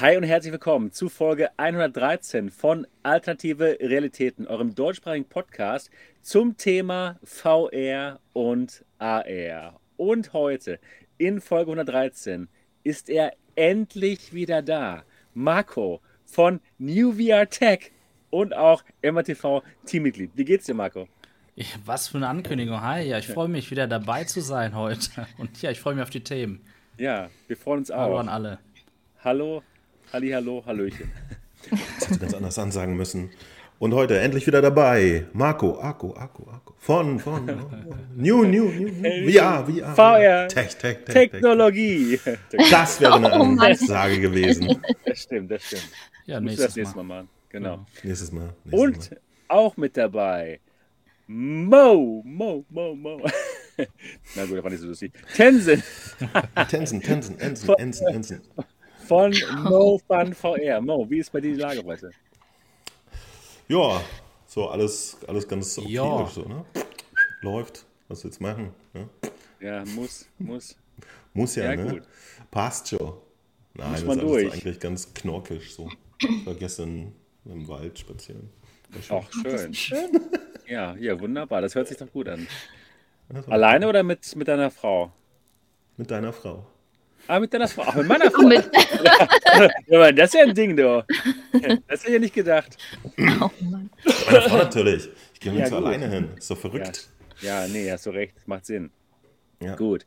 Hi und herzlich willkommen zu Folge 113 von Alternative Realitäten, eurem deutschsprachigen Podcast zum Thema VR und AR. Und heute in Folge 113 ist er endlich wieder da. Marco von New VR Tech und auch MRTV Teammitglied. Wie geht's dir, Marco? Was für eine Ankündigung. Hi, ja, ich freue mich wieder dabei zu sein heute. Und ja, ich freue mich auf die Themen. Ja, wir freuen uns auch. Hallo an alle. Hallo, Halli, hallo, Hallöchen. Das hätte ganz anders ansagen müssen. Und heute endlich wieder dabei, Marco, Akku, Akku, Akku. Von, von, New, New, New, New. VR, VR. VR. Tech, Tech, Tech, Technologie. Das wäre eine Oh. Ansage gewesen. Das stimmt, das stimmt. Ja, du das nächstes nächste Mal. Mal machen. Genau. Nächstes Mal. Nächstes Und Mal. auch mit dabei Mo, Mo, Mo, Mo. Na gut, das war nicht so lustig. Tenzin Tensen, Tensen, Ensen, Ensen, Ensen. Von Mo Fun VR. Mo, wie ist bei dir die Lage heute? Ja, so alles, alles ganz okay. Ja. So, ne? Läuft. Was willst du machen? Ne? Ja, muss, muss. Muss ja, Ja, ne? gut. Passt schon. Nein, Muss das man ist alles durch. eigentlich ganz knorkisch so. Ich war gestern im Wald spazieren. War schön. Auch schön. Schön. Ja, ja, wunderbar. Das hört sich doch gut an. Das Alleine oder mit, mit deiner Frau? Mit deiner Frau. Ah, mit deiner Frau. Ach, mit meiner Frau. Mit, Ja, das ist ja ein Ding, du. Das hätte ich ja nicht gedacht. oh Mann. Meiner Frau natürlich. Ich gehe Ja, nicht so alleine hin. Ist doch verrückt. Ja, nee, hast du recht. Macht Sinn. Ja. Gut.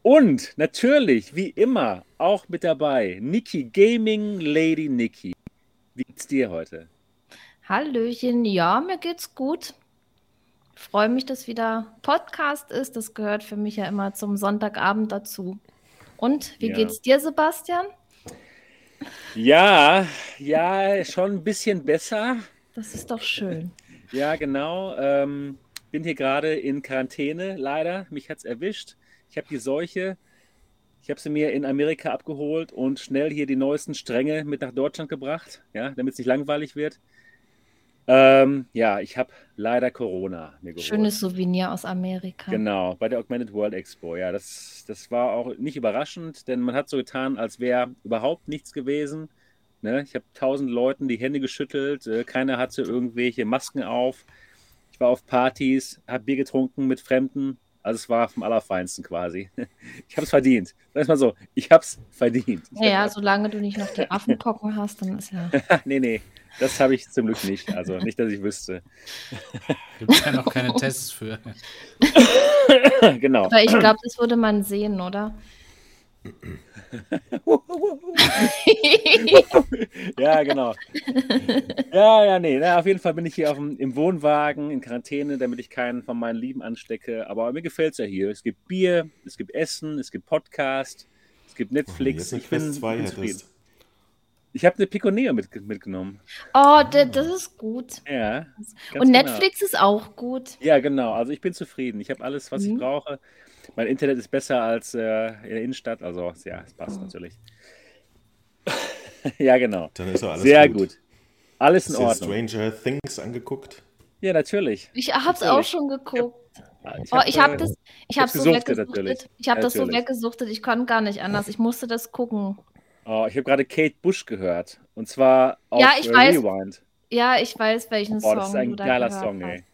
Und natürlich, wie immer, auch mit dabei, Niki, Gaming Lady Niki. Wie geht's dir heute? Hallöchen, ja, mir geht's gut. Ich freue mich, dass wieder Podcast ist. Das gehört für mich ja immer zum Sonntagabend dazu. Und wie Ja. geht's dir, Sebastian? Ja, ja, schon ein bisschen besser. Das ist doch schön. Ja, genau. Ähm, bin hier gerade in Quarantäne, leider. Mich hat's erwischt. Ich habe die Seuche. Ich habe sie mir in Amerika abgeholt und schnell hier die neuesten Stränge mit nach Deutschland gebracht, ja, damit es nicht langweilig wird. Ähm, ja, ich habe leider Corona mir geholt. Schönes Souvenir aus Amerika. Genau, bei der Augmented World Expo. Ja, das, das war auch nicht überraschend, denn man hat so getan, als wäre überhaupt nichts gewesen. Ne? Ich habe tausend Leuten die Hände geschüttelt, äh, keiner hatte irgendwelche Masken auf. Ich war auf Partys, habe Bier getrunken mit Fremden. Also es war vom Allerfeinsten quasi. Ich habe es verdient. Sag mal so, ich habe es verdient. Ich Naja, solange du nicht noch die Affenpocken hast, dann ist ja. nee, nee, das habe ich zum Glück nicht. Also nicht, dass ich wüsste. Gibt ja noch keine Tests für. genau. Aber ich glaube, das würde man sehen, oder? Ja, genau. Ja, ja, nee. Na, auf jeden Fall bin ich hier auf dem, im Wohnwagen in Quarantäne, damit ich keinen von meinen Lieben anstecke. Aber mir gefällt es ja hier. Es gibt Bier, es gibt Essen, es gibt Podcast, es gibt Netflix. Eine ich bin, 2 bin zufrieden. Ich habe eine Piconeo mit, mitgenommen. Oh, das ist gut. Ja. Und genau. Netflix ist auch gut. Ja, genau. Also ich bin zufrieden. Ich habe alles, was ich Mhm. brauche. Mein Internet ist besser als äh, in der Innenstadt. Also ja, es passt natürlich. ja, genau. Dann ist doch alles Sehr gut. gut. Alles in Hast du Ordnung. Stranger Things angeguckt? Ja, natürlich. Ich hab's auch Natürlich. schon geguckt. Ich Oh, ich hab, habe äh, das, ich ich hab's so gesuchtet weggesuchtet. natürlich. Ich habe das so weggesuchtet. Ich konnte gar nicht anders. Ich musste das gucken. Oh, ich habe gerade Kate Bush gehört. Und zwar auf Ja, ich äh, weiß. Rewind. Ja, ich weiß, welchen Boah, Song das ist ein geiler Song, hast. ey.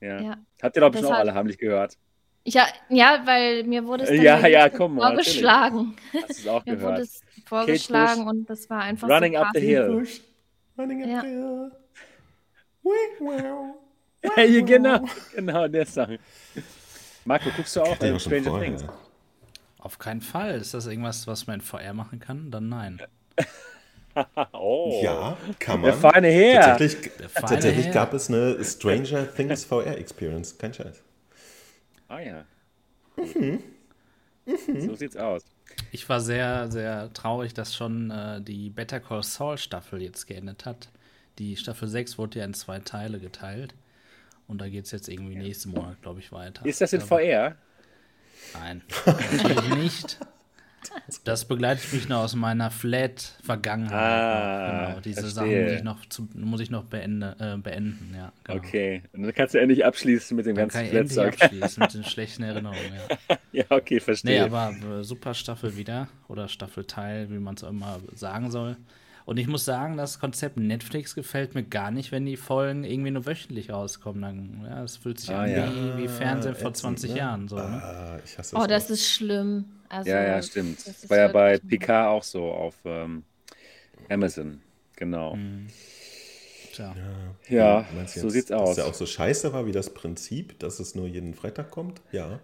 Ja. Ja. Habt ihr doch bestimmt Das auch alle heimlich gehört. Ich, ja, ja, weil mir wurde es dann Ja, ja, komm vorgeschlagen. Hast du es auch Mir wurde gehört? es vorgeschlagen Bush, und das war einfach Running so up the hill. Bush, running up Ja. the hill. Wow. Ja, genau, genau, der Song. Marco, guckst du auch äh, schon Stranger vorher. Things? Auf keinen Fall. Ist das irgendwas, was man in VR machen kann? Dann nein. Oh. Ja, kann Der man. feine Herr. Tatsächlich, Der feine tatsächlich Herr. gab es eine Stranger Things VR Experience. Kein Scheiß. Ah ja. Mhm. So sieht's aus. Ich war sehr, sehr traurig, dass schon äh, die Better Call Saul Staffel jetzt geendet hat. Die Staffel 6 wurde ja in zwei Teile geteilt. Und da geht es jetzt irgendwie nächsten Monat, glaube ich, weiter. Ist das in VR? Nein, natürlich nicht. Das begleitet mich noch aus meiner Flat-Vergangenheit. Ah, genau. Diese verstehe. Sachen muss ich noch, zu, muss ich noch beende, äh, beenden. Ja, genau. Okay. Und dann kannst du endlich abschließen mit dem Dann ganzen kann ich abschließen mit den schlechten Erinnerungen. Ja. Ja, okay, Nee, verstehe. aber äh, super Staffel wieder oder Staffelteil, wie man es auch immer sagen soll. Und ich muss sagen, das Konzept Netflix gefällt mir gar nicht, wenn die Folgen irgendwie nur wöchentlich rauskommen. Dann, ja, es fühlt sich Ah, an ja. wie, wie Fernsehen vor ätzend, 20 ne? Jahren. So, ne? Ah, ich hasse Oh, auch. das ist schlimm. Also, ja, ja, stimmt. das War ja bei wirklich- Picard auch so auf ähm, Amazon. Genau. Mhm. Tja. Ja, Du meinst so jetzt, sieht's Dass aus. der auch so scheiße war wie das Prinzip, dass es nur jeden Freitag kommt? Ja.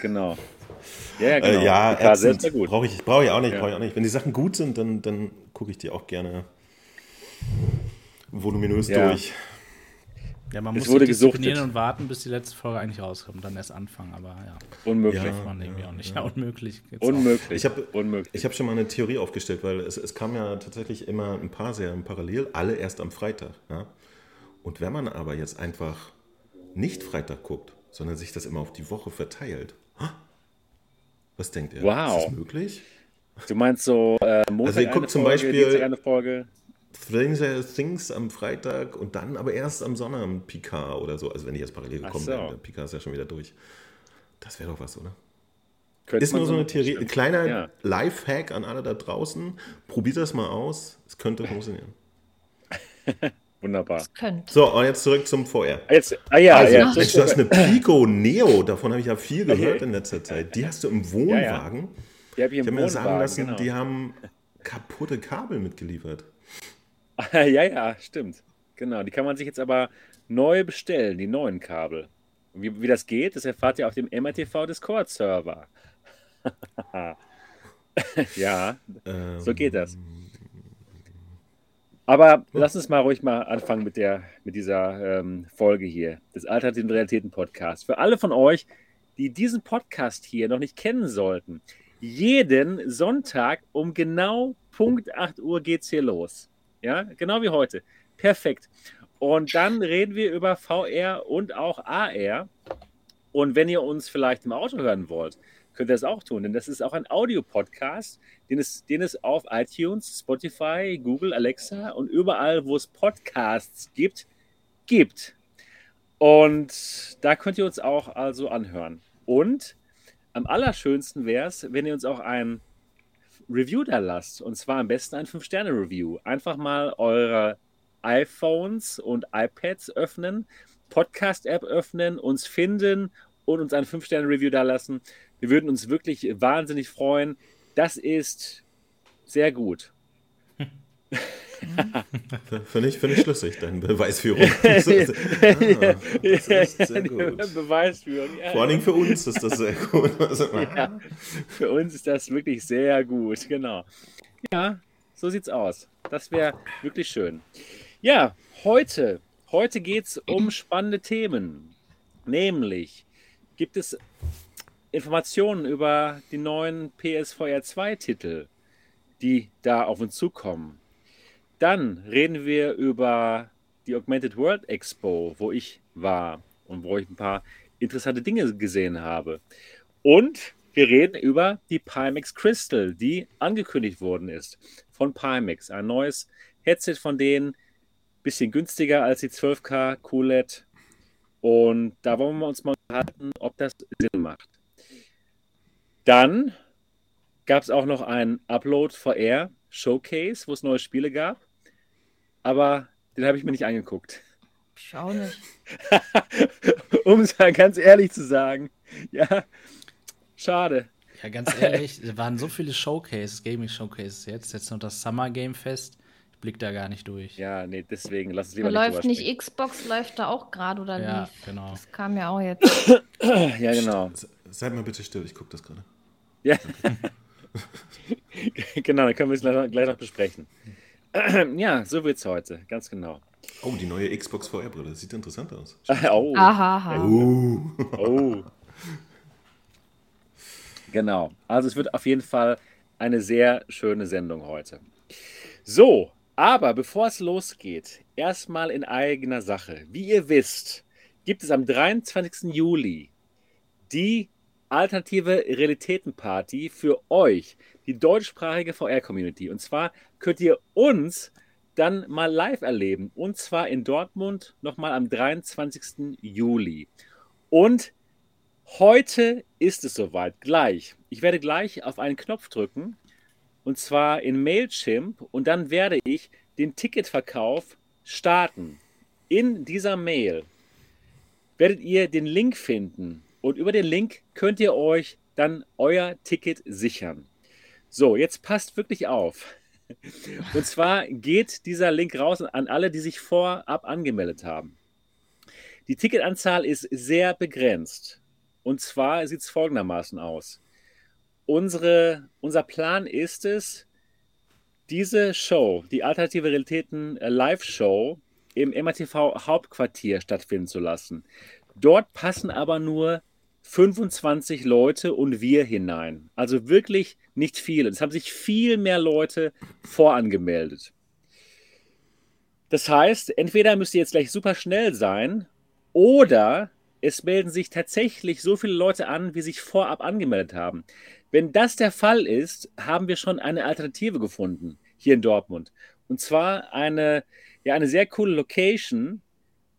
Genau. Ja, ja, genau. Äh, ja, Picard selbst gut. Brauche ich, brauch ich auch nicht, Ja. brauch ich auch nicht. Wenn die Sachen gut sind, dann, dann gucke ich die auch gerne voluminös Ja. durch. Ja, man Es muss wurde gesuchtet. und warten, bis die letzte Folge eigentlich rauskommt, dann erst anfangen. Aber ja, Unmöglich. Ja. man irgendwie auch nicht. Ja, unmöglich. geht's auch. Unmöglich. Ich habe Unmöglich. ich hab schon mal eine Theorie aufgestellt, weil es, es kam ja tatsächlich immer ein paar Serien parallel, alle erst am Freitag. Ja? Und wenn man aber jetzt einfach nicht Freitag guckt, sondern sich das immer auf die Woche verteilt, was denkt ihr? Wow. Ist das möglich? Du meinst so äh, Montag Also ihr guckt eine zum Folge, Beispiel- Folge. Stranger Things am Freitag und dann aber erst am Sonntag am Picard oder so. Also wenn die jetzt parallel gekommen so. wären, der Picard ist ja schon wieder durch. Das wäre doch was, oder? Könnte Ist nur so eine Theorie. Ein kleiner Ja. Life-Hack an alle da draußen. Probiert das mal aus. Es könnte funktionieren. Wunderbar. Das könnte. So, und jetzt zurück zum VR. Jetzt, ah ja, Also, ja. Mensch, du hast eine Pico Neo, davon habe ich ja viel gehört in letzter Zeit. Die hast du im Wohnwagen. Die habe ich Ich habe mir sagen lassen, genau. die haben kaputte Kabel mitgeliefert. ja, ja, stimmt. Genau, die kann man sich jetzt aber neu bestellen, die neuen Kabel. Wie, wie das geht, das erfahrt ihr auf dem MRTV Discord Server. ja, Ähm, so geht das. Aber lass uns mal ruhig mal anfangen mit, der, mit dieser ähm, Folge hier, des Alternativen Realitäten Podcasts. Für alle von euch, die diesen Podcast hier noch nicht kennen sollten, jeden Sonntag um genau Punkt 8 Uhr geht's hier los. Ja, genau wie heute. Perfekt. Und dann reden wir über VR und auch AR. Und wenn ihr uns vielleicht im Auto hören wollt, könnt ihr das auch tun, denn das ist auch ein Audio-Podcast, den es, den es auf iTunes, Spotify, Google, Alexa und überall, wo es Podcasts gibt, gibt. Und da könnt ihr uns auch also anhören. Und am allerschönsten wäre es, wenn ihr uns auch ein Review da lasst. Und zwar am besten ein 5-Sterne-Review. Einfach mal eure iPhones und iPads öffnen, Podcast-App öffnen, uns finden und uns ein 5-Sterne-Review da lassen. Wir würden uns wirklich wahnsinnig freuen. Das ist sehr gut. Finde ich, find ich schlüssig, deine Beweisführung. Das ist- ah, das ist sehr gut. Beweisführung. Ja. Vor allen Dingen für uns ist das sehr gut. Also, Ja, für uns ist das wirklich sehr gut, genau. Ja, so sieht's aus. Das wäre wirklich schön. Ja, heute, heute geht es um spannende Themen. Nämlich gibt es Informationen über die neuen PSVR 2-Titel, die da auf uns zukommen. Dann reden wir über die Augmented World Expo, wo ich war und wo ich ein paar interessante Dinge gesehen habe. Und wir reden über die Pimax Crystal, die angekündigt worden ist von Pimax. Ein neues Headset von denen, bisschen günstiger als die 12K QLED. Und da wollen wir uns mal unterhalten, ob das Sinn macht. Dann gab es auch noch ein Upload VR Showcase, wo es neue Spiele gab. Aber den habe ich mir nicht angeguckt. Ich auch nicht. um es mal ganz ehrlich zu sagen. Ja, schade. Ja, ganz ehrlich, es waren so viele Showcases, Gaming-Showcases jetzt. Jetzt noch das Summer Game Fest. Ich blick da gar nicht durch. Ja, nee, deswegen lass es Da lieber läuft nicht nicht drüber Xbox, läuft da auch gerade oder Ja, lief. genau. Das kam ja auch jetzt. Ja, genau. Seid mal bitte still, ich gucke das gerade. Ja. genau, dann können wir es gleich, gleich noch besprechen. ja, so wird's heute, ganz genau. Oh, die neue Xbox VR-Brille. Sieht interessant aus. Oh, Aha, aha. Uh. oh. Genau. Also es wird auf jeden Fall eine sehr schöne Sendung heute. So, aber bevor es losgeht, erstmal in eigener Sache. Wie ihr wisst, gibt es am 23. Juli die alternative Realitäten-Party für euch, die deutschsprachige VR-Community. Und zwar könnt ihr uns dann mal live erleben. Und zwar in Dortmund nochmal am 23. Juli. Und heute ist es soweit, gleich. Ich werde gleich auf einen Knopf drücken. Und zwar in Mailchimp. Und dann werde ich den Ticketverkauf starten. In dieser Mail werdet ihr den Link finden. Und über den Link könnt ihr euch dann euer Ticket sichern. So, jetzt passt wirklich auf. Und zwar geht dieser Link raus an alle, die sich vorab angemeldet haben. Die Ticketanzahl ist sehr begrenzt. Und zwar sieht es folgendermaßen aus. Unsere, unser Plan ist es, diese Show, die Alternative Realitäten äh, Live-Show, im MATV Hauptquartier stattfinden zu lassen. Dort passen aber nur 25 Leute und wir hinein. Also wirklich nicht viele. Es haben sich viel mehr Leute vorangemeldet. Das heißt, entweder müsst ihr jetzt gleich super schnell sein oder es melden sich tatsächlich so viele Leute an, wie sich vorab angemeldet haben. Wenn das der Fall ist, haben wir schon eine Alternative gefunden hier in Dortmund. Und zwar eine, ja, eine sehr coole Location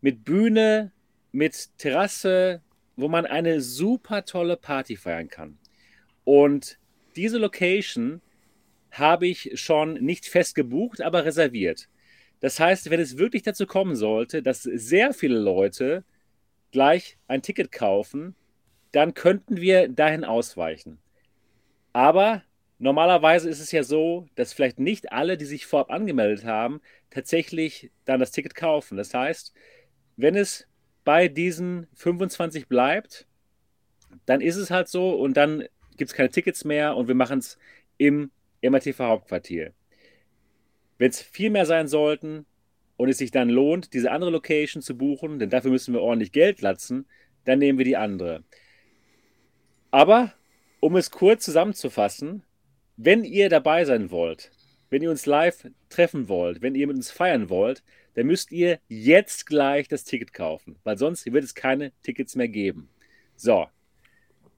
mit Bühne, mit Terrasse, wo man eine super tolle Party feiern kann. Und diese Location habe ich schon nicht fest gebucht, aber reserviert. Das heißt, wenn es wirklich dazu kommen sollte, dass sehr viele Leute gleich ein Ticket kaufen, dann könnten wir dahin ausweichen. Aber normalerweise ist es ja so, dass vielleicht nicht alle, die sich vorab angemeldet haben, tatsächlich dann das Ticket kaufen. Das heißt, wenn es bei diesen 25 bleibt, dann ist es halt so und dann gibt es keine Tickets mehr und wir machen es im MRTV Hauptquartier. Wenn es viel mehr sein sollten und es sich dann lohnt, diese andere Location zu buchen, denn dafür müssen wir ordentlich Geld latzen, dann nehmen wir die andere. Aber um es kurz zusammenzufassen, wenn ihr dabei sein wollt, wenn ihr uns live treffen wollt, wenn ihr mit uns feiern wollt, dann müsst ihr jetzt gleich das Ticket kaufen, weil sonst wird es keine Tickets mehr geben. So,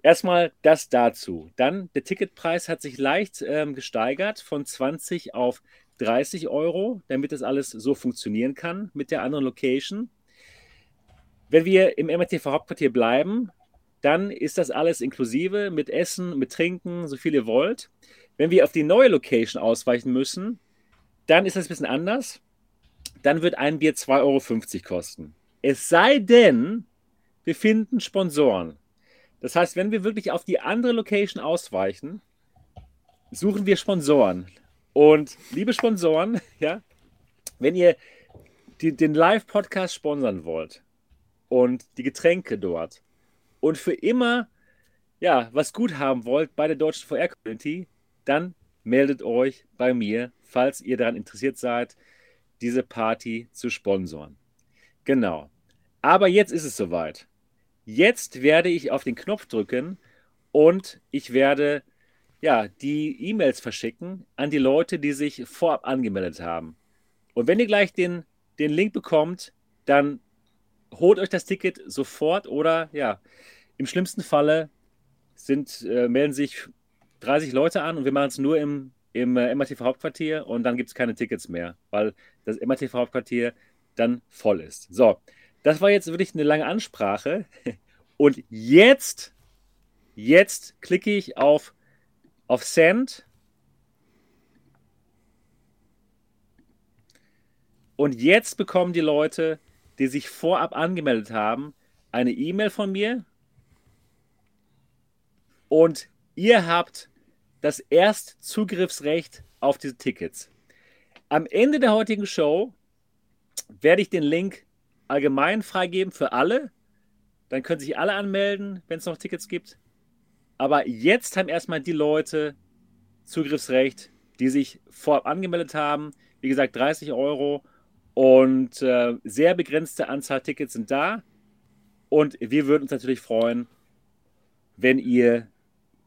erstmal das dazu. Dann, der Ticketpreis hat sich leicht ähm, gesteigert von 20 auf 30 Euro, damit das alles so funktionieren kann mit der anderen Location. Wenn wir im MRTV Hauptquartier bleiben, dann ist das alles inklusive mit Essen, mit Trinken, so viel ihr wollt. Wenn wir auf die neue Location ausweichen müssen, dann ist das ein bisschen anders dann wird ein Bier 2,50 Euro kosten. Es sei denn, wir finden Sponsoren. Das heißt, wenn wir wirklich auf die andere Location ausweichen, suchen wir Sponsoren. Und liebe Sponsoren, ja, wenn ihr die, den Live-Podcast sponsern wollt und die Getränke dort und für immer ja, was gut haben wollt bei der deutschen VR-Community, dann meldet euch bei mir, falls ihr daran interessiert seid diese Party zu sponsoren. Genau. Aber jetzt ist es soweit. Jetzt werde ich auf den Knopf drücken und ich werde ja, die E-Mails verschicken an die Leute, die sich vorab angemeldet haben. Und wenn ihr gleich den, den Link bekommt, dann holt euch das Ticket sofort oder ja, im schlimmsten Falle sind, äh, melden sich 30 Leute an und wir machen es nur im im äh, MATV Hauptquartier und dann gibt es keine Tickets mehr, weil das MATV Hauptquartier dann voll ist. So, das war jetzt wirklich eine lange Ansprache. Und jetzt, jetzt klicke ich auf, auf Send. Und jetzt bekommen die Leute, die sich vorab angemeldet haben, eine E-Mail von mir. Und ihr habt das Erstzugriffsrecht auf diese Tickets. Am Ende der heutigen Show werde ich den Link allgemein freigeben für alle. Dann können sich alle anmelden, wenn es noch Tickets gibt. Aber jetzt haben erstmal die Leute Zugriffsrecht, die sich vorab angemeldet haben. Wie gesagt, 30 Euro und äh, sehr begrenzte Anzahl Tickets sind da. Und wir würden uns natürlich freuen, wenn ihr,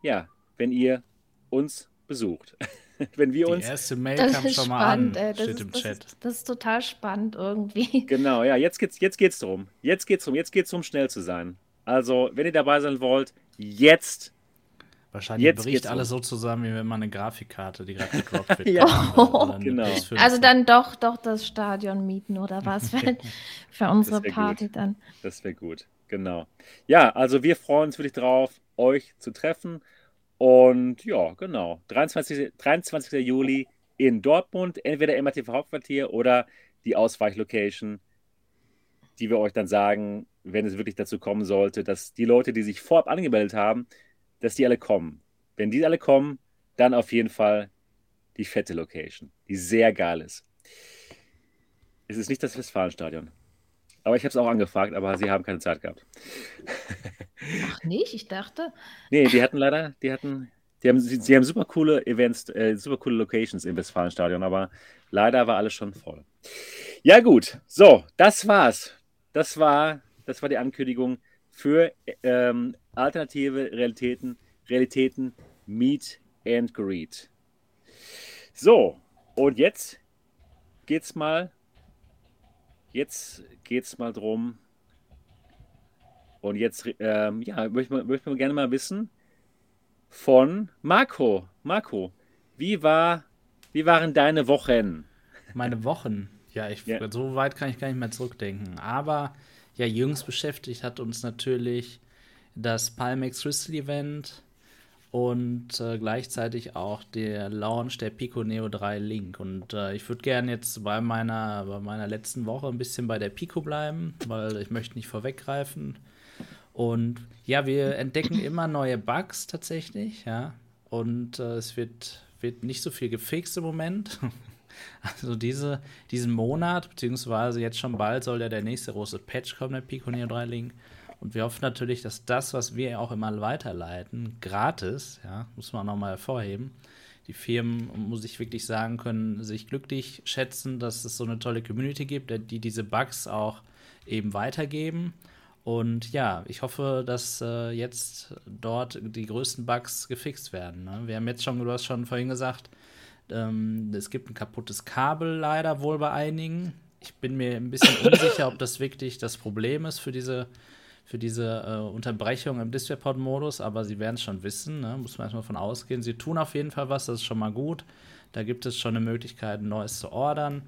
ja, wenn ihr uns besucht. Wenn wir uns. Die erste Mail Das kam ist schon mal spannend, an, ey. Das steht ist, im das, Chat. ist, das ist total spannend irgendwie. Genau, ja, jetzt geht's, jetzt geht's drum. Jetzt geht's drum, jetzt geht's drum, schnell zu sein. Also, wenn ihr dabei sein wollt, jetzt. Wahrscheinlich Jetzt bricht alles um. so zusammen, wie wenn man eine Grafikkarte, die gerade gedroppt wird. Ja, eine genau. PS5. Also dann doch, doch das Stadion mieten oder was für, für unsere wär gut. Party dann. Das wäre gut. Genau. Ja, also wir freuen uns wirklich drauf, euch zu treffen. Und ja, genau. 23. 23. Juli in Dortmund, entweder MATV Hauptquartier oder die Ausweichlocation, die wir euch dann sagen, wenn es wirklich dazu kommen sollte, dass die Leute, die sich vorab angemeldet haben, dass die alle kommen. Wenn die alle kommen, dann auf jeden Fall die fette Location, die sehr geil ist. Es ist nicht das Westfalenstadion. Aber ich habe es auch angefragt, aber sie haben keine Zeit gehabt. Ach nicht, ich dachte. Nee, die hatten leider, die hatten, die haben, sie, haben super coole Events, äh, super coole Locations im Westfalenstadion, aber leider war alles schon voll. Ja, gut. So, das war's. Das war, das war die Ankündigung für ähm, alternative Realitäten, Realitäten Meet and Greet. So, und jetzt geht's mal, jetzt geht's mal drum. Und jetzt, ähm, ja, möchte man, möchte man gerne mal wissen von Marco. Marco, wie war, wie waren deine Wochen? Meine Wochen. Ja, ich, Ja. so weit kann ich gar nicht mehr zurückdenken. Aber ja, jüngst beschäftigt hat uns natürlich das Palmex Crystal Event und äh, gleichzeitig auch der Launch der Pico Neo 3 Link. Und äh, ich würde gerne jetzt bei meiner, bei meiner letzten Woche ein bisschen bei der Pico bleiben, weil ich möchte nicht vorweggreifen. Und ja, wir entdecken immer neue Bugs tatsächlich, ja. Und äh, es wird, wird nicht so viel gefixt im Moment. Also diese, diesen Monat, beziehungsweise jetzt schon bald soll ja der nächste große Patch kommen, der Pico Neo 3 Link. Und wir hoffen natürlich, dass das, was wir auch immer weiterleiten, gratis, ja, muss man nochmal hervorheben. Die Firmen, muss ich wirklich sagen, können sich glücklich schätzen, dass es so eine tolle Community gibt, die diese Bugs auch eben weitergeben. Und ja, ich hoffe, dass äh, jetzt dort die größten Bugs gefixt werden. Ne? Wir haben jetzt schon, du hast schon vorhin gesagt, ähm, es gibt ein kaputtes Kabel leider wohl bei einigen. Ich bin mir ein bisschen unsicher, ob das wirklich das Problem ist für diese, für diese äh, Unterbrechung im DisplayPort-Modus, aber sie werden es schon wissen, ne? muss man erstmal von ausgehen. Sie tun auf jeden Fall was, das ist schon mal gut. Da gibt es schon eine Möglichkeit, neues zu ordern.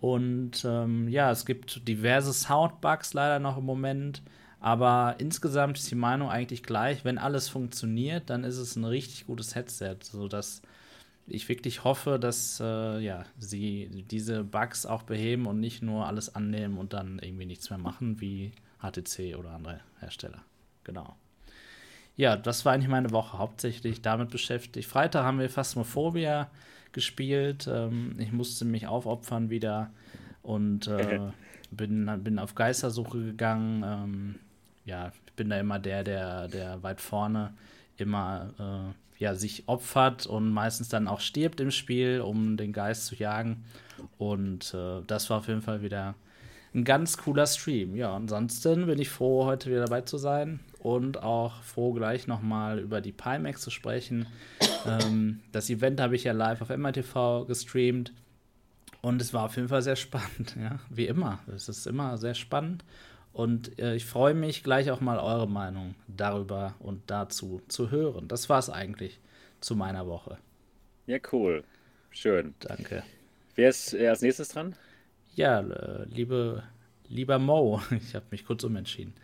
Und ähm, ja, es gibt diverse Soundbugs leider noch im Moment. Aber insgesamt ist die Meinung eigentlich gleich. Wenn alles funktioniert, dann ist es ein richtig gutes Headset, sodass ich wirklich hoffe, dass äh, ja, sie diese Bugs auch beheben und nicht nur alles annehmen und dann irgendwie nichts mehr machen, wie HTC oder andere Hersteller. Genau. Ja, das war eigentlich meine Woche hauptsächlich damit beschäftigt. Freitag haben wir Phasmophobia gespielt. Ähm, ich musste mich aufopfern wieder und äh, bin, bin auf Geistersuche gegangen. Ähm, ja, ich bin da immer der, der, der weit vorne immer äh, ja, sich opfert und meistens dann auch stirbt im Spiel, um den Geist zu jagen. Und äh, das war auf jeden Fall wieder ein ganz cooler Stream. Ja, ansonsten bin ich froh, heute wieder dabei zu sein und auch froh, gleich nochmal über die Pimax zu sprechen. ähm, das Event habe ich ja live auf MRTV gestreamt und es war auf jeden Fall sehr spannend, ja, wie immer. Es ist immer sehr spannend und äh, ich freue mich, gleich auch mal eure Meinung darüber und dazu zu hören. Das war es eigentlich zu meiner Woche. Ja, cool. Schön. Danke. Wer ist äh, als nächstes dran? Ja, äh, liebe, lieber Mo, ich habe mich kurz umentschieden.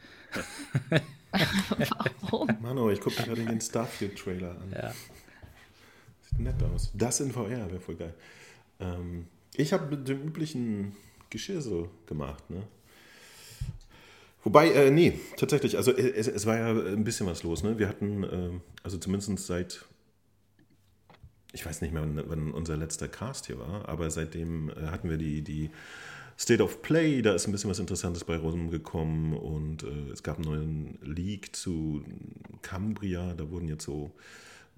Warum? Mano, ich gucke mir gerade den Starfield-Trailer an. Ja. Sieht nett aus. Das in VR wäre voll geil. Ähm, ich habe mit dem üblichen Geschirrsel gemacht, ne? Wobei, äh, nee, tatsächlich, also äh, es, es war ja ein bisschen was los, ne? Wir hatten, äh, also zumindest seit, ich weiß nicht mehr, wann, unser letzter Cast hier war, aber seitdem äh, hatten wir die, die State of Play, da ist ein bisschen was Interessantes bei rumgekommen und äh, es gab einen neuen Leak zu Cambria, da wurden jetzt so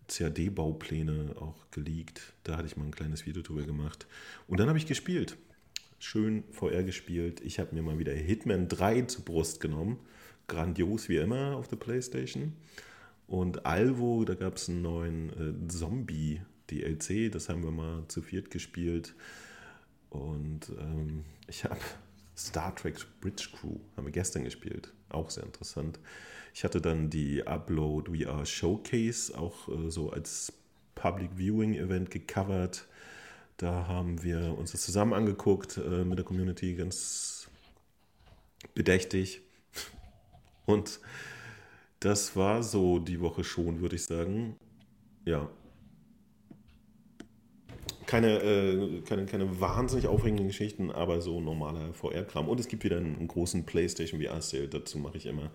CAD-Baupläne auch geleakt. Da hatte ich mal ein kleines Video drüber gemacht. Und dann habe ich gespielt. Schön VR gespielt. Ich habe mir mal wieder Hitman 3 zur Brust genommen. Grandios wie immer auf der Playstation. Und Alvo, da gab es einen neuen äh, Zombie-DLC. Das haben wir mal zu viert gespielt. Und ähm, ich habe Star Trek Bridge Crew haben wir gestern gespielt. Auch sehr interessant. Ich hatte dann die Upload VR Showcase auch äh, so als Public Viewing Event gecovert. Da haben wir uns das zusammen angeguckt äh, mit der Community, ganz bedächtig. Und das war so die Woche schon, würde ich sagen. Ja. Keine, äh, keine, keine wahnsinnig aufregenden Geschichten, aber so normaler VR-Kram. Und es gibt wieder einen, einen großen PlayStation VR-Sale. Dazu mache ich immer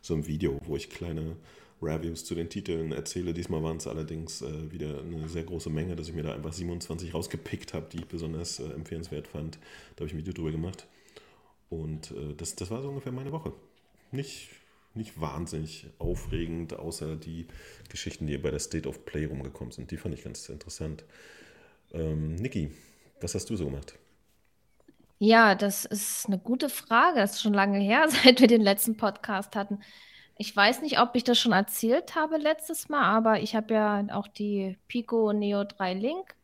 so ein Video, wo ich kleine Reviews zu den Titeln erzähle. Diesmal waren es allerdings äh, wieder eine sehr große Menge, dass ich mir da einfach 27 rausgepickt habe, die ich besonders äh, empfehlenswert fand. Da habe ich ein Video drüber gemacht. Und äh, das, das war so ungefähr meine Woche. Nicht nicht wahnsinnig aufregend, außer die Geschichten, die bei der State of Play rumgekommen sind. Die fand ich ganz interessant. Ähm, Niki, was hast du so gemacht? Ja, das ist eine gute Frage. Das ist schon lange her, seit wir den letzten Podcast hatten. Ich weiß nicht, ob ich das schon erzählt habe letztes Mal, aber ich habe ja auch die Pico Neo 3 Link.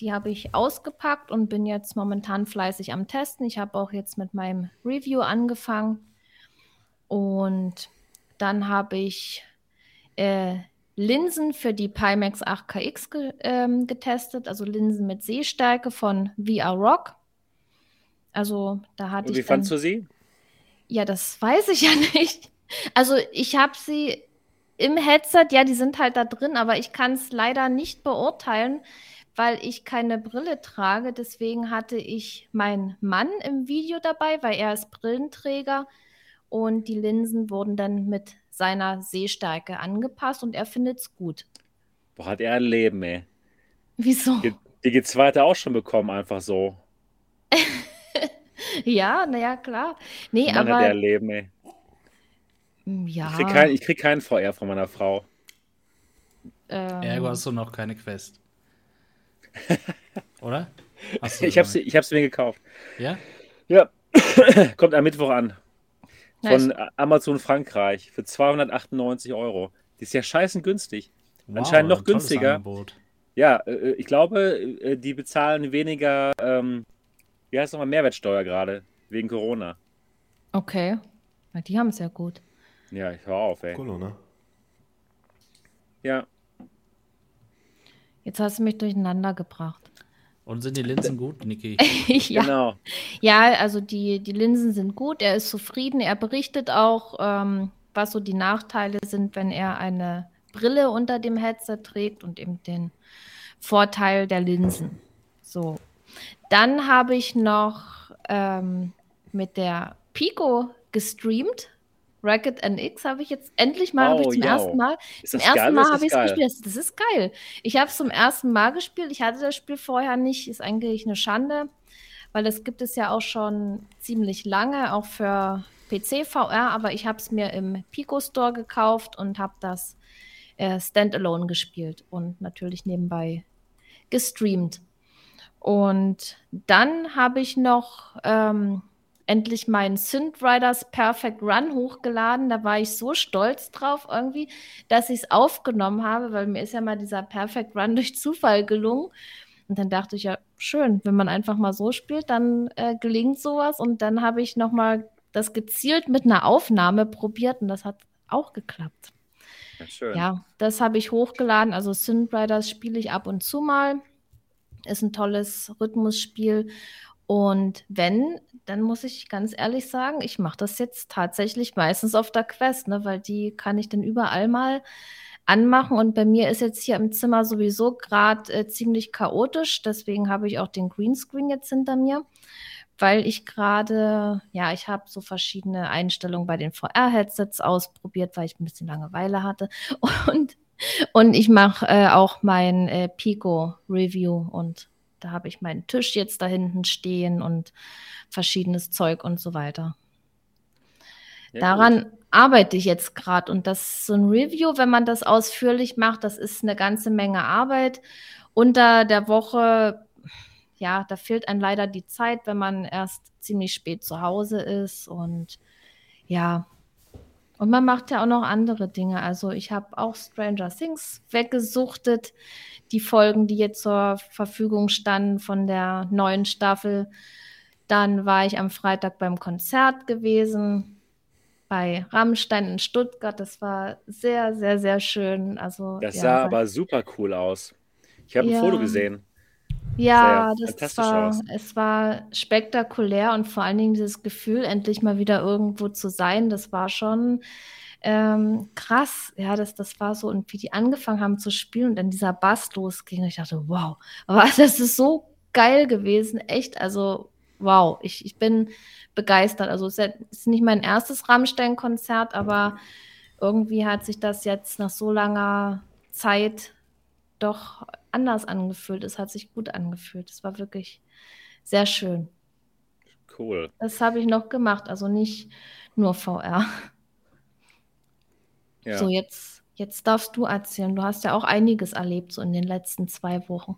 Die habe ich ausgepackt und bin jetzt momentan fleißig am Testen. Ich habe auch jetzt mit meinem Review angefangen. Und dann habe ich äh, Linsen für die Pimax 8KX ge ähm, getestet, also Linsen mit Sehstärke von VR Rock. Also da hatte Und wie ich. Wie fandst du sie? Ja, das weiß ich ja nicht. Also ich habe sie im Headset, ja, die sind halt da drin, aber ich kann es leider nicht beurteilen, weil ich keine Brille trage. Deswegen hatte ich meinen Mann im Video dabei, weil er ist Brillenträger und die Linsen wurden dann mit seiner Sehstärke angepasst und er findet es gut. Boah, hat er ein Leben, ey. Wieso? Die, die G2 auch schon bekommen, einfach so. ja, naja, klar. Nee, Mann, aber. hat er ein Leben, ey. Ja. Ich krieg, kein, ich krieg keinen VR von meiner Frau. ähm, Ergo hast du noch keine Quest. Oder? Ich sie, ich hab sie mir gekauft. Ja? Ja, kommt am Mittwoch an. Von ich- Amazon Frankreich für 298 Euro. Die ist ja scheißen günstig. Wow, Anscheinend noch günstiger. Angebot. Ja, äh, ich glaube, äh, die bezahlen weniger, ähm, wie heißt nochmal, Mehrwertsteuer gerade, wegen Corona. Okay. Na, die haben es ja gut. Ja, ich hör auf, ey. Cool, ne? Ja, Jetzt hast du mich durcheinander gebracht. Und sind die Linsen gut, Niki? ja. genau. ja, also die, die Linsen sind gut. Er ist zufrieden. Er berichtet auch, ähm, was so die Nachteile sind, wenn er eine Brille unter dem Headset trägt und eben den Vorteil der Linsen. So. Dann habe ich noch ähm, mit der Pico gestreamt. Racket NX habe ich jetzt endlich mal, habe ich Oh, zum ja. ersten Mal zum ersten geil Mal habe ich es gespielt. Das ist geil. Ich habe es zum ersten Mal gespielt. Ich hatte das Spiel vorher nicht. Ist eigentlich eine Schande, weil das gibt es ja auch schon ziemlich lange, auch für PC VR. Aber ich habe es mir im Pico Store gekauft und habe das äh, Standalone gespielt und natürlich nebenbei gestreamt. Und dann habe ich noch ähm, endlich meinen Synth Riders Perfect Run hochgeladen. Da war ich so stolz drauf irgendwie, dass ich es aufgenommen habe, weil mir ist ja mal dieser Perfect Run durch Zufall gelungen. Und dann dachte ich ja, schön, wenn man einfach mal so spielt, dann äh, gelingt sowas. Und dann habe ich noch mal das gezielt mit einer Aufnahme probiert und das hat auch geklappt. Ja, schön. Ja, das habe ich hochgeladen. Also Synth Riders spiele ich ab und zu mal. Ist ein tolles Rhythmusspiel. Und wenn, dann muss ich ganz ehrlich sagen, ich mache das jetzt tatsächlich meistens auf der Quest, ne, weil die kann ich dann überall mal anmachen. Und bei mir ist jetzt hier im Zimmer sowieso gerade äh, ziemlich chaotisch. Deswegen habe ich auch den Greenscreen jetzt hinter mir, weil ich gerade, ja, ich habe so verschiedene Einstellungen bei den VR-Headsets ausprobiert, weil ich ein bisschen Langeweile hatte. Und, und ich mache äh, auch mein äh, Pico-Review und da habe ich meinen Tisch jetzt da hinten stehen und verschiedenes Zeug und so weiter. Ja, Daran gut. arbeite ich jetzt gerade. Und das so ein Review, wenn man das ausführlich macht, das ist eine ganze Menge Arbeit. Unter der Woche, ja, da fehlt einem leider die Zeit, wenn man erst ziemlich spät zu Hause ist. Und ja, und man macht ja auch noch andere Dinge. Also ich habe auch Stranger Things weggesuchtet. Die Folgen, die jetzt zur Verfügung standen von der neuen Staffel. Dann war ich am Freitag beim Konzert gewesen bei Rammstein in Stuttgart. Das war sehr, sehr, sehr schön. Also, Das ja, sah aber super cool aus. Ich habe ein Ja. Foto gesehen. Ja, das war, aus. es war spektakulär und vor allen Dingen dieses Gefühl, endlich mal wieder irgendwo zu sein, das war schon ähm, krass. Ja, das, das war so, und wie die angefangen haben zu spielen und dann dieser Bass losging, ich dachte, wow, aber das ist so geil gewesen, echt, also wow, ich, ich bin begeistert. Also es ist nicht mein erstes Rammstein-Konzert, aber irgendwie hat sich das jetzt nach so langer Zeit doch anders angefühlt. Es hat sich gut angefühlt. Es war wirklich sehr schön. Cool. Das habe ich noch gemacht, also nicht nur VR. Ja. So, jetzt, jetzt darfst du erzählen. Du hast ja auch einiges erlebt, so in den letzten zwei Wochen.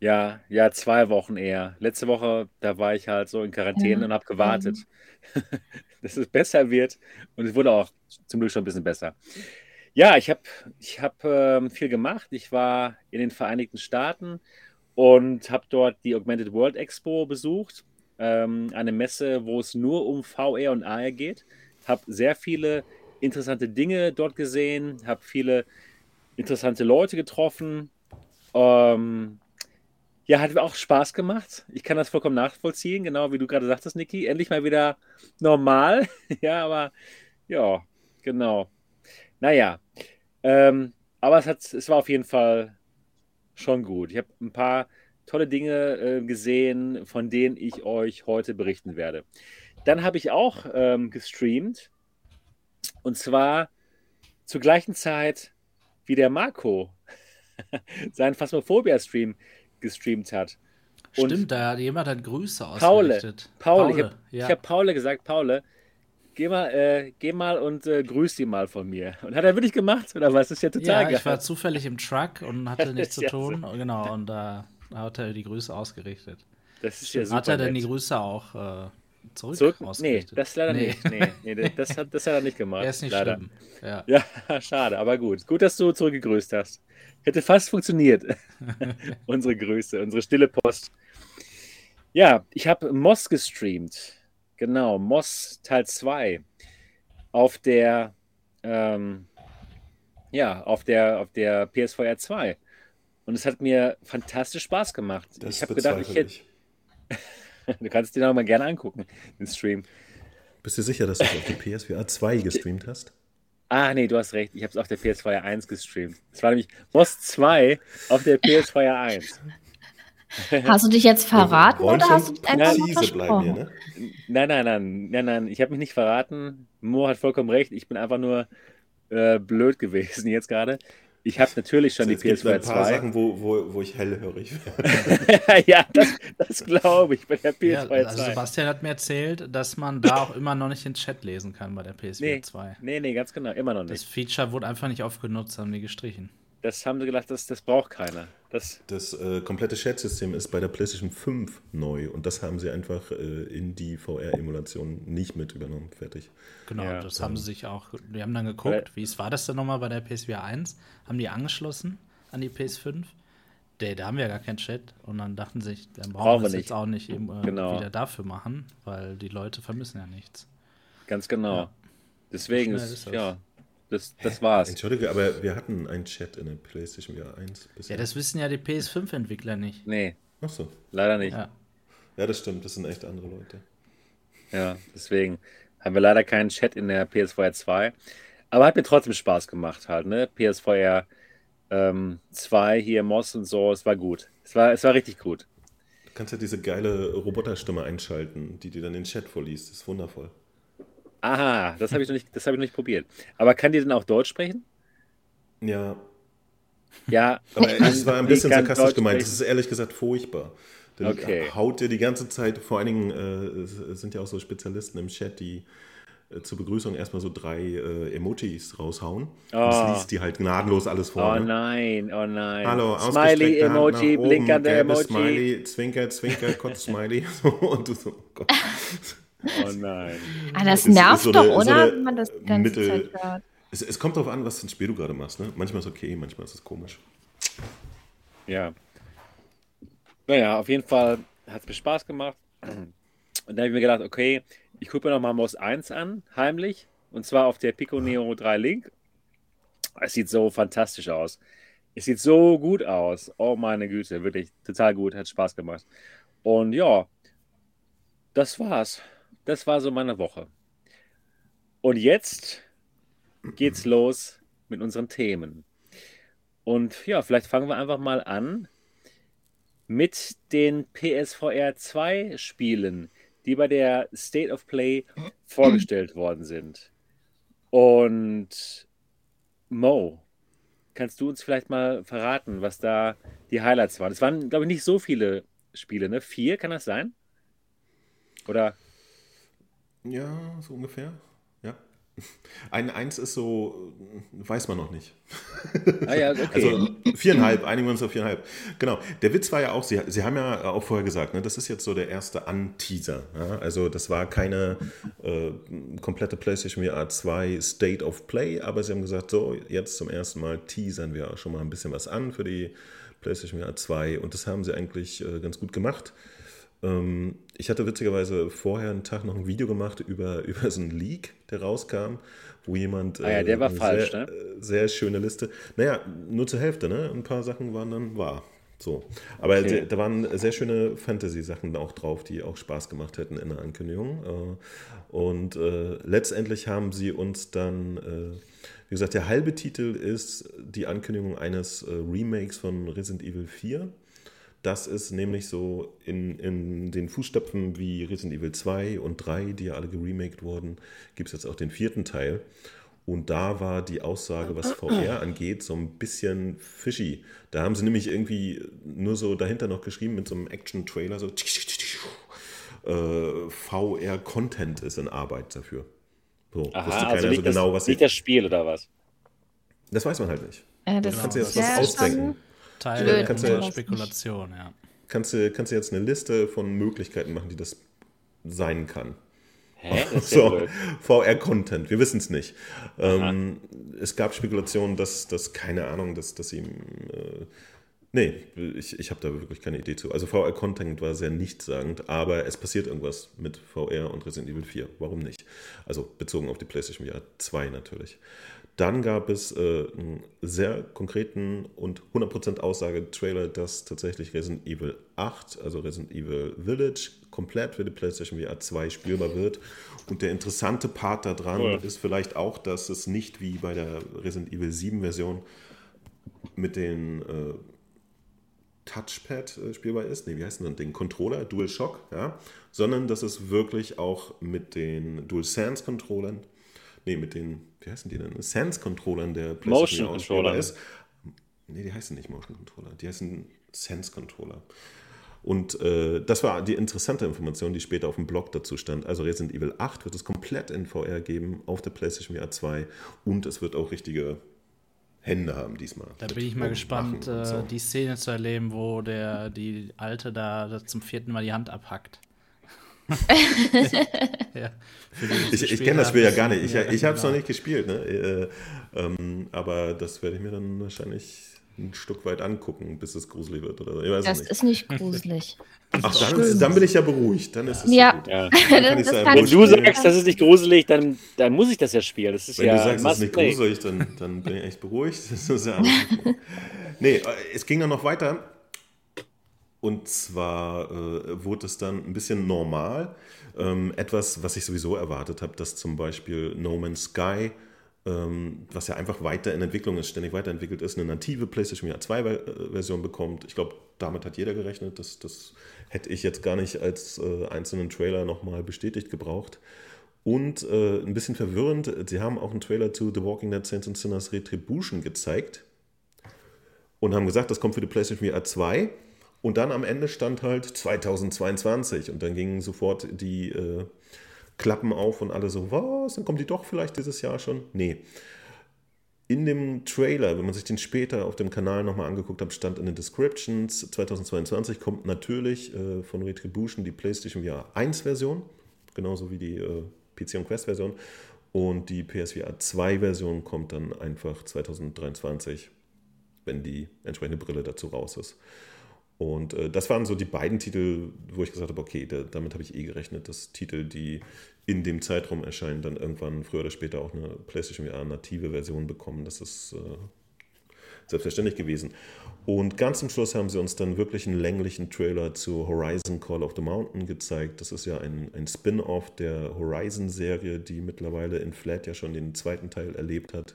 Ja, ja, zwei Wochen eher. Letzte Woche, da war ich halt so in Quarantäne Ja, und habe gewartet, dass es besser wird. Und es wurde auch zum Glück schon ein bisschen besser. Ja, ich habe ich hab, ähm, viel gemacht. Ich war in den Vereinigten Staaten und habe dort die Augmented World Expo besucht. Ähm, eine Messe, wo es nur um VR und AR geht. Habe sehr viele interessante Dinge dort gesehen, habe viele interessante Leute getroffen. Ähm, ja, hat auch Spaß gemacht. Ich kann das vollkommen nachvollziehen, genau wie du gerade sagtest, Niki. Endlich mal wieder normal. ja, aber ja, genau. Naja, ähm, aber es, hat, es war auf jeden Fall schon gut. Ich habe ein paar tolle Dinge äh, gesehen, von denen ich euch heute berichten werde. Dann habe ich auch ähm, gestreamt und zwar zur gleichen Zeit wie der Marco seinen Phasmophobia-Stream gestreamt hat. Und Stimmt, da hat jemand hat Grüße Paule, ausgerichtet. Paul, ich habe ja. hab Paule gesagt, Paule, geh mal, äh, geh mal und äh, grüß die mal von mir. Und hat er wirklich gemacht, oder was? Das ist ja total ja, geil. ich war zufällig im Truck und hatte nichts zu Ja, tun. Genau, und da hat er die Grüße ausgerichtet. das ist ja super Hat er denn die. Grüße auch äh, zurück, Zurück? Nee, das leider Nee. nicht. Nee, nee, das, hat, das hat er nicht gemacht. Er ist nicht leider. schlimm. Ja. Ja, schade, aber gut. Gut, dass du zurückgegrüßt hast. Hätte fast funktioniert. unsere Grüße, unsere stille Post. Ja, ich habe Moss gestreamt. Genau, Moss Teil 2. Auf der, ähm, ja, auf der, auf der PSVR 2. Und es hat mir fantastisch Spaß gemacht. Das ich habe gedacht, ich hätte, du kannst dir noch mal gerne angucken, den Stream. Bist du sicher, dass du es auf die PSVR 2 gestreamt hast? Ah, nee, du hast recht. Ich habe es auf der PS2 1 gestreamt. Es war nämlich Moss 2 auf der PS2 1. Hast du dich jetzt verraten oder hast du dich einfach nur bleiben hier, versprochen? ne? Nein, nein, nein, nein, nein. Ich habe mich nicht verraten. Mo hat vollkommen recht. Ich bin einfach nur äh, blöd gewesen jetzt gerade. Ich habe natürlich schon die es gibt ein PS2 paar 2. Sachen, wo, wo, wo ich hellhörig werde. ja, das, das glaube ich bei der Ja, PS2 also 2. Sebastian hat mir erzählt, dass man da auch immer noch nicht den Chat lesen kann bei der PSVR Nee, 2. nee, nee, ganz genau. Immer noch Das nicht. Feature wurde einfach nicht aufgenutzt, haben die gestrichen. Das haben sie gedacht, das, das braucht keiner. Das, Das äh, komplette Chat-System ist bei der PlayStation 5 neu und das haben sie einfach äh, in die VR-Emulation nicht mit übernommen. Fertig. Genau, Ja. das haben sie sich auch, die haben dann geguckt, Weil- wie es war das denn nochmal bei der PSVR 1? Haben die angeschlossen an die PS5? Der, da haben wir ja gar keinen Chat und dann dachten sie, dann brauchen, Brauchen wir wir es nicht. jetzt auch nicht eben, äh, Genau. wieder dafür machen, weil die Leute vermissen ja nichts. ganz genau. Ja. Deswegen ist, ist das. ja, das, das war's. Entschuldige, aber wir hatten einen Chat in der PlayStation VR 1 Ja, bisher. das wissen ja die PS5-Entwickler nicht. Nee, Achso. leider nicht. Ja. Ja, das stimmt, das sind echt andere Leute. Ja, deswegen haben wir leider keinen Chat in der PSVR 2. Aber hat mir trotzdem Spaß gemacht halt, ne? PSVR ähm, 2 hier, Moss und so, es war gut. Es war, es war richtig gut. Du kannst ja diese geile Roboterstimme einschalten, die dir dann den Chat vorliest. Das ist wundervoll. Aha, das habe ich, noch nicht- das hab ich noch nicht probiert. Aber kann die denn auch Deutsch sprechen? Ja, Ja, aber es war ein bisschen sarkastisch Deutsch gemeint. Das sprechen. ist ehrlich gesagt furchtbar. Dann Okay. haut dir die ganze Zeit, vor allen Dingen äh, sind ja auch so Spezialisten im Chat, die äh, zur Begrüßung erstmal so drei äh, Emojis raushauen. Und Oh. das liest die halt gnadenlos alles vor. Oh ne? nein, oh nein. Hallo, Smiley, Emoji, blinkernde Emoji. Smiley, Zwinker, Zwinker, Kotz, Smiley. So, und du so, oh Gott. Oh nein. Ah, das Es ist nervt so doch, eine- so oder? eine Wenn man das ganze Mittel- Zeit hört. Es, es kommt darauf an, was für ein Spiel du gerade machst. Ne? Manchmal ist es okay, manchmal ist es komisch. Ja. Naja, auf jeden Fall hat es mir Spaß gemacht. Und da habe ich mir gedacht, okay, ich gucke mir nochmal Moss 1 an, heimlich. Und zwar auf der Pico Neo 3 Link. Es sieht so fantastisch aus. Es sieht so gut aus. Oh meine Güte, wirklich total gut, hat Spaß gemacht. Und ja, das war's. Das war so meine Woche. Und jetzt geht's los mit unseren Themen. Und ja, vielleicht fangen wir einfach mal an mit den PSVR 2 Spielen, die bei der State of Play vorgestellt worden sind. Und Mo, kannst du uns vielleicht mal verraten, was da die Highlights waren? Es waren, glaube ich, nicht so viele Spiele, ne? Vier, kann das sein? Oder? Ja, so ungefähr. Ein Eins ist so, weiß man noch nicht. Ah ja, okay. Also viereinhalb, einigen wir uns auf viereinhalb. Genau. Der Witz war ja auch, Sie, Sie haben ja auch vorher gesagt, ne, das ist jetzt so der erste An-Teaser. Ja? Also das war keine äh, komplette PlayStation VR 2 State of Play, aber Sie haben gesagt, so, jetzt zum ersten Mal teasern wir schon mal ein bisschen was an für die PlayStation VR 2 und das haben Sie eigentlich äh, ganz gut gemacht. Ähm, ich hatte witzigerweise vorher einen Tag noch ein Video gemacht über, über so einen Leak, der rauskam, wo jemand. Ah ja, der war äh, falsch, sehr, ne? Äh, sehr schöne Liste. Naja, nur zur Hälfte, ne? Ein paar Sachen waren dann wahr. So. Aber Okay. da waren sehr schöne Fantasy-Sachen auch drauf, die auch Spaß gemacht hätten in der Ankündigung. Äh, Und äh, letztendlich haben sie uns dann, äh, wie gesagt, der halbe Titel ist die Ankündigung eines Remakes von Resident Evil 4. Das ist nämlich so in, in den Fußstapfen wie Resident Evil 2 und 3, die ja alle geremaked wurden, gibt es jetzt auch den vierten Teil. Und da war die Aussage, was VR angeht, so ein bisschen fishy. Da haben sie nämlich irgendwie nur so dahinter noch geschrieben mit so einem Action-Trailer, so äh, VR-Content ist in Arbeit dafür. So, wusste Aha, keiner also so nicht, genau, das, was sie. nicht das Spiel oder was? Das weiß man halt nicht. Äh, das Genau, Kannst du jetzt das was ausdenken? schon- Teil kannst ja- Spekulation, ja. Kannst du, kannst du jetzt eine Liste von Möglichkeiten machen, die das sein kann. Hä? So. VR-Content, wir wissen es nicht. Ähm, es gab Spekulationen, dass, dass keine Ahnung, dass, dass ihm. Äh, nee, ich, ich habe da wirklich keine Idee zu. Also VR-Content war sehr nichtssagend, aber es passiert irgendwas mit VR und Resident Evil 4. Warum nicht? Also bezogen auf die PlayStation VR 2 natürlich. Dann gab es äh, einen sehr konkreten und 100% Aussage-Trailer, dass tatsächlich Resident Evil 8, also Resident Evil Village, komplett für die PlayStation VR 2 spielbar wird. Und der interessante Part daran Cool. ist vielleicht auch, dass es nicht wie bei der Resident Evil 7 Version mit den äh, Touchpad äh, spielbar ist, nee, wie heißt denn das Ding? Controller, DualShock, ja, sondern dass es wirklich auch mit den DualSense-Controllern, nee, mit den, wie heißen die denn? Sense-Controllern der Motion auch spielbar Controller. ist. Nee, die heißen nicht Motion Controller, die heißen Sense-Controller. Und äh, das war die interessante Information, die später auf dem Blog dazu stand. Also Resident Evil 8 wird es komplett in VR geben, auf der PlayStation VR 2 und es wird auch richtige Hände haben diesmal. Da bin ich mal gespannt, äh, so. die Szene zu erleben, wo der, die Alte da zum vierten Mal die Hand abhackt. ja, Ich, ich kenne das Spiel ja gar nicht. Ich, wir, ich habe es noch genau. nicht gespielt, ne? Äh, ähm, aber das werde ich mir dann wahrscheinlich ein Stück weit angucken, bis es gruselig wird oder so. Ich weiß Das nicht. ist nicht gruselig. Ach, dann, ist, dann bin ich ja beruhigt. Dann ist es Ja. so gut. Ja. Dann kann ich Das sagen, kann Wenn du sagst, das ist nicht gruselig, dann, dann muss ich das ja spielen. Das ist Wenn ja du sagst, es ist nicht play. gruselig, dann, dann bin ich echt beruhigt. Das ist ja nee, äh, es ging dann noch weiter. Und zwar äh, wurde es dann ein bisschen normal. Ähm, etwas, was ich sowieso erwartet habe, dass zum Beispiel No Man's Sky, ähm, was ja einfach weiter in Entwicklung ist, ständig weiterentwickelt ist, eine native PlayStation VR 2 Ver- äh, Version bekommt. Ich glaube, damit hat jeder gerechnet. Das, das hätte ich jetzt gar nicht als äh, einzelnen Trailer nochmal bestätigt gebraucht. Und äh, ein bisschen verwirrend, sie haben auch einen Trailer zu The Walking Dead Saints and Sinners Retribution gezeigt und haben gesagt, das kommt für die PlayStation VR 2. Und dann am Ende stand halt 2022 und dann gingen sofort die äh, Klappen auf und alle so, was, dann kommt die doch vielleicht dieses Jahr schon? Nee. In dem Trailer, wenn man sich den später auf dem Kanal nochmal angeguckt hat, stand in den Descriptions, 2022 kommt natürlich äh, von Retribution die PlayStation VR 1 Version, genauso wie die äh, PC und Quest Version. Und die PSVR 2 Version kommt dann einfach 2023, wenn die entsprechende Brille dazu raus ist. Und äh, das waren so die beiden Titel, wo ich gesagt habe, okay, da, damit habe ich eh gerechnet, dass Titel, die in dem Zeitraum erscheinen, dann irgendwann früher oder später auch eine PlayStation VR native Version bekommen. Das ist äh, selbstverständlich gewesen. Und ganz zum Schluss haben sie uns dann wirklich einen länglichen Trailer zu Horizon Call of the Mountain gezeigt. Das ist ja ein, ein Spin-off der Horizon-Serie, die mittlerweile in Flat ja schon den zweiten Teil erlebt hat.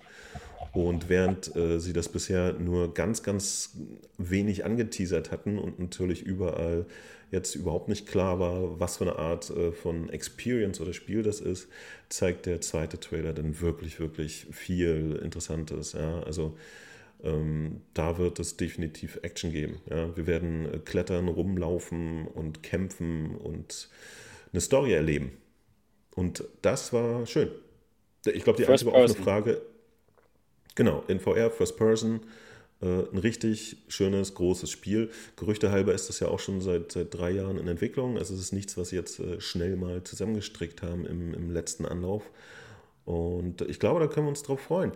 Und während äh, sie das bisher nur ganz, ganz wenig angeteasert hatten und natürlich überall jetzt überhaupt nicht klar war, was für eine Art äh, von Experience oder Spiel das ist, zeigt der zweite Trailer dann wirklich, wirklich viel Interessantes. Ja? Also ähm, da wird es definitiv Action geben. Ja? Wir werden äh, klettern, rumlaufen und kämpfen und eine Story erleben. Und das war schön. Ich glaube, die einzige offene Frage Genau, in VR, First Person, äh, ein richtig schönes, großes Spiel. Gerüchte halber ist das ja auch schon seit, seit drei Jahren in Entwicklung. Also es ist nichts, was sie jetzt äh, schnell mal zusammengestrickt haben im, im letzten Anlauf. Und ich glaube, da können wir uns drauf freuen.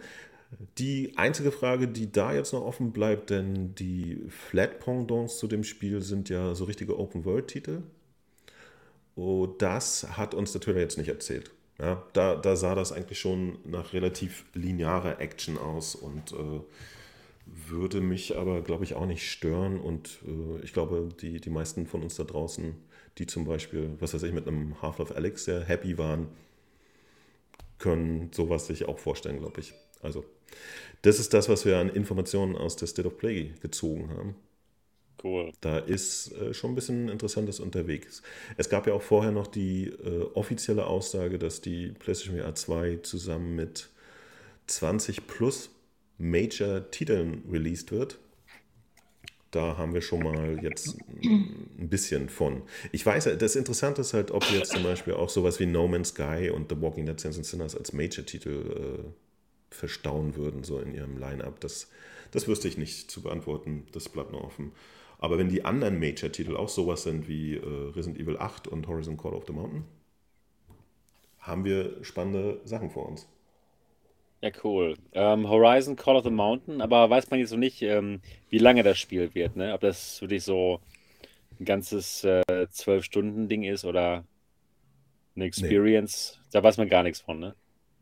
Die einzige Frage, die da jetzt noch offen bleibt, denn die Flat Pendants zu dem Spiel sind ja so richtige Open-World-Titel. Und das hat uns der Trailer jetzt nicht erzählt. Ja, da, da sah das eigentlich schon nach relativ linearer Action aus und äh, würde mich aber, glaube ich, auch nicht stören. Und äh, ich glaube, die, die meisten von uns da draußen, die zum Beispiel, was weiß ich, mit einem Half-Life Alex sehr happy waren, können sowas sich auch vorstellen, glaube ich. Also, das ist das, was wir an Informationen aus der State of Play gezogen haben. Cool. Da ist äh, schon ein bisschen Interessantes unterwegs. Es gab ja auch vorher noch die äh, offizielle Aussage, dass die PlayStation VR 2 zusammen mit 20 plus Major-Titeln released wird. Da haben wir schon mal jetzt ein bisschen von. Ich weiß, das Interessante ist halt, ob jetzt zum Beispiel auch sowas wie No Man's Sky und The Walking Dead Saints and Sinners als Major-Titel äh, verstauen würden, so in ihrem Line-Up. Das, das wüsste ich nicht zu beantworten. Das bleibt noch offen. Aber wenn die anderen Major-Titel auch sowas sind wie äh, Resident Evil 8 und Horizon Call of the Mountain, haben wir spannende Sachen vor uns. Ja, cool. Ähm, Horizon Call of the Mountain, aber weiß man jetzt noch nicht, ähm, wie lange das Spiel wird, ne? Ob das wirklich so ein ganzes äh, Zwölf-Stunden-Ding ist oder eine Experience. Nee. Da weiß man gar nichts von, ne?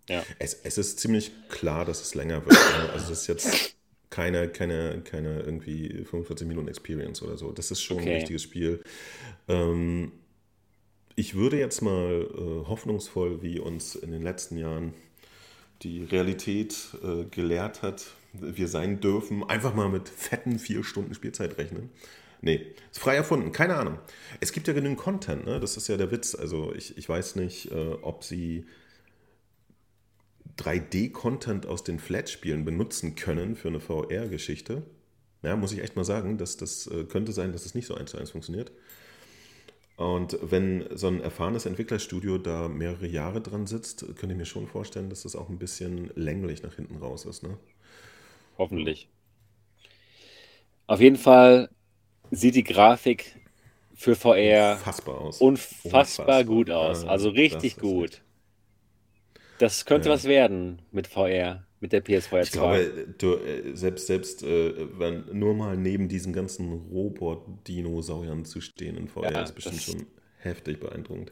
Ja. Es, es ist ziemlich klar, dass es länger wird. Ne? Also es ist jetzt keine, keine, keine irgendwie 45 Minuten Experience oder so. Das ist schon okay. ein richtiges Spiel. Ähm, ich würde jetzt mal äh, hoffnungsvoll, wie uns in den letzten Jahren die Realität äh, gelehrt hat, wir sein dürfen, einfach mal mit fetten vier Stunden Spielzeit rechnen. Nee, ist frei erfunden, keine Ahnung. Es gibt ja genügend Content, ne? das ist ja der Witz. Also ich, ich weiß nicht, äh, ob sie 3D-Content aus den Flat-Spielen benutzen können für eine VR-Geschichte. Ja, muss ich echt mal sagen, dass das äh, könnte sein, dass es das nicht so eins zu eins funktioniert. Und wenn so ein erfahrenes Entwicklerstudio da mehrere Jahre dran sitzt, könnte ich mir schon vorstellen, dass das auch ein bisschen länglich nach hinten raus ist. Ne? Hoffentlich. Auf jeden Fall sieht die Grafik für VR unfassbar, aus. unfassbar, unfassbar. gut aus. Also richtig gut. Das könnte ja. was werden mit VR, mit der PSVR 2. Ich glaube, du, äh, selbst, selbst äh, wenn, nur mal neben diesen ganzen Robot-Dinosauriern zu stehen in VR ja, ist bestimmt schon heftig beeindruckend.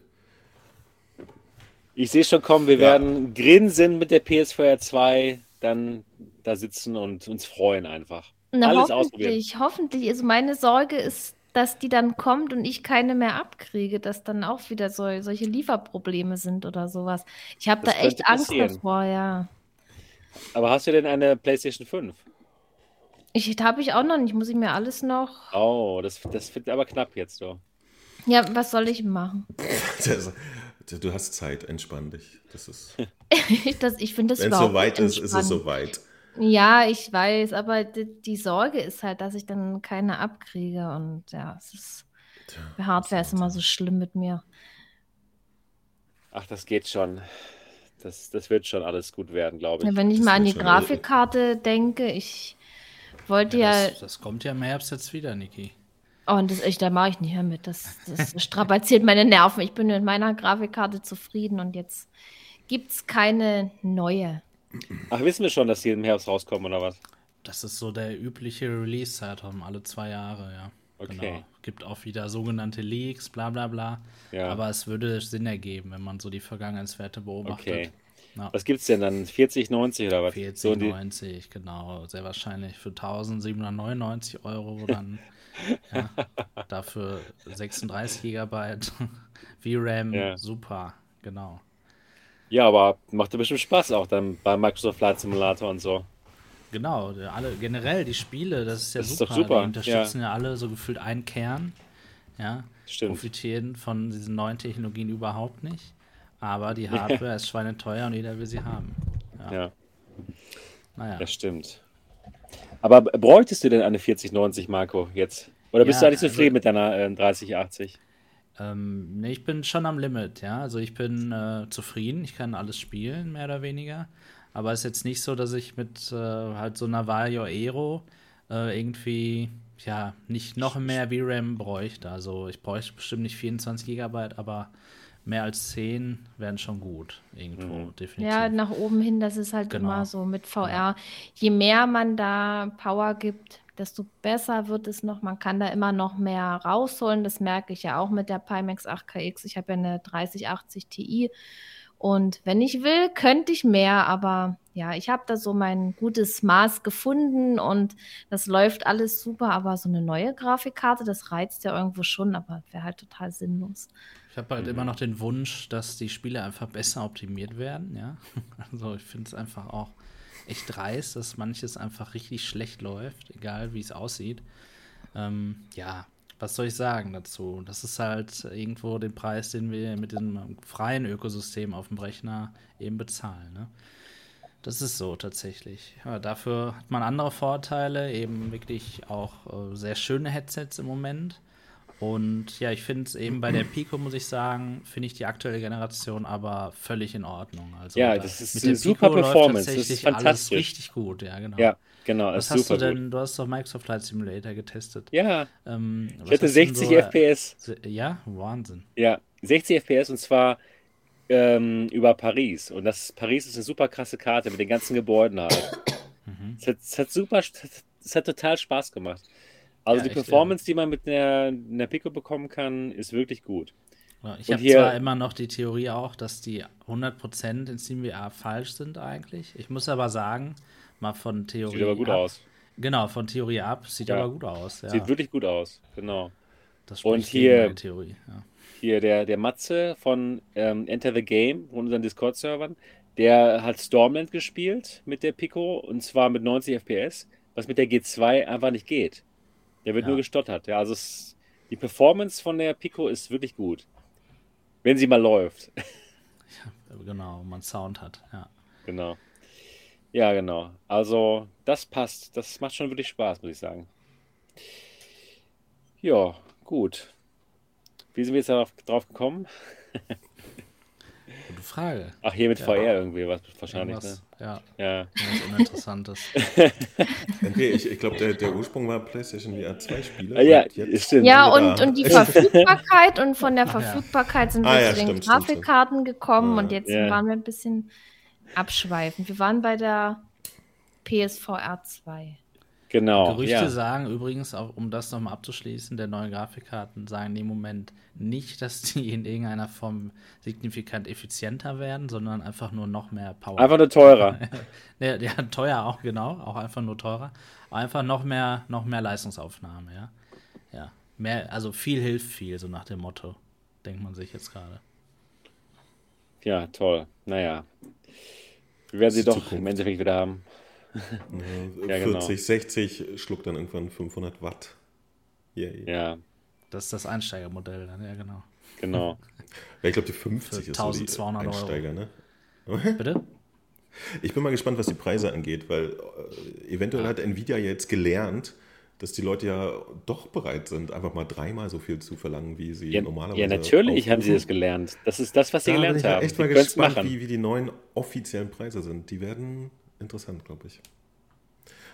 Ich sehe schon kommen, wir ja. werden grinsen mit der PSVR 2, dann da sitzen und uns freuen einfach. Na, Alles hoffentlich, hoffentlich. Also meine Sorge ist dass die dann kommt und ich keine mehr abkriege, dass dann auch wieder so, solche Lieferprobleme sind oder sowas. Ich habe da echt Angst davor, ja. Aber hast du denn eine PlayStation 5? Ich habe ich auch noch nicht, muss ich mir alles noch. Oh, das, das wird aber knapp jetzt so. Ja, was soll ich machen? du hast Zeit, entspann dich. Das ist. das, ich finde das Wenn es soweit ist, ist es soweit. Ja, ich weiß, aber die, die, Sorge ist halt, dass ich dann keine abkriege und ja, es ist. Tja, Hardware ist immer so schlimm mit mir. Ach, das geht schon. Das, das wird schon alles gut werden, glaube ich. Ja, wenn ich das mal an die Grafikkarte denke, ich wollte ja. ja das, das, kommt ja im Herbst jetzt wieder, Niki. Oh, und das, ich, da mache ich nicht mehr mit. Das, das strapaziert meine Nerven. Ich bin mit meiner Grafikkarte zufrieden und jetzt gibt es keine neue. Ach, wissen wir schon, dass die im Herbst rauskommen oder was? Das ist so der übliche Release-Zeitraum, alle zwei Jahre, ja. Okay. Genau. Gibt auch wieder sogenannte Leaks, bla bla bla. Ja. Aber es würde Sinn ergeben, wenn man so die Vergangenheitswerte beobachtet. Okay. Ja. Was gibt's denn dann? 40, 90 oder was? 40, So in die- 90, genau. Sehr wahrscheinlich für 1799 Euro dann ja, dafür 36 Gigabyte VRAM, Ja. super, genau. Ja, aber macht ja bestimmt Spaß auch dann bei Microsoft Flight Simulator und so. Genau, alle generell die Spiele, das ist ja Das ist super. doch super, Die unterstützen ja. alle so gefühlt einen Kern. Ja, Stimmt. profitieren von diesen neuen Technologien überhaupt nicht. Aber die Hardware ist schweineteuer und jeder will sie haben. Ja, Ja, naja. das stimmt. Aber bräuchtest du denn eine 4090, Marco, jetzt? Oder bist Ja, du eigentlich also- zufrieden mit deiner äh, 3080? Ähm, nee, ich bin schon am Limit, ja. Also ich bin äh, zufrieden, ich kann alles spielen, mehr oder weniger. Aber es ist jetzt nicht so, dass ich mit äh, halt so einer Valio Aero äh, irgendwie, ja, nicht noch mehr VRAM bräuchte. Also ich bräuchte bestimmt nicht 24 Gigabyte, aber mehr als 10 wären schon gut, irgendwo, definitiv. Ja, nach oben hin, das ist halt Genau. immer so mit VR. Je mehr man da Power gibt, desto besser wird es noch. Man kann da immer noch mehr rausholen. Das merke ich ja auch mit der Pimax 8KX. Ich habe ja eine 3080 Ti. Und wenn ich will, könnte ich mehr, aber ja, ich habe da so mein gutes Maß gefunden und das läuft alles super, aber so eine neue Grafikkarte, das reizt ja irgendwo schon, aber wäre halt total sinnlos. Ich habe halt immer noch den Wunsch, dass die Spiele einfach besser optimiert werden, ja. Also ich finde es einfach auch echt dreist, dass manches einfach richtig schlecht läuft, egal wie es aussieht. Ähm, ja, was soll ich sagen dazu? Das ist halt irgendwo den Preis, den wir mit diesem freien Ökosystem auf dem Rechner eben bezahlen. Ne? Das ist so tatsächlich. Ja, dafür hat man andere Vorteile, eben wirklich auch äh, sehr schöne Headsets im Moment. Und ja, ich finde es eben bei der Pico, muss ich sagen, finde ich die aktuelle Generation aber völlig in Ordnung. Also Ja, da- das ist mit eine super Pico läuft Performance, das ist tatsächlich alles fantastisch. richtig gut, ja, genau. Ja, genau, Was hast du denn, gut. du hast doch Microsoft Flight Simulator getestet. Ja, Ähm, ich hatte hast du denn 60 so- FPS. Se- Ja, Wahnsinn. Ja, 60 FPS und zwar ähm, über Paris. Und das Paris ist eine super krasse Karte mit den ganzen Gebäuden halt. Mhm. Es hat, es hat super, es hat total Spaß gemacht. Also Ja, die echt, Performance, die man mit einer, einer Pico bekommen kann, ist wirklich gut. Ich Und habe zwar immer noch die Theorie auch, dass die 100% in SteamVR falsch sind eigentlich. Ich muss aber sagen, mal von Theorie Sieht aber gut ab, aus. Genau, von Theorie ab, sieht Ja. aber gut aus. Ja. Sieht wirklich gut aus, genau. das und spricht gegen hier- Theorie. Ja. Hier der, der Matze von ähm, Enter the Game, von unseren Discord-Servern, der hat Stormland gespielt mit der Pico und zwar mit 90 FPS, was mit der G2 einfach nicht geht. Der wird Ja. nur gestottert. Ja, also es, die Performance von der Pico ist wirklich gut. Wenn sie mal läuft. Genau, man Sound hat. Ja. genau. Ja, genau. Also, das passt. Das macht schon wirklich Spaß, muss ich sagen. Ja, gut. Wie sind wir jetzt darauf, drauf gekommen? Frage. Ach, hier mit Ja. VR irgendwie was wahrscheinlich, ne? Ja, Ja. Uninteressantes. Okay, ich, ich glaube, der, der Ursprung war PlayStation VR 2 Spiele. Ah, ja, und jetzt stimmt. Ja, und, und die Verfügbarkeit und von der. Verfügbarkeit sind wir Ah, ja, zu den stimmt, stimmt, stimmt. Grafikkarten gekommen und jetzt waren wir ein bisschen abschweifend. Wir waren bei der PSVR 2. Genau. Gerüchte ja. sagen übrigens, auch um das nochmal abzuschließen, der neuen Grafikkarten sagen im Moment nicht, dass die in irgendeiner Form signifikant effizienter werden, sondern einfach nur noch mehr Power. Einfach nur teurer. Ja, ja, teuer auch, genau, auch einfach nur teurer. Einfach noch mehr, noch mehr Leistungsaufnahme, ja. Ja. Mehr, also viel hilft viel, so nach dem Motto, denkt man sich jetzt gerade. Ja, toll. Naja. Wir werden sie doch Zukunft. im Endeffekt wieder haben. Ja, Ja, genau. 40, 60 schluckt dann irgendwann 500 Watt. Yay. Ja, Das ist das Einsteigermodell dann, ja genau. genau. Ja, ich glaube, die 50 Für ist so die 1200 Euro. Einsteiger, ne? Bitte? Ich bin mal gespannt, was die Preise angeht, weil äh, eventuell hat Nvidia jetzt gelernt, dass die Leute ja doch bereit sind, einfach mal dreimal so viel zu verlangen, wie sie Ja, normalerweise ja natürlich haben sie das aufrufen. gelernt. Das ist das, was sie Da bin gelernt ich ja haben. echt Die mal können's gespannt, wie, wie die neuen offiziellen Preise sind. Die werden interessant, glaube ich.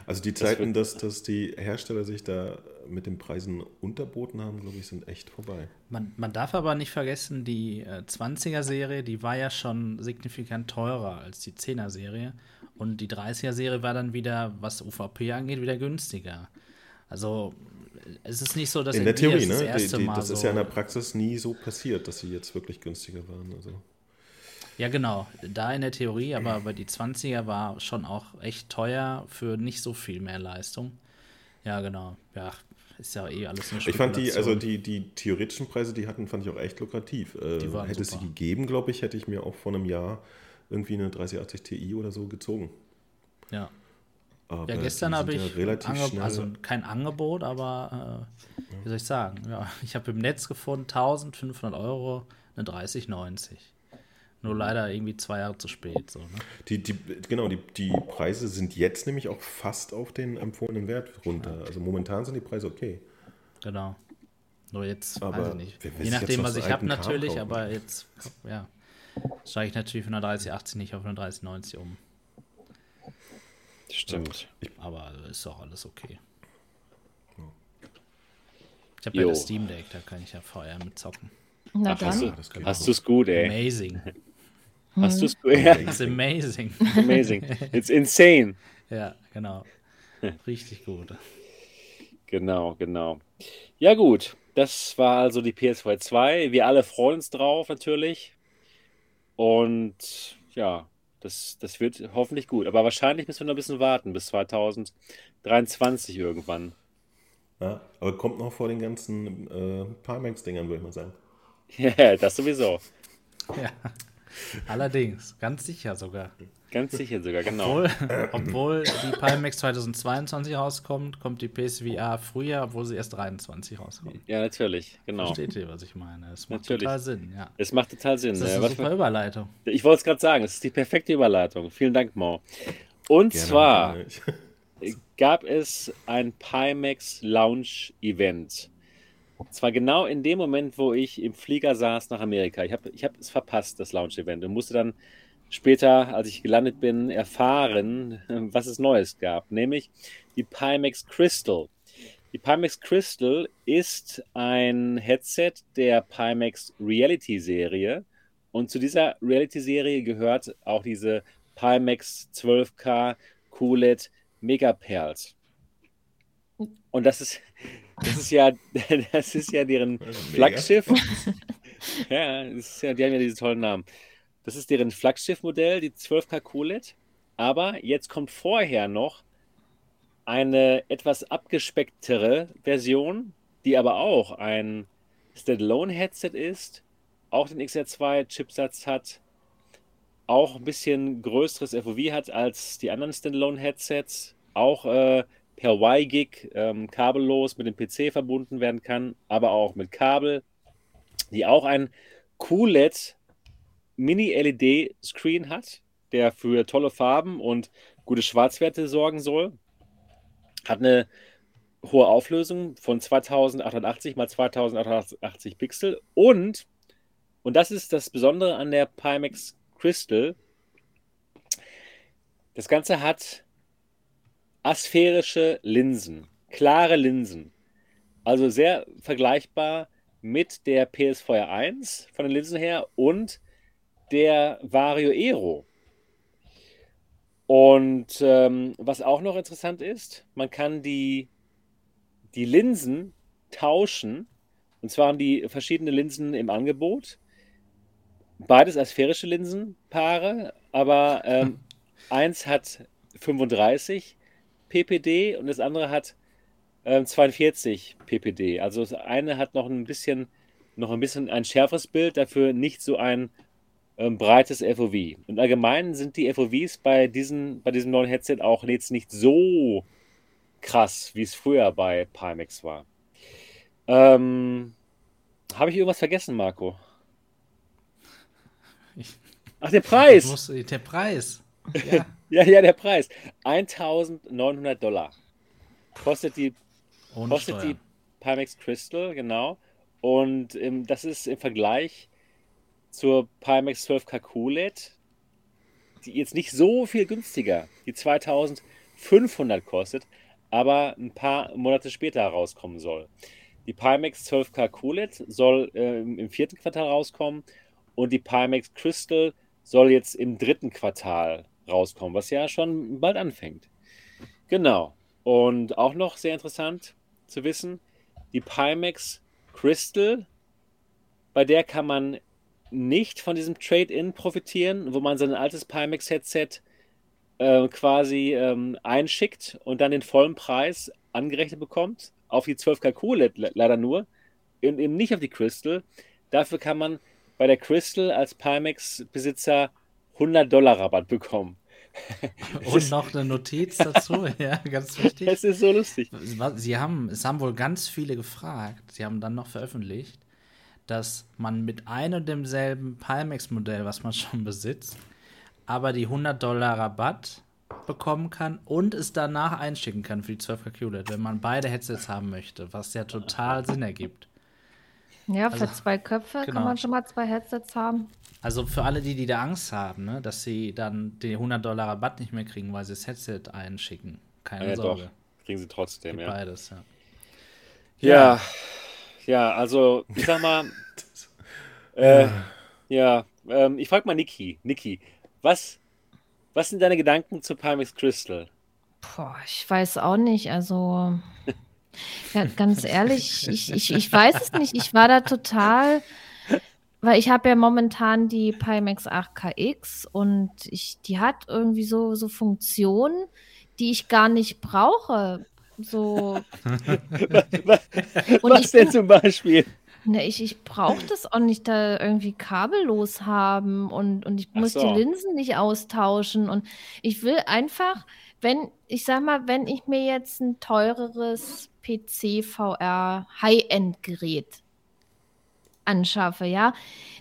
Also die Zeiten, dass, dass die Hersteller sich da mit den Preisen unterboten haben, glaube ich, sind echt vorbei. Man, man darf aber nicht vergessen, die äh, 20er-Serie, die war ja schon signifikant teurer als die 10er-Serie. Und die 30er-Serie war dann wieder, was UVP angeht, wieder günstiger. Also es ist nicht so, dass in der Theorie, das, ne? erste Die, die, Mal das so ist ja in der Praxis nie so passiert, dass sie jetzt wirklich günstiger waren. Also. Ja, genau. Da in der Theorie, aber bei die 20er war schon auch echt teuer für nicht so viel mehr Leistung. Ja, genau. Ja, ist ja eh alles eine Ich fand die, also die, die theoretischen Preise, die hatten, fand ich auch echt lukrativ. Äh, Die waren hätte es sie gegeben, glaube ich, hätte ich mir auch vor einem Jahr irgendwie eine 3080 Ti oder so gezogen. Ja. Aber Ja, gestern habe ich ja schnell. also kein Angebot, aber äh, wie soll ich sagen? Ja, ich habe im Netz gefunden 1500 Euro eine 3090. Nur leider irgendwie zwei Jahre zu spät. So, ne? Die, die, genau, die, die Preise sind jetzt nämlich auch fast auf den empfohlenen Wert runter. Also momentan sind die Preise okay. Genau. Nur jetzt, Aber weiß ich nicht. Je nachdem, was so ich habe natürlich, kaufen? aber jetzt, ja, steige ich natürlich von einer 3080 nicht auf eine 3090 um. Stimmt. Aber ist doch alles okay. Ich habe ja das Steam Deck, da kann ich ja VR mit zocken. Na Ach, hast dann. du, hast auch. du's gut, ey. Amazing. Hast du's gut? Ja, It's amazing. amazing. It's insane. Ja, genau. Richtig gut. Genau, genau. Ja, gut. Das war also die PS2 2. Wir alle freuen uns drauf, natürlich. Und ja, das, das wird hoffentlich gut. Aber wahrscheinlich müssen wir noch ein bisschen warten bis 2023 irgendwann. Ja, aber kommt noch vor den ganzen äh, Pimax-Dingern, würde ich mal sagen. Ja, das sowieso. Ja. Allerdings, ganz sicher sogar. Ganz sicher sogar, genau. Obwohl, obwohl die Pimax 2022 rauskommt, kommt die PSVR früher, obwohl sie erst 23 rauskommt. Ja, natürlich, genau. Versteht ihr, was ich meine? Es macht Natürlich. total Sinn, ja. Es macht total Sinn. Das ist ne? eine Was super Überleitung. Ich wollte es gerade sagen, es ist die perfekte Überleitung. Vielen Dank, Mo. Und Gerne, zwar gab es ein Pimax Lounge Event. Zwar genau in dem Moment, wo ich im Flieger saß nach Amerika. Ich habe ich hab es verpasst, das Lounge Event, und musste dann später, als ich gelandet bin, erfahren, was es Neues gab, nämlich die Pimax Crystal. Die Pimax Crystal ist ein Headset der Pimax Reality Serie und zu dieser Reality Serie gehört auch diese Pimax 12K QLED Megaperls. Und das ist, das ist ja, das ist ja deren Mega. Flaggschiff. Ja, ja, die haben ja diese tollen Namen. Das ist deren Flaggschiffmodell, die 12K QLED. Aber jetzt kommt vorher noch eine etwas abgespecktere Version, die aber auch ein Standalone-Headset ist, auch den XR2-Chipsatz hat, auch ein bisschen größeres FOV hat als die anderen Standalone-Headsets, auch äh, per Y-Gig ähm, kabellos mit dem PC verbunden werden kann, aber auch mit Kabel, die auch ein QLED Mini-LED-Screen hat, der für tolle Farben und gute Schwarzwerte sorgen soll. Hat eine hohe Auflösung von 2880 mal 2880 Pixel und, und das ist das Besondere an der Pimax Crystal, das Ganze hat asphärische Linsen, klare Linsen. Also sehr vergleichbar mit der PS4 1 von den Linsen her und der Vario Aero. Und ähm, was auch noch interessant ist, man kann die, die Linsen tauschen. Und zwar haben die verschiedene Linsen im Angebot. Beides asphärische Linsenpaare, aber ähm, eins hat 35 ppd und das andere hat ähm, 42 ppd. Also das eine hat noch ein bisschen, noch ein bisschen ein schärferes Bild, dafür nicht so ein ähm, breites FOV. Und allgemein sind die FOVs bei, diesen, bei diesem neuen Headset auch jetzt nicht so krass, wie es früher bei Pimax war. Ähm, Habe ich irgendwas vergessen, Marco? Ich- Ach, der Preis! Muss, der Preis. Ja. Ja, ja, der Preis. 1900 Dollar. Kostet die, Ohne kostet die. Pimax Crystal, genau. Und ähm, das ist im Vergleich zur Pimax 12K QLED, die jetzt nicht so viel günstiger, die 2500 kostet, aber ein paar Monate später rauskommen soll. Die Pimax 12K QLED soll äh, im vierten Quartal rauskommen und die Pimax Crystal soll jetzt im dritten Quartal rauskommen, was ja schon bald anfängt. Genau. Und auch noch sehr interessant, zu wissen, die Pimax Crystal, bei der kann man nicht von diesem Trade-in profitieren, wo man sein altes Pimax-Headset äh, quasi ähm, einschickt und dann den vollen Preis angerechnet bekommt, auf die 12 Kalkule leider nur, und eben nicht auf die Crystal. Dafür kann man bei der Crystal als Pimax-Besitzer 100 Dollar Rabatt bekommen. Und noch eine Notiz dazu, ja, ganz wichtig. Es ist so lustig. Sie haben, es haben wohl ganz viele gefragt, sie haben dann noch veröffentlicht, dass man mit einem und demselben Pimax-Modell, was man schon besitzt, aber die 100 Dollar Rabatt bekommen kann und es danach einschicken kann für die 12 QLED, wenn man beide Headsets haben möchte, was ja total Sinn ergibt. Ja, für also, zwei Köpfe genau. kann man schon mal zwei Headsets haben. Also für alle, die, die da Angst haben, ne, dass sie dann die 100 Dollar Rabatt nicht mehr kriegen, weil sie das Headset einschicken. Keine ja, Sorge. Doch. Kriegen sie trotzdem, Gibt ja. Beides, ja. Ja, ja, also ich sag mal, äh, ja, ähm, ich frag mal Niki. Niki, was, was sind deine Gedanken zu Pimax Crystal? Boah, ich weiß auch nicht. Also ja, ganz ehrlich, ich, ich, ich weiß es nicht. Ich war da total, weil ich habe ja momentan die Pimax 8KX und ich, die hat irgendwie so, so Funktionen, die ich gar nicht brauche. So. was, was denn zum Beispiel? Ne, ich, ich brauche das auch nicht da irgendwie kabellos haben und, und ich muss so. die Linsen nicht austauschen. Und ich will einfach, wenn, ich sag mal, wenn ich mir jetzt ein teureres PC-VR High-End-Gerät anschaffe, ja,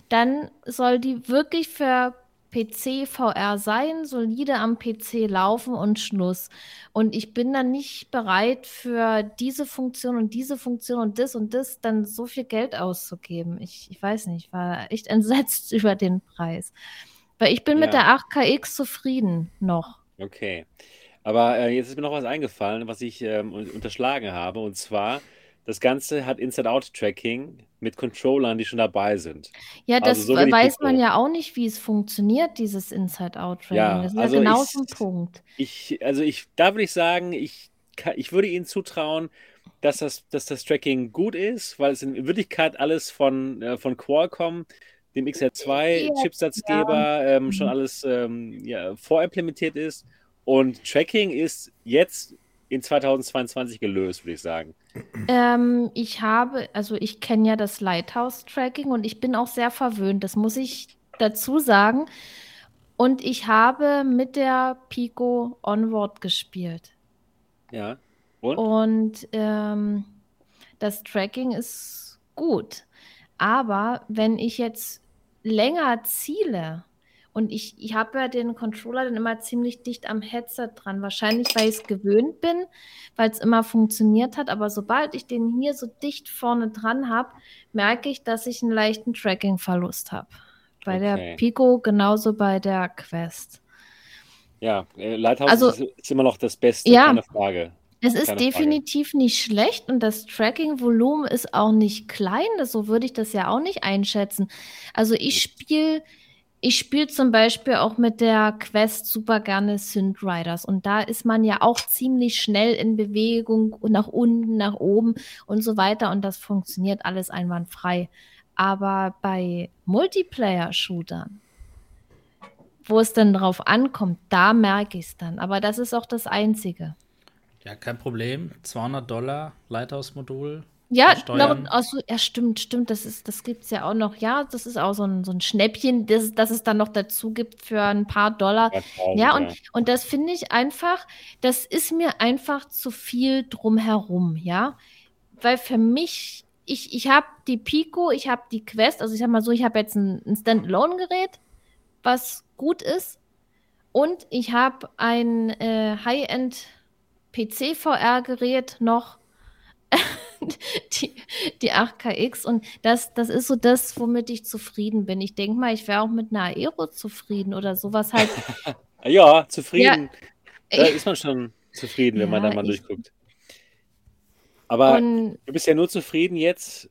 dann soll die wirklich für PC VR sein, solide am PC laufen und Schluss. Und ich bin dann nicht bereit, für diese Funktion und diese Funktion und das und das dann so viel Geld auszugeben. Ich, ich weiß nicht, ich war echt entsetzt über den Preis. Weil ich bin ja. mit der 8KX zufrieden noch. Okay. Aber äh, jetzt ist mir noch was eingefallen, was ich ähm, unterschlagen habe. Und zwar, das Ganze hat Inside-Out-Tracking mit Controllern, die schon dabei sind. Ja, das also so weiß man ja auch nicht, wie es funktioniert, dieses Inside-Out-Tracking. Ja, das ist also ja genau so ein Punkt. Ich, also ich, da würde ich sagen, ich, ich würde Ihnen zutrauen, dass das, dass das Tracking gut ist, weil es in Wirklichkeit alles von, äh, von Qualcomm, dem XR2-Chipsatzgeber, ja. ähm, schon mhm. alles ähm, ja, vorimplementiert ist. Und Tracking ist jetzt in 2022 gelöst, würde ich sagen. Ähm, ich habe, also ich kenne ja das Lighthouse-Tracking und ich bin auch sehr verwöhnt, das muss ich dazu sagen. Und ich habe mit der Pico Onward gespielt. Ja. Und, und ähm, das Tracking ist gut. Aber wenn ich jetzt länger ziele, und ich, ich habe ja den Controller dann immer ziemlich dicht am Headset dran. Wahrscheinlich, weil ich es gewöhnt bin, weil es immer funktioniert hat. Aber sobald ich den hier so dicht vorne dran habe, merke ich, dass ich einen leichten Tracking-Verlust habe. Bei okay. der Pico genauso bei der Quest. Ja, äh, Lighthouse also, ist, ist, immer noch das Beste, ja, keine Frage. Es ist keine definitiv Frage. nicht schlecht und das Tracking-Volumen ist auch nicht klein. Das, so würde ich das ja auch nicht einschätzen. Also ich spiele ich spiele zum Beispiel auch mit der Quest super gerne Synth Riders und da ist man ja auch ziemlich schnell in Bewegung und nach unten, nach oben und so weiter und das funktioniert alles einwandfrei. Aber bei Multiplayer-Shootern, wo es dann drauf ankommt, da merke ich es dann. Aber das ist auch das Einzige. Ja, kein Problem. 200 Dollar Lighthouse-Modul ja, noch, also, ja, stimmt, stimmt. Das, das gibt es ja auch noch. Ja, das ist auch so ein, so ein Schnäppchen, das, das es dann noch dazu gibt für ein paar Dollar. Ja, und, und das finde ich einfach, das ist mir einfach zu viel drumherum, ja. Weil für mich, ich, ich habe die Pico, ich habe die Quest, also ich sag mal so, ich habe jetzt ein, ein Standalone-Gerät, was gut ist. Und ich habe ein äh, High-End PC-VR-Gerät noch die, die 8KX und das, das ist so das, womit ich zufrieden bin. Ich denke mal, ich wäre auch mit einer Aero zufrieden oder sowas halt. ja, zufrieden. Ja, da ist man schon zufrieden, wenn ja, man da mal ich, durchguckt. Aber und, du bist ja nur zufrieden jetzt,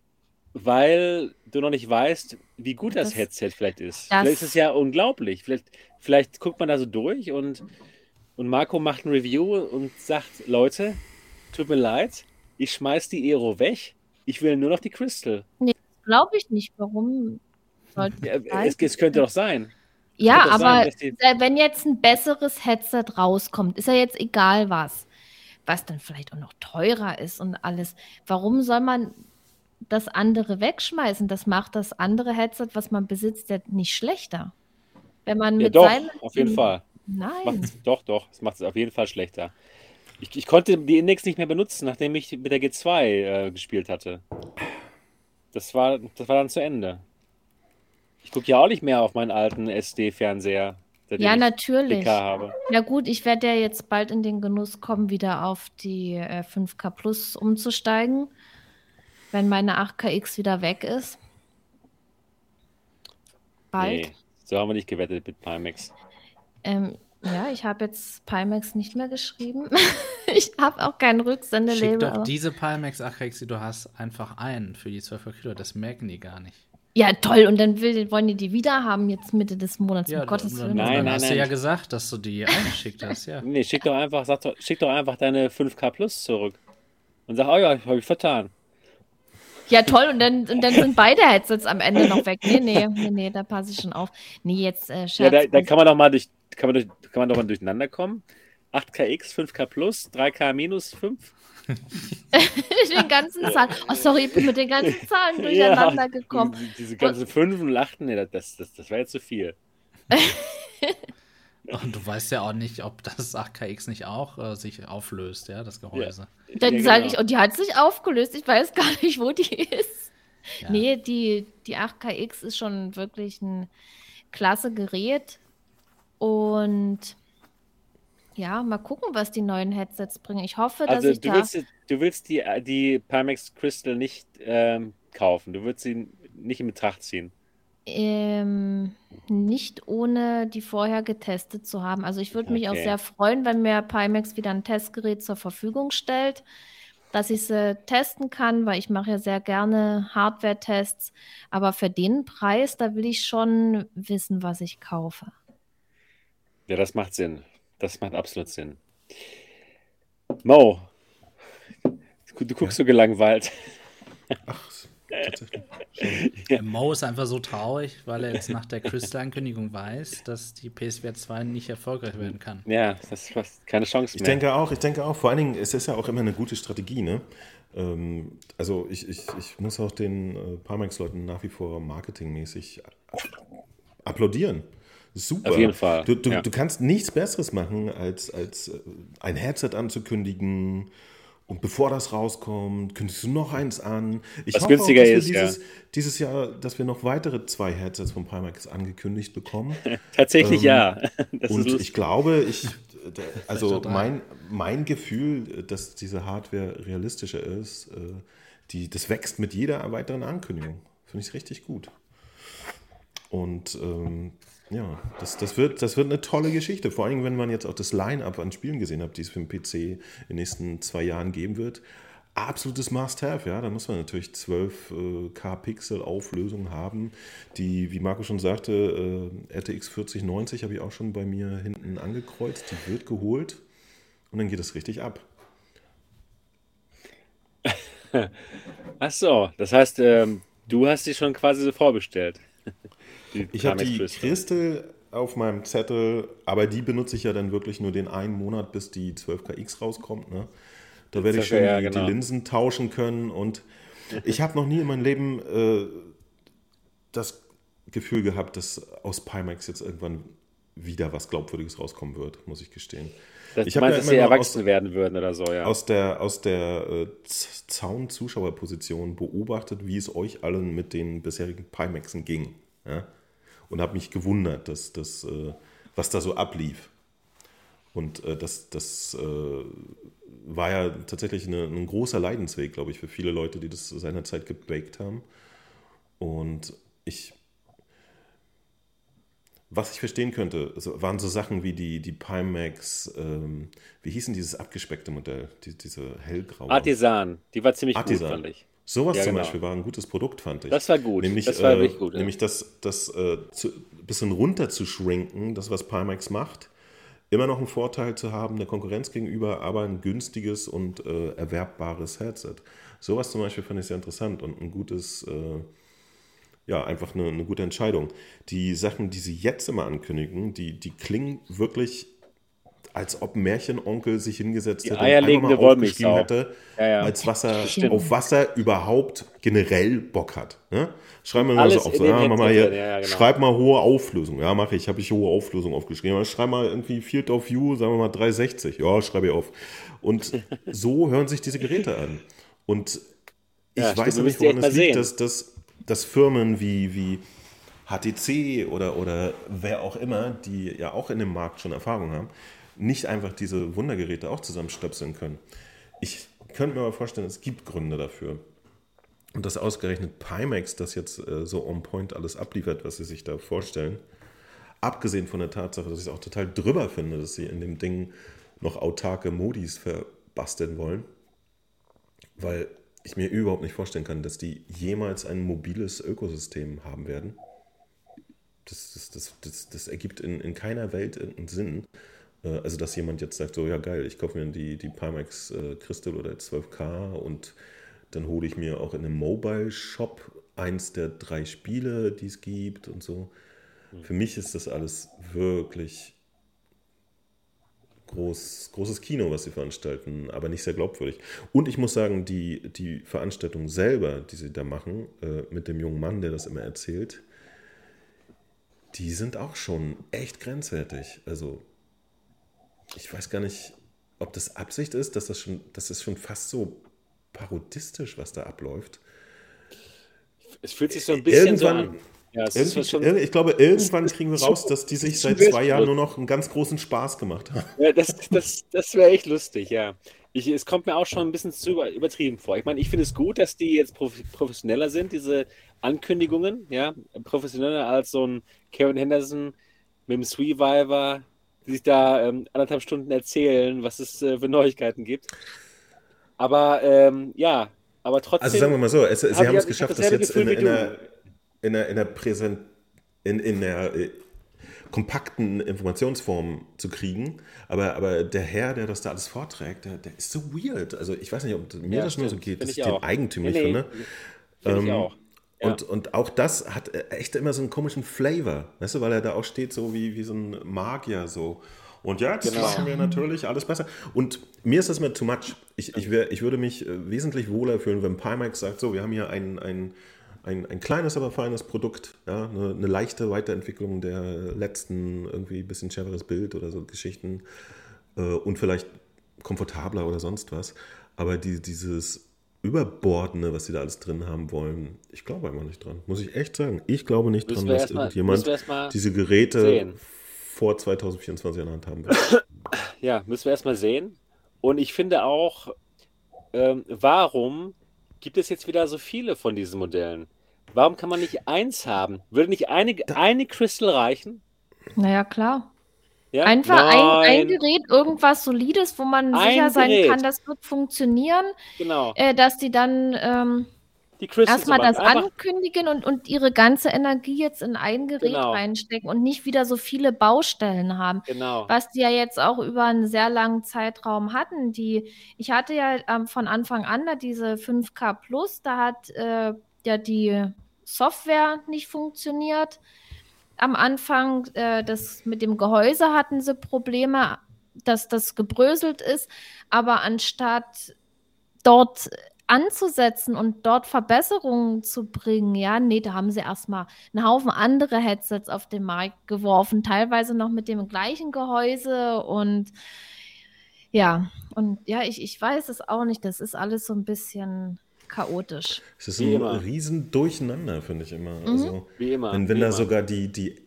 weil du noch nicht weißt, wie gut das, das Headset vielleicht ist. Das, vielleicht ist es ja unglaublich. Vielleicht, vielleicht guckt man da so durch und, und Marco macht ein Review und sagt, Leute, tut mir leid, ich schmeiß die Aero weg, ich will nur noch die Crystal. Nee, glaube ich nicht. Warum sollte ja, es, es, könnte doch sein. Ja, aber sein, wenn jetzt ein besseres Headset rauskommt, ist ja jetzt egal was, was dann vielleicht auch noch teurer ist und alles. Warum soll man das andere wegschmeißen? Das macht das andere Headset, was man besitzt, ja nicht schlechter. Wenn man ja, mit doch, auf jeden Fall. Nein. doch, doch, es macht es auf jeden Fall schlechter. Ich, ich, konnte die Index nicht mehr benutzen, nachdem ich mit der G2 äh, gespielt hatte. Das war, das war dann zu Ende. Ich gucke ja auch nicht mehr auf meinen alten SD-Fernseher. Ja, natürlich. Habe. Ja gut, ich werde ja jetzt bald in den Genuss kommen, wieder auf die äh, 5K Plus umzusteigen, wenn meine 8KX wieder weg ist. Bald. Nee, so haben wir nicht gewettet mit Pimax. Ähm, ja, ich habe jetzt Pimax nicht mehr geschrieben. ich habe auch kein Rücksendelabel. Schick doch diese Pimax 8KX, die du hast, einfach ein für die 12 Kilo. Das merken die gar nicht. Ja, toll. Und dann will, wollen die die wieder haben jetzt Mitte des Monats. Ja, um Gottes Willen. Nein, dann nein, hast nein. du ja gesagt, dass du die eingeschickt hast. Ja. nee, schick doch einfach, sag doch, schick doch einfach deine 5K Plus zurück. Und sag, oh ja, habe ich vertan. Ja, toll. Und dann, und dann sind beide Headsets am Ende noch weg. Nee, nee, nee, nee, da passe ich schon auf. Nee, jetzt äh, Ja, da, da, kann man doch mal durch, kann man, durch, kann man doch mal durcheinander kommen. 8KX, 5K Plus, 3K minus 5. den ganzen Zahlen. Oh, sorry, ich bin mit den ganzen Zahlen durcheinander ja, gekommen. Diese, diese ganzen Fünfen lachten, nee, das, das, das war jetzt zu viel. Und du weißt ja auch nicht, ob das 8KX nicht auch äh, sich auflöst, ja, das Gehäuse. Ja. Dann ja, sage genau. ich, und die hat sich aufgelöst, ich weiß gar nicht, wo die ist. Ja. Nee, die, die 8KX ist schon wirklich ein klasse Gerät. Und ja, mal gucken, was die neuen Headsets bringen. Ich hoffe, dass also, ich du da... Willst, du willst die, die Pimax Crystal nicht ähm, kaufen. Du würdest sie nicht in Betracht ziehen. Ähm, nicht ohne die vorher getestet zu haben. Also ich würde okay. mich auch sehr freuen, wenn mir Pimax wieder ein Testgerät zur Verfügung stellt, dass ich sie testen kann, weil ich mache ja sehr gerne Hardware-Tests. Aber für den Preis, da will ich schon wissen, was ich kaufe. Ja, das macht Sinn. Das macht absolut Sinn. Mo, du guckst ja. so gelangweilt. Ach, tatsächlich. Ja. Mo ist einfach so traurig, weil er jetzt nach der Crystal-Ankündigung weiß, dass die PSVR 2 nicht erfolgreich werden kann. Ja, das ist fast keine Chance mehr. Ich denke auch, ich denke auch, vor allen Dingen, es ist ja auch immer eine gute Strategie, ne? Ähm, also ich, ich, ich muss auch den äh, Parmax-Leuten nach wie vor marketingmäßig applaudieren. Super. Auf jeden Fall. Du, du, ja. du kannst nichts Besseres machen, als, als äh, ein Headset anzukündigen. Und bevor das rauskommt, kündigst du noch eins an. Ich Was hoffe günstiger auch, dass ist, wir dieses, ja. dieses Jahr, dass wir noch weitere zwei Headsets von Pimax angekündigt bekommen. Tatsächlich ähm, ja. Das und ich glaube, ich, also mein, mein Gefühl, dass diese Hardware realistischer ist, äh, die, das wächst mit jeder weiteren Ankündigung. Finde ich richtig gut. Und ähm, ja, das, das, wird, das wird eine tolle Geschichte. Vor allem, wenn man jetzt auch das Line-Up an Spielen gesehen hat, die es für den PC in den nächsten zwei Jahren geben wird. Absolutes Must-Have, ja. Da muss man natürlich 12K äh, Pixel Auflösung haben. Die, wie Marco schon sagte, äh, RTX 4090 habe ich auch schon bei mir hinten angekreuzt. Die wird geholt und dann geht es richtig ab. Ach so, das heißt, ähm, du hast sie schon quasi so vorbestellt. ich habe die Crystal auf meinem Zettel, aber die benutze ich ja dann wirklich nur den einen Monat, bis die 12KX rauskommt. Ne? Da werde ich schon ja, genau. die Linsen tauschen können und ich habe noch nie in meinem Leben äh, das Gefühl gehabt, dass aus Pimax jetzt irgendwann wieder was Glaubwürdiges rauskommen wird, muss ich gestehen. Das ich meinst, ja dass sie erwachsen aus, werden würden oder so, ja. Aus der, aus der äh, Zaun-Zuschauerposition beobachtet, wie es euch allen mit den bisherigen Pimaxen ging. Ja? Und habe mich gewundert, dass, dass, äh, was da so ablief. Und äh, das, das äh, war ja tatsächlich eine, ein großer Leidensweg, glaube ich, für viele Leute, die das seinerzeit gebaked haben. Und ich was ich verstehen könnte, waren so Sachen wie die, die Pimax, ähm, wie hießen dieses abgespeckte Modell, die, diese hellgraue. Artisan, die war ziemlich Artisan. gut, fand ich. Sowas ja, zum genau. Beispiel war ein gutes Produkt, fand ich. Das war gut. Nämlich, das war äh, wirklich gut. Nämlich das, das äh, zu, bisschen runter zu schrinken, das, was Pimax macht, immer noch einen Vorteil zu haben der Konkurrenz gegenüber, aber ein günstiges und äh, erwerbbares Headset. Sowas zum Beispiel fand ich sehr interessant und ein gutes, äh, ja, einfach eine, eine, gute Entscheidung. Die Sachen, die sie jetzt immer ankündigen, die, die klingen wirklich als ob Märchenonkel sich hingesetzt die hätte eierlegende und aufgeschrieben hätte, ja, ja. als was er auf Wasser überhaupt generell Bock hat. Ne? Schreib mal Alles so auf, so, ja, mach mal hier, ja, genau. schreib mal hohe Auflösung. Ja, mache ich, habe ich hohe Auflösung aufgeschrieben. Schreib mal irgendwie Field of View, sagen wir mal 360. Ja, schreibe ich auf. Und so hören sich diese Geräte an. Und ich Ja, weiß stimmt, nicht, woran mal liegt, dass, dass, dass Firmen wie, wie HTC oder, oder wer auch immer, die ja auch in dem Markt schon Erfahrung haben, nicht einfach diese Wundergeräte auch zusammenstöpseln können. Ich könnte mir aber vorstellen, es gibt Gründe dafür. Und dass ausgerechnet Pimax das jetzt äh, so on point alles abliefert, was sie sich da vorstellen. Abgesehen von der Tatsache, dass ich es auch total drüber finde, dass sie in dem Ding noch autarke Modis verbasteln wollen. Weil ich mir überhaupt nicht vorstellen kann, dass die jemals ein mobiles Ökosystem haben werden. Das, das, das, das, das ergibt in, in keiner Welt irgendeinen Sinn. Äh, Also, dass jemand jetzt sagt, so, ja geil, ich kaufe mir die, die Pimax äh, Crystal oder 12K und dann hole ich mir auch in einem Mobile-Shop eins der drei Spiele, die es gibt und so. Für mich ist das alles wirklich groß, großes Kino, was sie veranstalten, aber nicht sehr glaubwürdig. Und ich muss sagen, die, die Veranstaltung selber, die sie da machen, äh, mit dem jungen Mann, der das immer erzählt, die sind auch schon echt grenzwertig. Also, ich weiß gar nicht, ob das Absicht ist, dass das schon, das ist schon fast so parodistisch, was da abläuft. Es fühlt sich so ein bisschen so Irgendwann- an. Ja, schon, ich glaube, irgendwann kriegen wir raus, dass die sich seit zwei. Jahren nur noch einen ganz großen Spaß gemacht haben. Ja, das das, das wäre echt lustig, ja. Ich, es kommt mir auch schon ein bisschen zu über- übertrieben vor. Ich meine, ich finde es gut, dass die jetzt prof professioneller sind, diese Ankündigungen, ja. Professioneller als so ein Kevin Henderson mit dem Sweeviver, die sich da ähm, anderthalb Stunden erzählen, was es äh, für Neuigkeiten gibt. Aber ähm, ja, aber trotzdem. Also sagen wir mal so, es, sie hab haben ich- es ich geschafft, das jetzt in, Gefühl in, einer, in, einer, in einer Präsent, in, in einer äh, kompakten Informationsform zu kriegen. Aber, aber der Herr, der das da alles vorträgt, der, der ist so weird. Also ich weiß nicht, ob mir Ja, das nur so geht, Find dass ich ich den eigentümlich Nee, finde. Finde ich Ähm, auch. Ja. Und, und auch das hat äh, echt immer so einen komischen Flavor, weißt du, weil er da auch steht so wie, wie so ein Magier so. Und ja, jetzt Genau. machen wir natürlich alles besser. Und mir ist das mir too much. Ich, ich, wär, ich würde mich äh, wesentlich wohler fühlen, wenn Pimax sagt, so, wir haben hier ein, ein, ein, ein kleines, aber feines Produkt, ja, eine, eine leichte Weiterentwicklung der letzten, irgendwie ein bisschen schärferes Bild oder so Geschichten äh, und vielleicht komfortabler oder sonst was. Aber die, dieses Überbordene, was sie da alles drin haben wollen, ich glaube einfach nicht dran. Muss ich echt sagen. Ich glaube nicht Müssen dran, dass mal- irgendjemand diese Geräte sehen. vor 2024 in der Hand haben wird. Ja, müssen wir erstmal sehen. Und ich finde auch, ähm, warum gibt es jetzt wieder so viele von diesen Modellen? Warum kann man nicht eins haben? Würde nicht eine, eine Crystal reichen? Naja, klar. Ja? Einfach ein, ein Gerät, irgendwas Solides, wo man Ein sicher sein Gerät. kann, das wird funktionieren, Genau. äh, dass die dann ähm, erstmal das. Einfach, ankündigen und, und ihre ganze Energie jetzt in ein Gerät Genau. reinstecken und nicht wieder so viele Baustellen haben. genau. Was die ja jetzt auch über einen sehr langen Zeitraum hatten. Die, ich hatte ja ähm, von Anfang an da diese 5K Plus, da hat äh, ja die Software nicht funktioniert. Am Anfang, äh, das mit dem Gehäuse hatten sie Probleme, dass das gebröselt ist. Aber anstatt dort anzusetzen und dort Verbesserungen zu bringen, ja, nee, da haben sie erstmal einen Haufen andere Headsets auf den Markt geworfen, teilweise noch mit dem gleichen Gehäuse und ja, und ja, ich, ich weiß es auch nicht, das ist alles so ein bisschen chaotisch. Es ist Wie ein immer. riesen Durcheinander, finde ich immer. Also, Wie immer. wenn wenn wie da immer. sogar die, die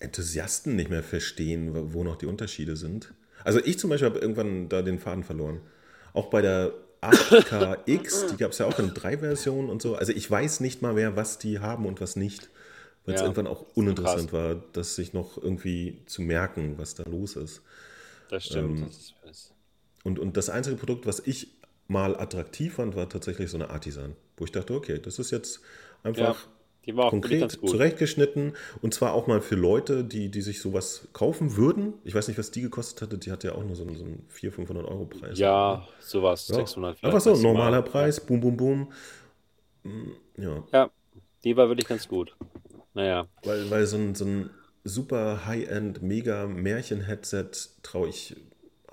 Enthusiasten nicht mehr verstehen, wo- noch die Unterschiede sind. Also ich zum Beispiel habe irgendwann da den Faden verloren. Auch bei der 8KX, die gab es ja auch in drei Versionen und so. Also ich weiß nicht mal mehr, was die haben und was nicht. Weil es Ja, irgendwann auch uninteressant war, das sich noch irgendwie zu merken, was da los ist. Das stimmt. ähm, das ist, Und, und das einzige Produkt, was ich mal attraktiv fand, war tatsächlich so eine Artisan. Wo ich dachte, okay, das ist jetzt einfach die Die war auch konkret zurechtgeschnitten und zwar auch mal für Leute, die, die sich sowas kaufen würden. Ich weiß nicht, was die gekostet hatte. Die hatte ja auch nur so einen, so einen 400, 500 Euro Preis. Ja, sowas, Ja. 600 vielleicht Einfach so, normaler Preis, boom, boom, boom. Mm, Ja, Ja, die war wirklich ganz gut. Naja, weil, weil so ein, so ein super High-End, mega Märchen-Headset traue ich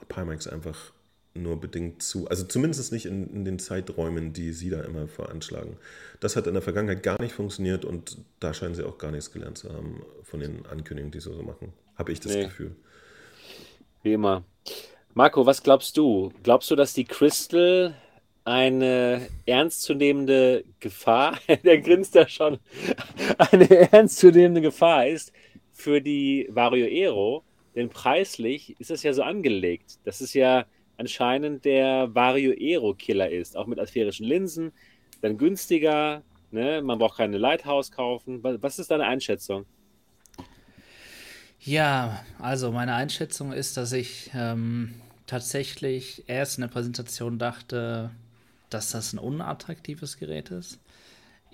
Pimax einfach nur bedingt zu. Also zumindest nicht in, in den Zeiträumen, die sie da immer veranschlagen. Das hat in der Vergangenheit gar nicht funktioniert und da scheinen sie auch gar nichts gelernt zu haben von den Ankündigungen, die sie so machen. Habe ich das Nee. Gefühl. wie immer. Marco, was glaubst du? Glaubst du, dass die Crystal eine ernstzunehmende Gefahr, der grinst ja schon, eine ernstzunehmende Gefahr ist für die Vario Aero? Denn preislich ist es ja so angelegt, dass es ja anscheinend der Vario Aero Killer ist, auch mit asphärischen Linsen, dann günstiger, ne? man braucht keine Lighthouse kaufen. Was ist deine Einschätzung? Ja, also meine Einschätzung ist, dass ich ähm, tatsächlich erst in der Präsentation dachte, dass das ein unattraktives Gerät ist.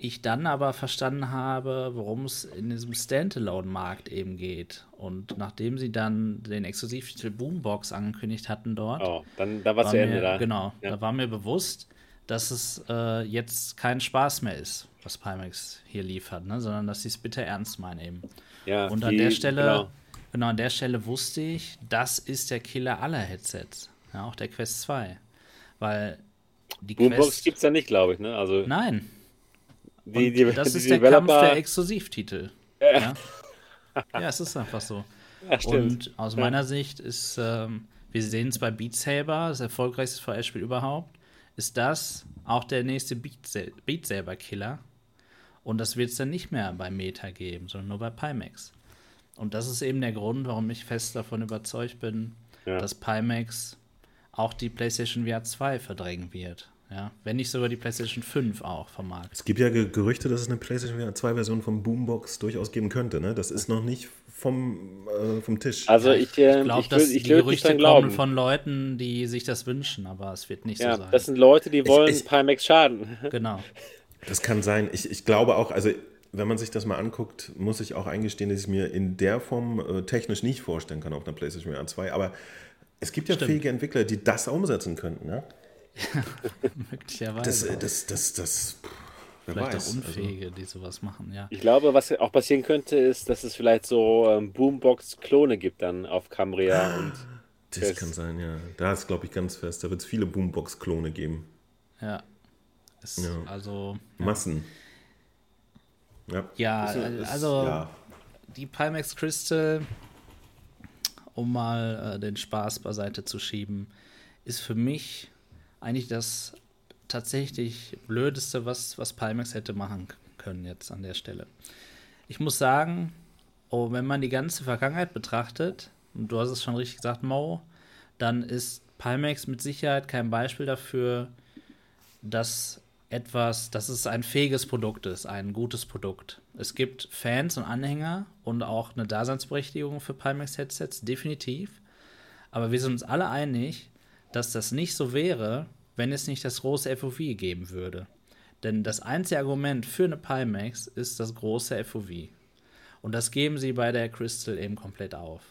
Ich dann aber verstanden habe, worum es in diesem Standalone-Markt eben geht. Und nachdem sie dann den Exklusivtitel Boombox angekündigt hatten dort, Oh, dann da war zu Ende mir, da. genau, Ja. da war mir bewusst, dass es äh, jetzt kein Spaß mehr ist, was Pimax hier liefert, ne? sondern dass sie es bitter ernst meinen eben. Ja, Und an die- der Stelle, genau. genau. an der Stelle wusste ich, das ist der Killer aller Headsets. Ja, auch der Quest 2. Weil die Boombox Quest. gibt es ja nicht, glaube ich. Ne? Also Nein. Die, die, das die ist der Kampf Developer. der Exklusivtitel. Ja. ja, es ist einfach so. ja. Und aus meiner Sicht ist, ähm, wir sehen es bei Beat Saber, das erfolgreichste VR-Spiel überhaupt, ist das auch der nächste Beat, Sa- Beat Saber-Killer. Und das wird es dann nicht mehr bei Meta geben, sondern nur bei Pimax. Und das ist eben der Grund, warum ich fest davon überzeugt bin, Ja. dass Pimax auch die PlayStation VR 2 verdrängen wird. Ja, wenn nicht sogar die PlayStation 5 auch vom Markt. Es gibt ja Ge- Gerüchte, dass es eine PlayStation VR 2 Version von Boombox durchaus geben könnte. Ne? Das ist noch nicht vom, äh, vom Tisch. also ich, äh, Ich glaube, dass ich die Gerüchte kommen glauben. von Leuten, die sich das wünschen, aber es wird nicht ja, so sein. das sind Leute, die wollen ich- Pimax schaden. genau. Das kann sein. Ich, ich glaube auch, also wenn man sich das mal anguckt, muss ich auch eingestehen, dass ich mir in der Form äh, technisch nicht vorstellen kann auf einer PlayStation VR 2. Aber es gibt ja Stimmt. fähige Entwickler, die das umsetzen könnten. Ne? Möglicherweise. Das, äh, das, das, das, pff, wer Vielleicht weiß. auch Unfähige, die sowas machen, ja. Ich glaube, was auch passieren könnte, ist, dass es vielleicht so ähm, Boombox-Klone gibt dann auf Cambria. und Also, das Das- kann sein, ja. Da ist, glaube ich, ganz fest. Da wird es viele Boombox-Klone geben. Ja. Es, Ja. Also, Massen. Ja. ja, ist- also ja. die Pimax Crystal, um mal äh, den Spaß beiseite zu schieben, ist für mich eigentlich das tatsächlich Blödeste, was, was Pimax hätte machen können jetzt an der Stelle. Ich muss sagen, oh, wenn man die ganze Vergangenheit betrachtet, und du hast es schon richtig gesagt, Mo, dann ist Pimax mit Sicherheit kein Beispiel dafür, dass etwas, dass es ein fähiges Produkt ist, ein gutes Produkt. Es gibt Fans und Anhänger und auch eine Daseinsberechtigung für Pimax-Headsets, definitiv. Aber wir sind uns alle einig, dass das nicht so wäre, wenn es nicht das große FOV geben würde. Denn das einzige Argument für eine Pimax ist das große FOV. Und das geben sie bei der Crystal eben komplett auf.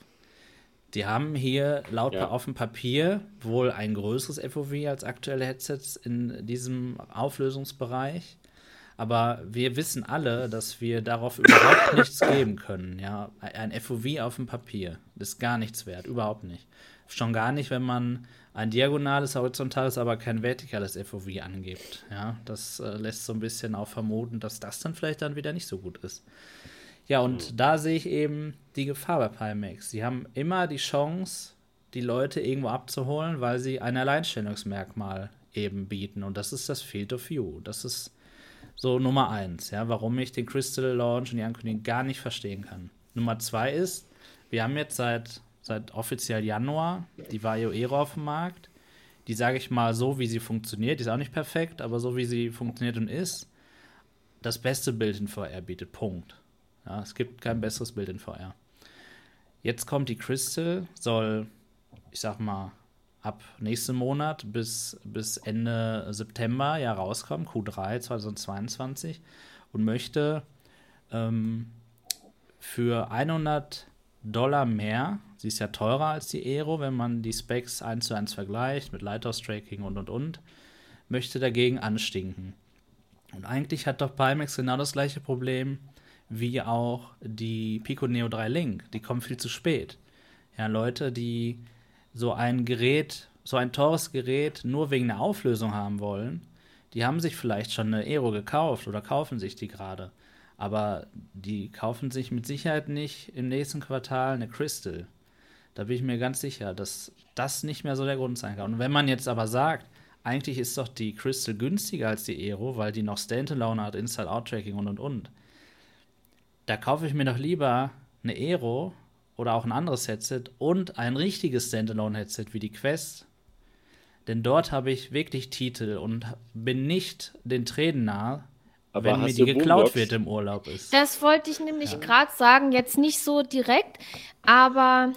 Die haben hier laut Ja. auf dem Papier wohl ein größeres FOV als aktuelle Headsets in diesem Auflösungsbereich. Aber wir wissen alle, dass wir darauf überhaupt nichts geben können. Ja, ein FOV auf dem Papier ist gar nichts wert, überhaupt nicht. Schon gar nicht, wenn man ein diagonales, horizontales, aber kein vertikales FOV angibt. Ja, das äh, lässt so ein bisschen auch vermuten, dass das dann vielleicht dann wieder nicht so gut ist. Ja, und da sehe ich eben die Gefahr bei Pimax. Sie haben immer die Chance, die Leute irgendwo abzuholen, weil sie ein Alleinstellungsmerkmal eben bieten. Und das ist das Field of View. Das ist so Nummer eins, ja, warum ich den Crystal Launch und die Ankündigung gar nicht verstehen kann. Nummer zwei ist, wir haben jetzt seit, seit offiziell Januar die Vario Aero auf dem Markt. Die sage ich mal so, wie sie funktioniert. Die ist auch nicht perfekt, aber so wie sie funktioniert und ist, das beste Bild in VR bietet. Punkt. Ja, es gibt kein besseres Bild in VR. Jetzt kommt die Crystal, soll, ich sag mal, ab nächsten Monat bis, bis Ende September ja rauskommen, Q3 2022, und möchte ähm, für 100 Dollar mehr, sie ist ja teurer als die Aero, wenn man die Specs 1 zu 1 vergleicht mit Lighthouse-Tracking und und und, möchte dagegen anstinken. Und eigentlich hat doch Pimax genau das gleiche Problem wie auch die Pico Neo 3 Link. Die kommen viel zu spät. Ja, Leute, die so ein Gerät, so ein teures Gerät nur wegen der Auflösung haben wollen, die haben sich vielleicht schon eine Aero gekauft oder kaufen sich die gerade. Aber die kaufen sich mit Sicherheit nicht im nächsten Quartal eine Crystal. Da bin ich mir ganz sicher, dass das nicht mehr so der Grund sein kann. Und wenn man jetzt aber sagt, eigentlich ist doch die Crystal günstiger als die Aero, weil die noch Standalone hat, Install-Out-Tracking und und und. Da kaufe ich mir doch lieber eine Aero oder auch ein anderes Headset und ein richtiges Standalone-Headset wie die Quest. Denn dort habe ich wirklich Titel und bin nicht den Tränen nahe, Aber wenn mir die geklaut Boombox? wird im Urlaub ist. Das wollte ich nämlich gerade sagen, jetzt nicht so direkt, aber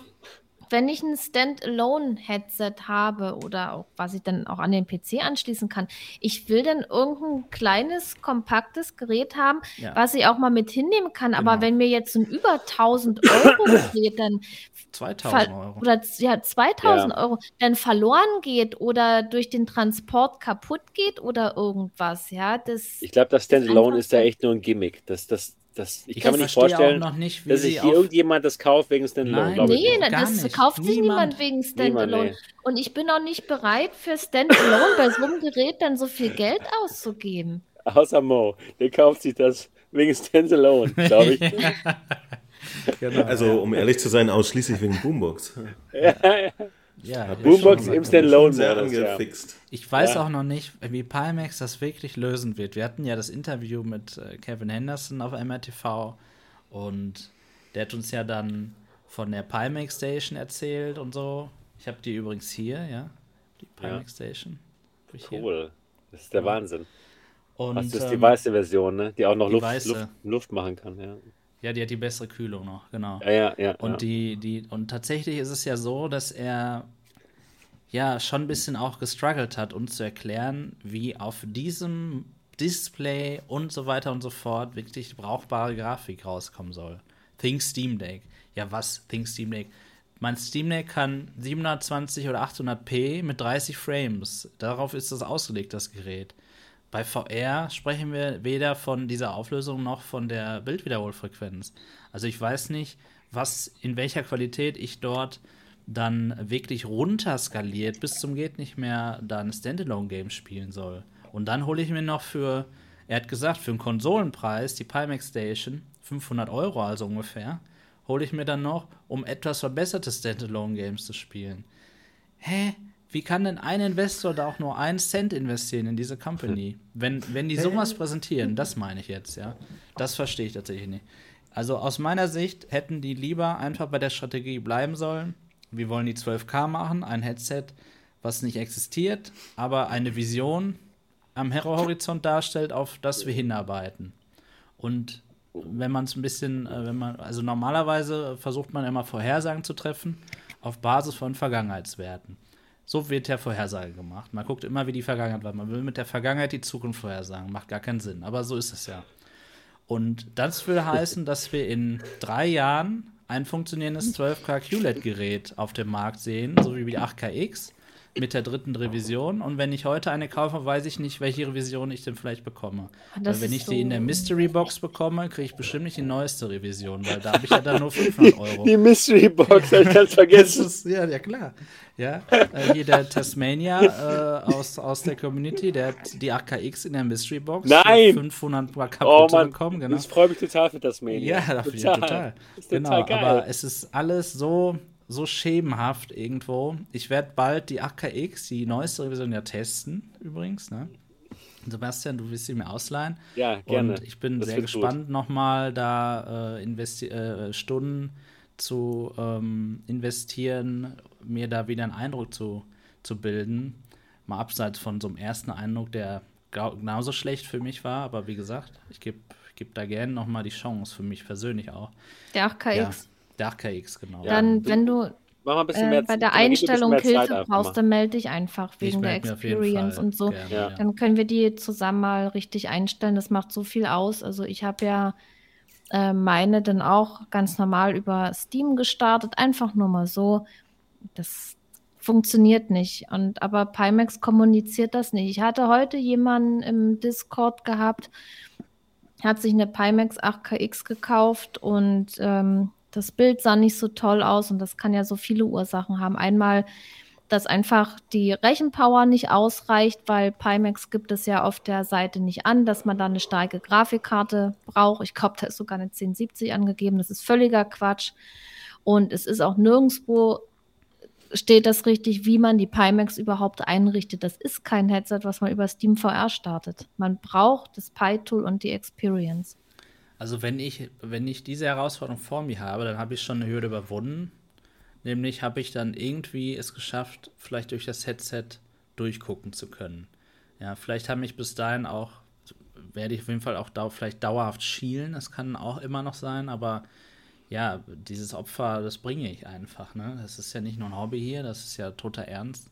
wenn ich ein Standalone-Headset habe oder auch was ich dann auch an den PC anschließen kann, ich will dann irgendein kleines, kompaktes Gerät haben, Ja. was ich auch mal mit hinnehmen kann. Aber Genau. wenn mir jetzt ein über 1000 Euro Gerät dann 2000 ver- Euro. oder ja 2000 Ja. Euro dann verloren geht oder durch den Transport kaputt geht oder irgendwas, ja, das Ich glaube, das Standalone ist da echt nur ein Gimmick. Das, das, das, ich, Ich kann mir nicht vorstellen, auch noch nicht, wie dass sich hier auf- irgendjemand das kauft wegen Standalone. Nein, Nee, nicht. das nicht. kauft sich Niemand. niemand wegen Standalone. nee. Und ich bin auch nicht bereit, für Standalone bei so einem Gerät dann so viel Geld auszugeben. Außer Mo. Der kauft sich das wegen Standalone, glaube ich. genau. Also, um ehrlich zu sein, ausschließlich wegen Boombox. ja, ja, Boombox schon. im Standalone ja. Ich weiß Ja. auch noch nicht, wie Pimax das wirklich lösen wird. Wir hatten ja das Interview mit äh, Kevin Henderson auf MRTV und der hat uns ja dann von der Pimax Station erzählt und so. Ich habe die übrigens hier, ja, die Pimax Station. Ich hier. Cool. Das ist der Wahnsinn. Und, Das ist die ähm, weiße Version, ne? die auch noch die Luft. Luft, Luft machen kann. Ja, Ja, die hat die bessere Kühlung noch, genau. ja, ja. ja Und ja. die, die, und tatsächlich ist es ja so, dass er ja schon ein bisschen auch gestruggelt hat, uns zu erklären, wie auf diesem Display und so weiter und so fort wirklich brauchbare Grafik rauskommen soll. Think Steam Deck. Ja, was? Think Steam Deck. Mein Steam Deck kann 720 oder 800p mit 30 Frames. Darauf ist das ausgelegt, das Gerät. Bei VR sprechen wir weder von dieser Auflösung noch von der Bildwiederholfrequenz. Also ich weiß nicht, was in welcher Qualität ich dort dann wirklich runterskaliert bis zum geht nicht mehr dann Standalone-Game spielen soll. Und dann hole ich mir noch für, er hat gesagt, für einen Konsolenpreis, die Pimax Station, 500 Euro also ungefähr, hole ich mir dann noch, um etwas verbesserte Standalone-Games zu spielen. Hä? Wie kann denn ein Investor da auch nur einen Cent investieren in diese Company? Wenn, wenn die sowas präsentieren, das meine ich jetzt, ja. Das verstehe ich tatsächlich nicht. Also aus meiner Sicht hätten die lieber einfach bei der Strategie bleiben sollen. Wir wollen die 12K machen, ein Headset, was nicht existiert, aber eine Vision am Horizont darstellt, auf das wir hinarbeiten. Und wenn man es ein bisschen, äh, wenn man, also normalerweise versucht man immer Vorhersagen zu treffen auf Basis von Vergangenheitswerten. So wird ja Vorhersage gemacht. Man guckt immer, wie die Vergangenheit war. Man will mit der Vergangenheit die Zukunft vorhersagen. Macht gar keinen Sinn. Aber so ist es ja. Und das will heißen, dass wir in drei Jahren ein funktionierendes 12K QLED-Gerät auf dem Markt sehen, so wie die 8KX mit der dritten Revision. Und wenn ich heute eine kaufe, weiß ich nicht, welche Revision ich denn vielleicht bekomme. Das weil wenn ich die in der so- Mystery Box bekomme, kriege ich bestimmt nicht die neueste Revision, weil da habe ich ja dann nur 500 Euro. Die Mystery Box, hab ich ganz vergessen. ist, ja, ja, klar. Ja, äh, hier der Tasmania äh, aus, aus der Community, der hat die 8KX in der Mystery Box Nein! für 500 mal Oh kaputt Mann, bekommen. Genau. das freut mich total für das Medium. Ja, dafür, total. total. Genau, total geil. aber es ist alles so, so schemenhaft irgendwo. Ich werde bald die 8KX, die neueste Revision, ja testen, übrigens. Ne? Sebastian, du willst sie mir ausleihen. Ja, gerne. Und ich bin Das sehr gespannt, nochmal da äh, investi äh, Stunden zu ähm, investieren, mir da wieder einen Eindruck zu, zu bilden. Mal abseits von so einem ersten Eindruck, der genauso schlecht für mich war. Aber wie gesagt, ich gebe geb da gerne nochmal die Chance, für mich persönlich auch. Der 8KX. Ja, der 8KX, genau. Ja. Dann, wenn du Mach mal ein bisschen äh, bei der Einstellung Hilfe brauchst, dann melde dich einfach Ich wegen der Experience und so. gerne, ja. Dann können wir die zusammen mal richtig einstellen. Das macht so viel aus. Also ich habe ja äh, meine dann auch ganz normal über Steam gestartet, einfach nur mal so. Das funktioniert nicht. Und aber Pimax kommuniziert das nicht. Ich hatte heute jemanden im Discord gehabt, hat sich eine Pimax 8KX gekauft und ähm, das Bild sah nicht so toll aus und das kann ja so viele Ursachen haben. Einmal, dass einfach die Rechenpower nicht ausreicht, weil Pimax gibt es ja auf der Seite nicht an, dass man da eine starke Grafikkarte braucht. Ich glaube, da ist sogar eine 1070 angegeben. Das ist völliger Quatsch. Und es ist auch nirgendwo steht das richtig, wie man die Pimax überhaupt einrichtet. Das ist kein Headset, was man über Steam VR startet. Man braucht das Pi-Tool und die Experience. Also wenn ich, wenn ich diese Herausforderung vor mir habe, dann habe ich schon eine Hürde überwunden. Nämlich habe ich dann irgendwie es geschafft, vielleicht durch das Headset durchgucken zu können. Ja, vielleicht habe ich bis dahin auch, werde ich auf jeden Fall auch dau vielleicht dauerhaft schielen, das kann auch immer noch sein, aber ja, dieses Opfer, das bringe ich einfach. Ne? Das ist ja nicht nur ein Hobby hier, das ist ja toter Ernst.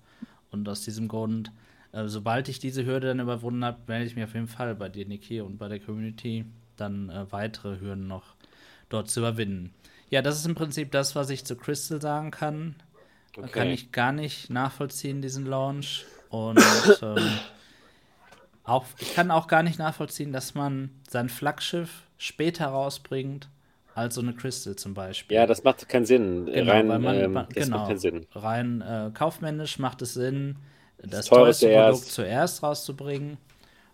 Und aus diesem Grund, äh, sobald ich diese Hürde dann überwunden habe, melde ich mich auf jeden Fall bei dir, Niki, und bei der Community, dann äh, weitere Hürden noch dort zu überwinden. Ja, das ist im Prinzip das, was ich zu Crystal sagen kann. Okay. Kann ich gar nicht nachvollziehen, diesen Launch. Und ähm, auch, ich kann auch gar nicht nachvollziehen, dass man sein Flaggschiff später rausbringt als so eine Crystal zum Beispiel. Ja, das macht keinen Sinn. Genau, rein, man, ähm, das genau, macht keinen Sinn. rein äh, kaufmännisch macht es Sinn, das, das teuerste Produkt zuerst rauszubringen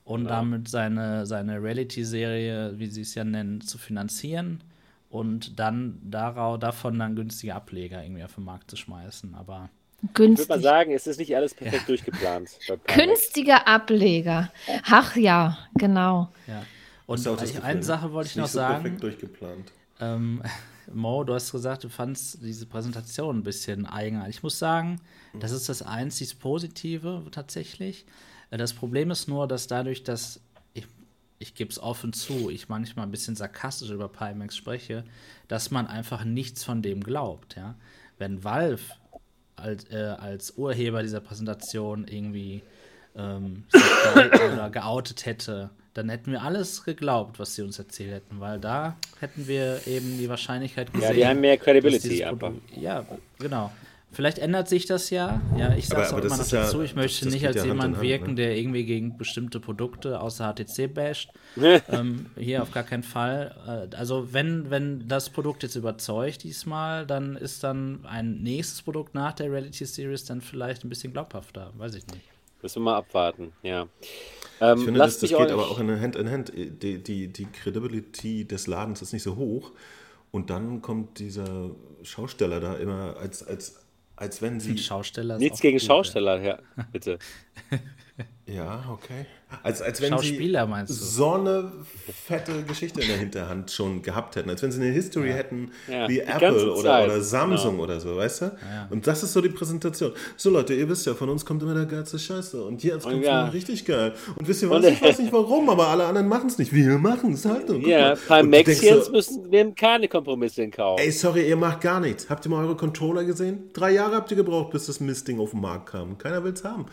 und ja. damit seine, seine Reality-Serie, wie sie es ja nennen, zu finanzieren und dann darauf, davon dann günstige Ableger irgendwie auf den Markt zu schmeißen. Aber Günstig. Ich würde mal sagen, es ist nicht alles perfekt ja. durchgeplant. Günstige Ableger. Ach ja, genau. Ja. Und eine Sache wollte ich noch so sagen. Perfekt durchgeplant. Ähm, Mo, du hast gesagt, du fandst diese Präsentation ein bisschen eigenartig. Ich muss sagen, das ist das einzig Positive tatsächlich. Das Problem ist nur, dass dadurch, dass ich, ich gebe es offen zu, ich manchmal ein bisschen sarkastisch über Pimax spreche, dass man einfach nichts von dem glaubt. Ja? Wenn Valve als, äh, als Urheber dieser Präsentation irgendwie ähm, oder geoutet hätte, dann hätten wir alles geglaubt, was sie uns erzählt hätten, weil da hätten wir eben die Wahrscheinlichkeit gesehen. Ja, die haben mehr Credibility, aber. Ja, genau. Vielleicht ändert sich das ja. Ja, ich sage es auch immer noch dazu. ich möchte das, das nicht als jemand Hand, wirken, ne? der irgendwie gegen bestimmte Produkte außer HTC basht. ähm, hier auf gar keinen Fall. Äh, also wenn, wenn das Produkt jetzt überzeugt diesmal, dann ist dann ein nächstes Produkt nach der Reality Series dann vielleicht ein bisschen glaubhafter. Weiß ich nicht. Müssen wir mal abwarten, ja. Ähm, ich finde, das, das geht aber auch in Hand in Hand. Die, die, die Credibility des Ladens ist nicht so hoch. Und dann kommt dieser Schausteller da immer als, als, als wenn sie. Schausteller Nichts gegen gut, Schausteller, ja, bitte. Ja, okay. Als, als wenn Schauspieler, sie meinst du? so eine fette Geschichte in der Hinterhand schon gehabt hätten. Als wenn sie eine History ja. hätten ja, wie Apple oder, oder Samsung genau. oder so, weißt du? Ja. Und das ist so die Präsentation. So Leute, ihr wisst ja, von uns kommt immer der geilste Scheiße. Und jetzt kommt ja. richtig geil. Und wisst ihr was, ich weiß nicht warum, aber alle anderen machen es nicht. Wir machen es halt. Und ja, bei Maxians so, müssen wir keine Kompromisse in Kauf. Ey, sorry, ihr macht gar nichts. Habt ihr mal eure Controller gesehen? Drei Jahre habt ihr gebraucht, bis das Mistding auf den Markt kam. Keiner will es haben.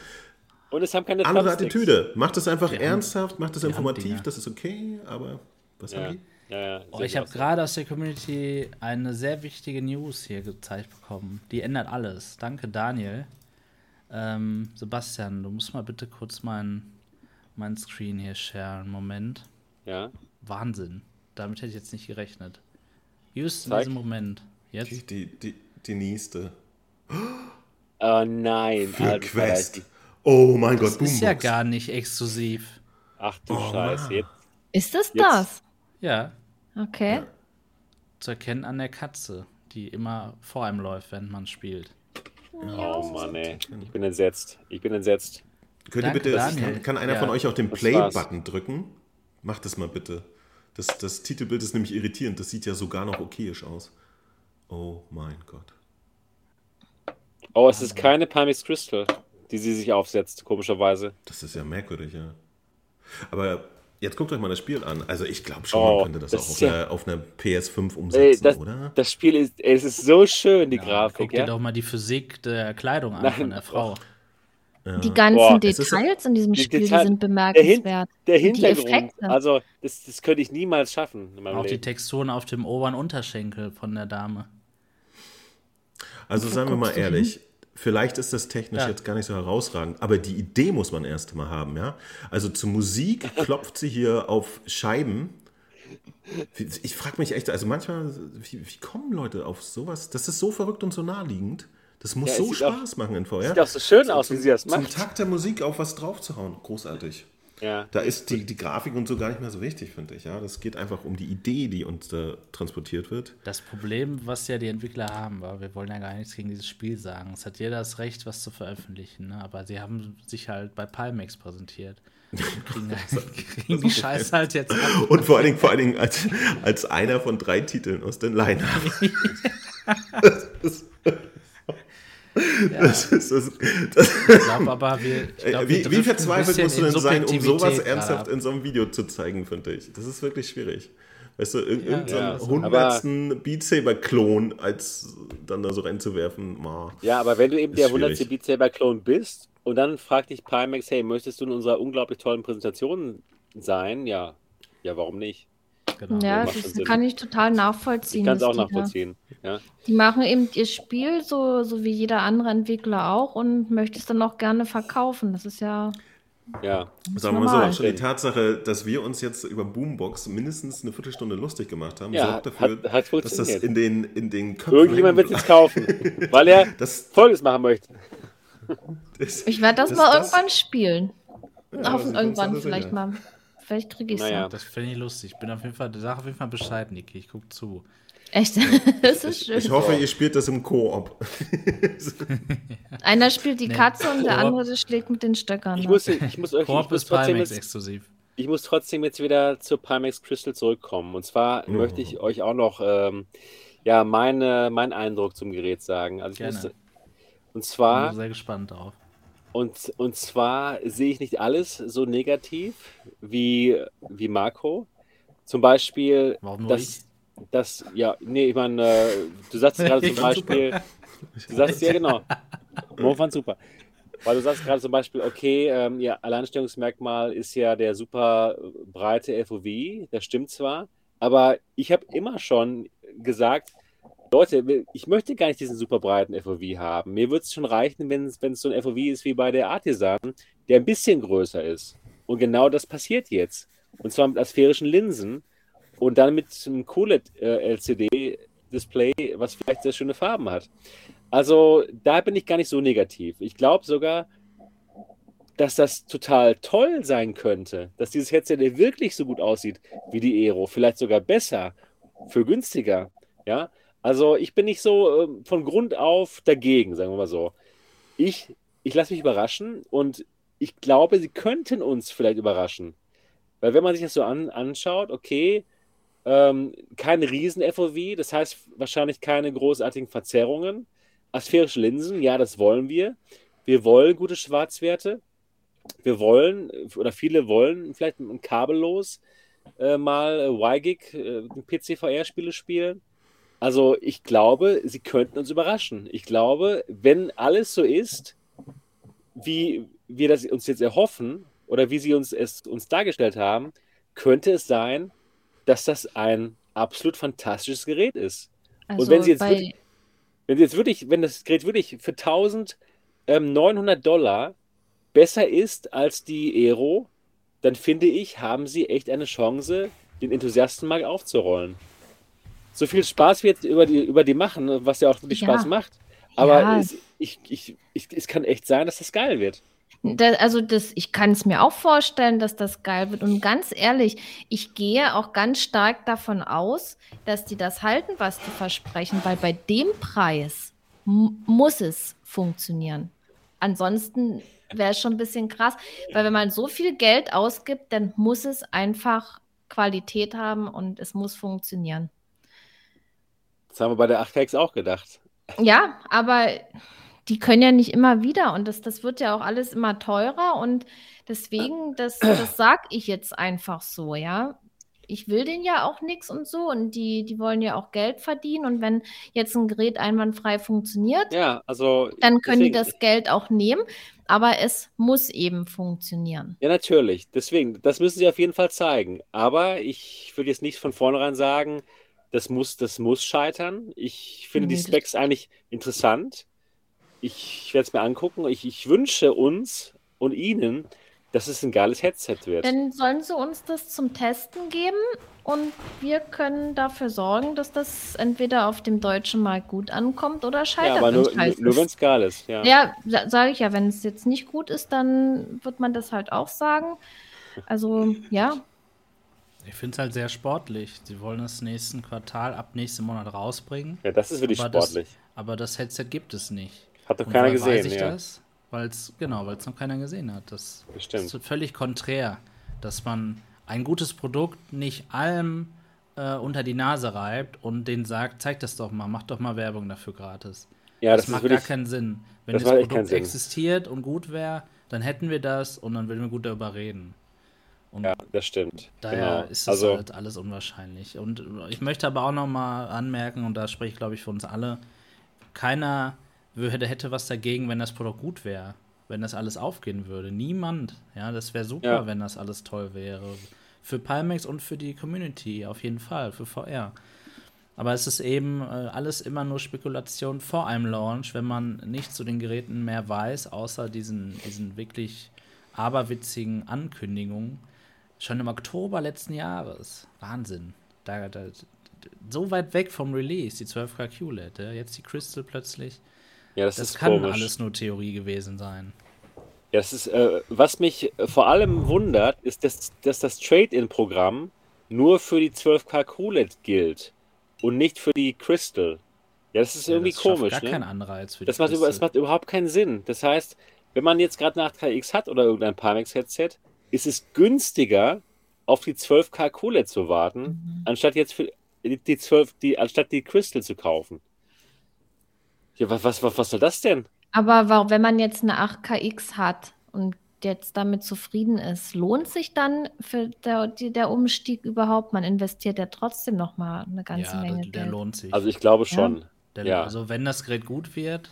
Und es haben keine Andere Attitüde. Macht es einfach ernsthaft, macht es informativ, das ist okay, aber was ja. haben die? Ja, ja, oh, ich habe gerade aus der Community eine sehr wichtige News hier gezeigt bekommen. Die ändert alles. Danke, Daniel. Ähm, Sebastian, du musst mal bitte kurz meinen mein Screen hier sharen. Moment. Ja. Wahnsinn. Damit hätte ich jetzt nicht gerechnet. Just in diesem Moment. Jetzt. Die, die, die, die nächste. Oh nein. Für Alter, Quest. Oh mein das Gott, Das ist ja gar nicht exklusiv. Ach du oh, Scheiße. Jetzt, ist das jetzt? das? Ja. Okay. Ja. Zu erkennen an der Katze, die immer vor einem läuft, wenn man spielt. Oh Mann, ey. Ich bin entsetzt. Ich bin entsetzt. Könnt ihr bitte, Daniel. kann einer ja. von euch auch den Play-Button drücken? Macht das mal bitte. Das, das Titelbild ist nämlich irritierend. Das sieht ja sogar noch okayisch aus. Oh mein Gott. Oh, es ist keine Palmix Crystal die sie sich aufsetzt, komischerweise. Das ist ja merkwürdig, ja. Aber jetzt guckt euch mal das Spiel an. Also ich glaube schon, oh, man könnte das, das auch auf, ja, einer, auf, einer, PS5 umsetzen, ey, das, oder? Das Spiel ist, ey, es ist so schön, die ja, Grafik. Guck ja? dir doch mal die Physik der Kleidung an Nein, von der Frau. Ja. Die ganzen Boah, Details in diesem die Spiel die Detail- sind bemerkenswert. Der Die Hintergrund, Effekte. also das, das könnte ich niemals schaffen Auch die Leben. Texturen auf dem oberen Unterschenkel von der Dame. Also Wo seien wir mal ehrlich, vielleicht ist das technisch Ja. jetzt gar nicht so herausragend, aber die Idee muss man erst mal haben, ja? Also zur Musik klopft sie hier auf Scheiben. Ich frage mich echt, also manchmal, wie, wie kommen Leute auf sowas? Das ist so verrückt und so naheliegend. Das muss Ja, so sieht auch- Spaß machen in VR. Sieht auch so schön aus, wie sie das Zum macht. Takt der Musik auf was draufzuhauen. Großartig. Ja. Da ist die, die Grafik und so gar nicht mehr so wichtig, finde ich. Ja, das geht einfach um die Idee, die uns da transportiert wird. Das Problem, was ja die Entwickler haben, war, wir wollen ja gar nichts gegen dieses Spiel sagen. Es hat jeder das Recht, was zu veröffentlichen, ne? aber sie haben sich halt bei Palmex präsentiert. Und kriegen, kriegen die Scheiße halt jetzt ab. Und vor allen Dingen, vor allen Dingen als, als einer von drei Titeln aus den Line-Up. Das ist, das, das, Ich glaube aber, wir. Ich glaub, wir wie, wie driften ein verzweifelt musst du denn sein, um sowas ernsthaft in so einem Video zu zeigen, finde ich. Das ist wirklich schwierig. Weißt du, irg- Ja, irgendeinen ja, aber- hundertsten Beat Saber-Klon als dann da so reinzuwerfen, ma. ja, aber wenn du eben der. 100. Beat Saber Clone bist und dann fragt dich Pimax, hey, möchtest du in unserer unglaublich tollen Präsentation sein? Ja. Ja, warum nicht? Genau. Ja, das Sinn. kann ich total nachvollziehen. Ich kann es auch nachvollziehen. Ja. Die machen eben ihr Spiel so, so wie jeder andere Entwickler auch und möchte es dann auch gerne verkaufen. Das ist ja ja. Sagen wir mal so, schon die Tatsache, dass wir uns jetzt über Boombox mindestens eine Viertelstunde lustig gemacht haben, Ja, sorgt dafür, hat- hat dass funktioniert. das in den, in den Köpfen Irgendjemand wird es kaufen, weil er Das- Folgendes machen möchte. bleibt. Ich werde das, Das- mal das- irgendwann spielen. Ja, das ist irgendwann vielleicht sicher. mal. Vielleicht kriege ich es Naja. ja. Das finde ich lustig. Ich bin auf jeden Fall, sag auf jeden Fall Bescheid, Niki. Ich gucke zu. Echt? das ist schön. Ich hoffe, ihr spielt das im Koop. Einer spielt die Nee. Katze und der Koop. andere der schlägt mit den Stöckern. Ich muss, ich muss, euch, ich muss, ist jetzt, exklusiv. ich muss trotzdem jetzt wieder zur Pimax Crystal zurückkommen. Und zwar Mhm. möchte ich euch auch noch ähm, ja, meine, meinen Eindruck zum Gerät sagen. Also ich Gerne. muss, und Ich zwar bin sehr gespannt drauf. Und, und zwar sehe ich nicht alles so negativ wie, wie Marco. Zum Beispiel, Warum dass, dass ja, nee, ich meine, äh, du sagst gerade zum Beispiel, du sagst, ja genau, Mo fand super. Weil du sagst gerade zum Beispiel, okay, ähm, ihr Alleinstellungsmerkmal ist ja der super breite FOV, das stimmt zwar, aber ich habe immer schon gesagt, Leute, ich möchte gar nicht diesen super breiten FOV haben. Mir würde es schon reichen, wenn es so ein FOV ist wie bei der Artisan, der ein bisschen größer ist. Und genau das passiert jetzt. Und zwar mit asphärischen Linsen und dann mit einem QLED-LCD-Display, was vielleicht sehr schöne Farben hat. Also da bin ich gar nicht so negativ. Ich glaube sogar, dass das total toll sein könnte, dass dieses Headset wirklich so gut aussieht wie die Aero, vielleicht sogar besser, für günstiger. Ja, also ich bin nicht so ähm, von Grund auf dagegen, sagen wir mal so. Ich, ich lasse mich überraschen und ich glaube, sie könnten uns vielleicht überraschen. Weil wenn man sich das so an, anschaut, okay, ähm, kein Riesen-FOV, das heißt wahrscheinlich keine großartigen Verzerrungen. Asphärische Linsen, ja, das wollen wir. Wir wollen gute Schwarzwerte. Wir wollen, oder viele wollen vielleicht ein kabellos äh, mal äh, YGIG, äh, PC-VR-Spiele spielen. Also ich glaube, sie könnten uns überraschen. Ich glaube, wenn alles so ist, wie wir das uns jetzt erhoffen oder wie sie uns es uns dargestellt haben, könnte es sein, dass das ein absolut fantastisches Gerät ist. Also wenn sie jetzt bei, wirklich- Wenn sie jetzt wirklich, wenn das Gerät wirklich für 1900 Dollar besser ist als die Aero, dann finde ich, haben sie echt eine Chance, den Enthusiastenmarkt aufzurollen. So viel Spaß wir jetzt über die, über die machen, was ja auch wirklich Ja. Spaß macht. Aber Ja. es, ich, ich, ich, es kann echt sein, dass das geil wird. Da, also das, ich kann es mir auch vorstellen, dass das geil wird. Und ganz ehrlich, ich gehe auch ganz stark davon aus, dass die das halten, was die versprechen, weil bei dem Preis muss es funktionieren. Ansonsten wäre es schon ein bisschen krass, weil wenn man so viel Geld ausgibt, dann muss es einfach Qualität haben und es muss funktionieren. Das haben wir bei der 8KX auch gedacht. Ja, aber die können ja nicht immer wieder und das, das wird ja auch alles immer teurer und deswegen, das, das sage ich jetzt einfach so, ja. ich will denen ja auch nichts und so und die, die wollen ja auch Geld verdienen und wenn jetzt ein Gerät einwandfrei funktioniert, Ja, also dann können die deswegen- das Geld auch nehmen, aber es muss eben funktionieren. Ja, natürlich. Deswegen, das müssen sie auf jeden Fall zeigen. Aber ich würde jetzt nicht von vornherein sagen, das muss, das muss scheitern. Ich finde die Nee, Specs eigentlich interessant. Ich werde es mir angucken. Ich, ich wünsche uns und Ihnen, dass es ein geiles Headset wird. Dann sollen sie uns das zum Testen geben und wir können dafür sorgen, dass das entweder auf dem deutschen Markt gut ankommt oder Ja, scheitert. aber nur, nur wenn es geil ist. Ja. Ja, sage ich ja, wenn es jetzt nicht gut ist, dann wird man das halt auch sagen. Also, ja, Ich finde es halt sehr sportlich. Sie wollen das nächsten Quartal ab nächstem Monat rausbringen. ja, das ist wirklich aber sportlich. Das, aber das Headset gibt es nicht. Hat doch Und keiner gesehen. Weiß ich ja. das? Weil's, genau, weil es noch keiner gesehen hat. Das Bestimmt. ist völlig konträr, dass man ein gutes Produkt nicht allem äh, unter die Nase reibt und denen sagt, zeig das doch mal, mach doch mal Werbung dafür gratis. Ja, das, das, macht wirklich. gar keinen Sinn. Wenn das das, Produkt existiert und gut wäre, dann hätten wir das und dann würden wir gut darüber reden. Und Ja, das stimmt. Daher genau. ist es also, halt alles unwahrscheinlich. Und ich möchte aber auch nochmal anmerken, und da spreche ich, glaube ich, für uns alle, keiner würde, hätte was dagegen, wenn das Produkt gut wäre, wenn das alles aufgehen würde. Niemand. Ja, das wäre super, Ja. wenn das alles toll wäre. Für Palmex und für die Community, auf jeden Fall, für VR. Aber es ist eben äh, alles immer nur Spekulation vor einem Launch, wenn man nicht zu den Geräten mehr weiß, außer diesen, diesen wirklich aberwitzigen Ankündigungen. Schon im Oktober letzten Jahres. Wahnsinn. Da, da, so weit weg vom Release, die 12K QLED. Jetzt die Crystal plötzlich. ja, das, Das, ist kann komisch. alles nur Theorie gewesen sein. Ja, das ist, äh, was mich äh, vor allem wundert, ist, dass, dass das Trade-in-Programm nur für die 12K QLED gilt und nicht für die Crystal. Ja, das ist Ja, irgendwie das komisch, gar ne? keinen Anreiz für Das macht, das macht überhaupt keinen Sinn. Das heißt, wenn man jetzt gerade eine 8KX hat oder irgendein Pimax-Headset, ist es günstiger, auf die 12K QLED zu warten, Mhm. anstatt jetzt für die, die 12, die, anstatt die Crystal zu kaufen. Ja, was, was, was, soll das denn? aber wenn man jetzt eine 8KX hat und jetzt damit zufrieden ist, lohnt sich dann für der, die, der Umstieg überhaupt? Man investiert ja trotzdem noch mal eine ganze Ja, Menge der, der Geld. lohnt sich. Also ich glaube schon. Der, Ja. Also wenn das Gerät gut wird,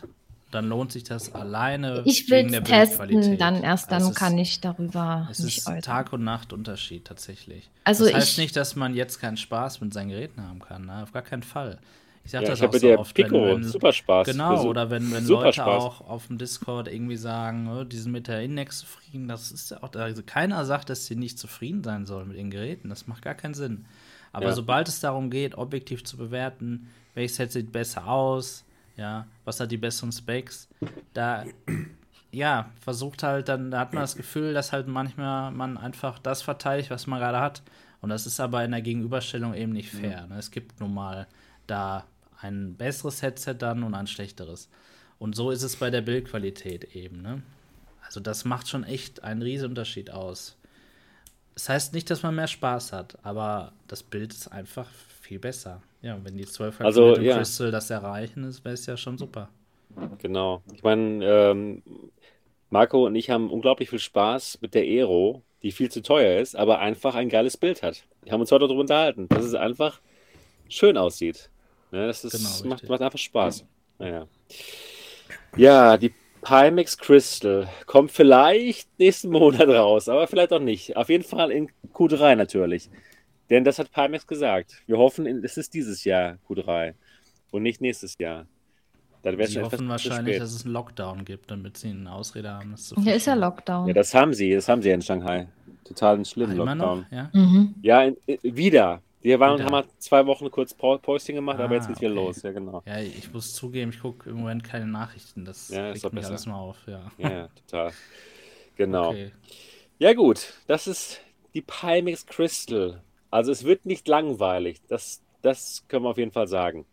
dann lohnt sich das alleine Ich will wegen der es testen, Bildqualität. dann erst dann ist- kann ich darüber Es mich ist äußern. Tag und Nacht Unterschied tatsächlich. Also das heißt ich- nicht, dass man jetzt keinen Spaß mit seinen Geräten haben kann. Ne? Auf gar keinen Fall. Ich sage Ja, das ich auch mit so oft, Pico wenn, wenn, super Spaß. Genau, Für- oder wenn, wenn Leute Spaß. auch auf dem Discord irgendwie sagen, oh, die sind mit der Index zufrieden, das ist ja auch, also keiner sagt, dass sie nicht zufrieden sein sollen mit ihren Geräten, das macht gar keinen Sinn. Aber Ja. sobald es darum geht, objektiv zu bewerten, welches Set sieht besser aus, ja, was hat die besseren Specs, da, ja, versucht halt, dann da hat man das Gefühl, dass halt manchmal man einfach das verteidigt, was man gerade hat. Und das ist aber in der Gegenüberstellung eben nicht fair. Ne? Es gibt nun mal da ein besseres Headset dann und ein schlechteres. Und so ist es bei der Bildqualität eben. Ne? Also das macht schon echt einen riesen Unterschied aus. Das heißt nicht, dass man mehr Spaß hat, aber das Bild ist einfach viel besser. Ja, wenn die 12 Also, mit dem ja. Crystal das erreichen, ist, wäre es ja schon super. Genau. Ich meine, ähm, Marco und ich haben unglaublich viel Spaß mit der Aero, die viel zu teuer ist, aber einfach ein geiles Bild hat. Wir haben uns heute darüber unterhalten, dass es einfach schön aussieht. Ne, das ist, Genau, macht, macht einfach Spaß. Naja. Ja, die Pimax Crystal kommt vielleicht nächsten Monat raus, aber vielleicht auch nicht. Auf jeden Fall in Q3 natürlich. Denn das hat Pimax gesagt. Wir hoffen, es ist dieses Jahr Q3 und nicht nächstes Jahr. Dann wäre es Sie hoffen wahrscheinlich, dass es einen Lockdown gibt, damit sie eine Ausrede haben. Das zu Hier ist ja. Lockdown. Ja, das haben sie, das haben sie in Shanghai. Total einen schlimmen Immer Lockdown. noch? Ja? Mhm. Ja, in, in, wieder. Wir waren, Wieder. haben mal zwei Wochen kurz Posting gemacht, aber Ah, jetzt geht's wieder okay. los. Ja, genau. ja, ich muss zugeben, ich gucke im Moment keine Nachrichten. Das Ja, ist regt doch mich besser. alles mal auf. Ja. Ja, total. Genau. Okay. Ja, gut. Das ist die Pimax Crystal. Also es wird nicht langweilig. Das, das können wir auf jeden Fall sagen.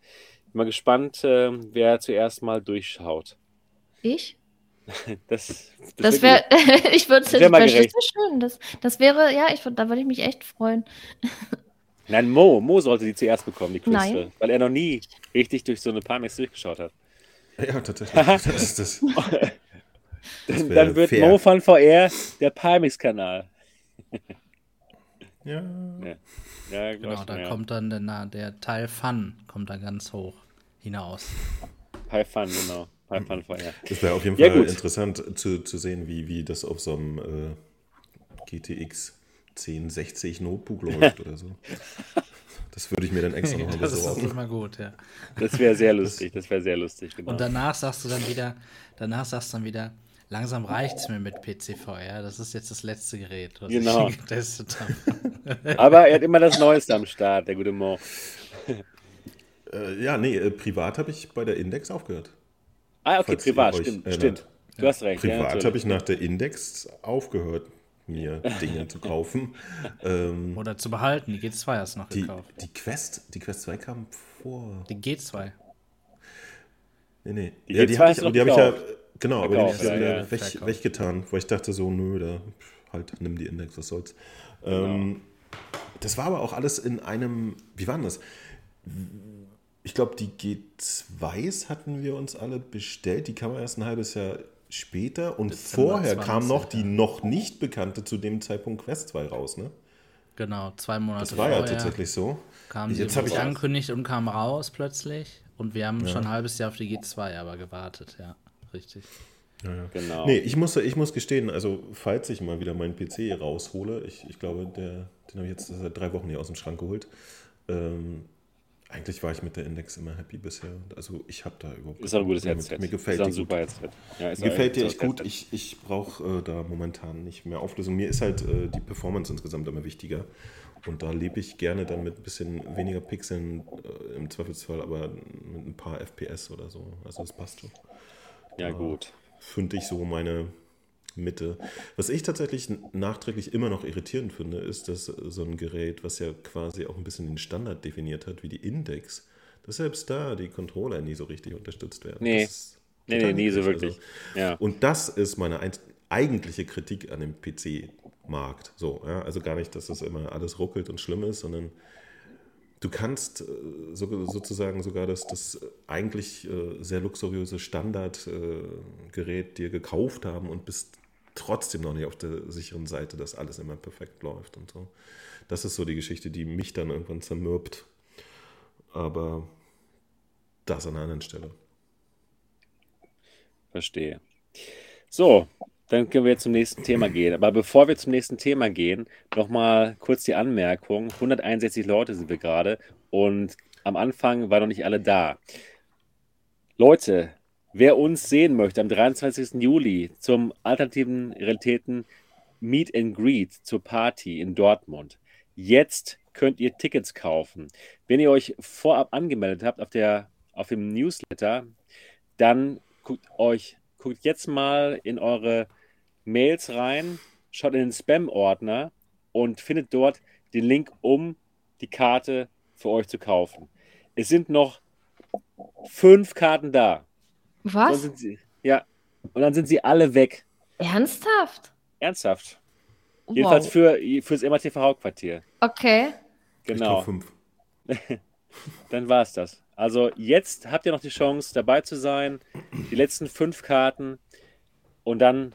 Bin mal gespannt, äh, wer zuerst mal durchschaut. Ich? Das, Das wird wäre, ich würde es Wär so schön. Das, das wäre, ja, ich, würd- da würde ich mich echt freuen. Nein, Mo, Mo sollte die zuerst bekommen, die Crystal. Nein. Weil er noch nie richtig durch so eine Pimax durchgeschaut hat. Ja, tatsächlich. Das ist das. Dann, dann wird fair. Mo von VR der Pimax-Kanal. Ja. Ja, ja Genau, schon, da ja. kommt dann der, der Teil Fun kommt da ganz hoch hinaus. High Fun, genau. High Fun VR. Das wäre auf jeden Fall interessant zu, zu sehen, wie, wie das auf so einem äh, GTX 1060 Notebook läuft oder so. Das würde ich mir dann extra nochmal Das ist besorgen. immer gut, ja. Das wäre sehr lustig, das wäre sehr lustig, genau. Und danach sagst du dann wieder, danach sagst du dann wieder, langsam reicht's mir mit PCVR. Das ist jetzt das letzte Gerät, was Genau. ich getestet habe. Aber er hat immer das Neueste am Start, der gute Mo. Äh, ja, nee, äh, privat habe ich bei der Index aufgehört. Ah, okay, privat, stimmt, erinnert. stimmt. Du hast recht. ja, Privat natürlich. habe ich nach der Index aufgehört, mir Dinge zu kaufen. Ähm, Oder zu behalten. Die G2 hast du noch die, gekauft. die Quest, die Quest 2 kam vor. Die G2. Nee, nee. Die ja, die G2 habe ich, hab ich ja, gekauft. Genau, aber die habe ich ja, ja, ja. weg, weggetan, weil ich dachte so, nö, da halt nimm die Index, was soll's. Ähm, das war aber auch alles in einem, wie war denn das? Ich glaube, die G2s hatten wir uns alle bestellt, die kam erst ein halbes Jahr später und Dezember vorher 20, kam noch die ja. noch nicht bekannte zu dem Zeitpunkt Quest 2 raus, ne? Genau, zwei Monate Das war ja vorher tatsächlich so. kam Jetzt habe ich angekündigt und kam raus plötzlich. Und wir haben schon ein halbes Jahr auf die G2 aber gewartet, ja. Richtig. Genau. Nee, ich muss, ich muss gestehen, also falls ich mal wieder meinen PC raushole, ich, ich glaube, der, den habe ich jetzt seit drei Wochen hier aus dem Schrank geholt. Ähm, eigentlich war ich mit der Index immer happy bisher. Also ich habe da überhaupt Ist auch ein gutes Headset. Mir gefällt ist ein super gut. Headset. Ja, ist Mir gefällt dir echt gut. Ich, ich brauche äh, da momentan nicht mehr Auflösung. Mir ist halt äh, die Performance insgesamt immer wichtiger. Und da lebe ich gerne dann mit ein bisschen weniger Pixeln äh, im Zweifelsfall, aber mit ein paar FPS oder so. Also das passt schon Ja, gut. finde ich so meine Mitte. Was ich tatsächlich nachträglich immer noch irritierend finde, ist, dass so ein Gerät, was ja quasi auch ein bisschen den Standard definiert hat, wie die Index, dass selbst da die Controller nie so richtig unterstützt werden. Nee. Nee, nee, nie so wirklich. Ja. Und das ist meine ein eigentliche Kritik an dem PC-Markt. So, ja? Also gar nicht, dass das immer alles ruckelt und schlimm ist, sondern du kannst äh, so, sozusagen sogar das, das eigentlich äh, sehr luxuriöse Standardgerät dir gekauft haben und bist trotzdem noch nicht auf der sicheren Seite, dass alles immer perfekt läuft und so. Das ist so die Geschichte, die mich dann irgendwann zermürbt. Aber das an einer anderen Stelle. Verstehe. So, dann können wir jetzt zum nächsten Thema gehen. Aber bevor wir zum nächsten Thema gehen, nochmal kurz die Anmerkung. 161 Leute sind wir gerade und am Anfang waren noch nicht alle da. Leute, wer uns sehen möchte am 23. Juli zum alternativen Realitäten Meet and Greet zur Party in Dortmund, jetzt könnt ihr Tickets kaufen. Wenn ihr euch vorab angemeldet habt auf, der, auf dem Newsletter, dann guckt euch, guckt jetzt mal in eure Mails rein, schaut in den Spam-Ordner und findet dort den Link, um die Karte für euch zu kaufen. Es sind noch fünf Karten da. Was? sind sie, ja, und dann sind sie alle weg. Ernsthaft? Ernsthaft. Jedenfalls Wow. für fürs MATV Hauptquartier. Okay. Genau. fünf. Dann war es das. Also jetzt habt ihr noch die Chance, dabei zu sein. Die letzten fünf Karten. Und dann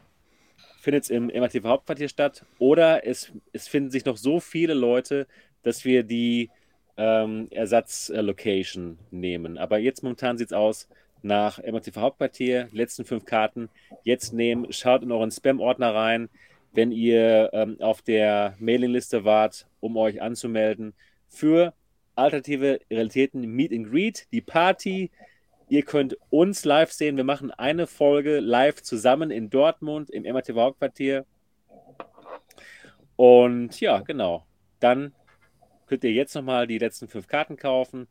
findet es im MATV Hauptquartier statt. Oder es, es finden sich noch so viele Leute, dass wir die ähm, Ersatzlocation nehmen. Aber jetzt momentan sieht es aus nach MATV Hauptquartier. Letzten fünf Karten jetzt nehmen. Schaut in euren Spam-Ordner rein, wenn ihr ähm, auf der Mailingliste wart, um euch anzumelden für alternative Realitäten Meet and Greet, die Party. Ihr könnt uns live sehen. Wir machen eine Folge live zusammen in Dortmund im MATV Hauptquartier. Und ja, genau. Dann könnt ihr jetzt nochmal die letzten fünf Karten kaufen.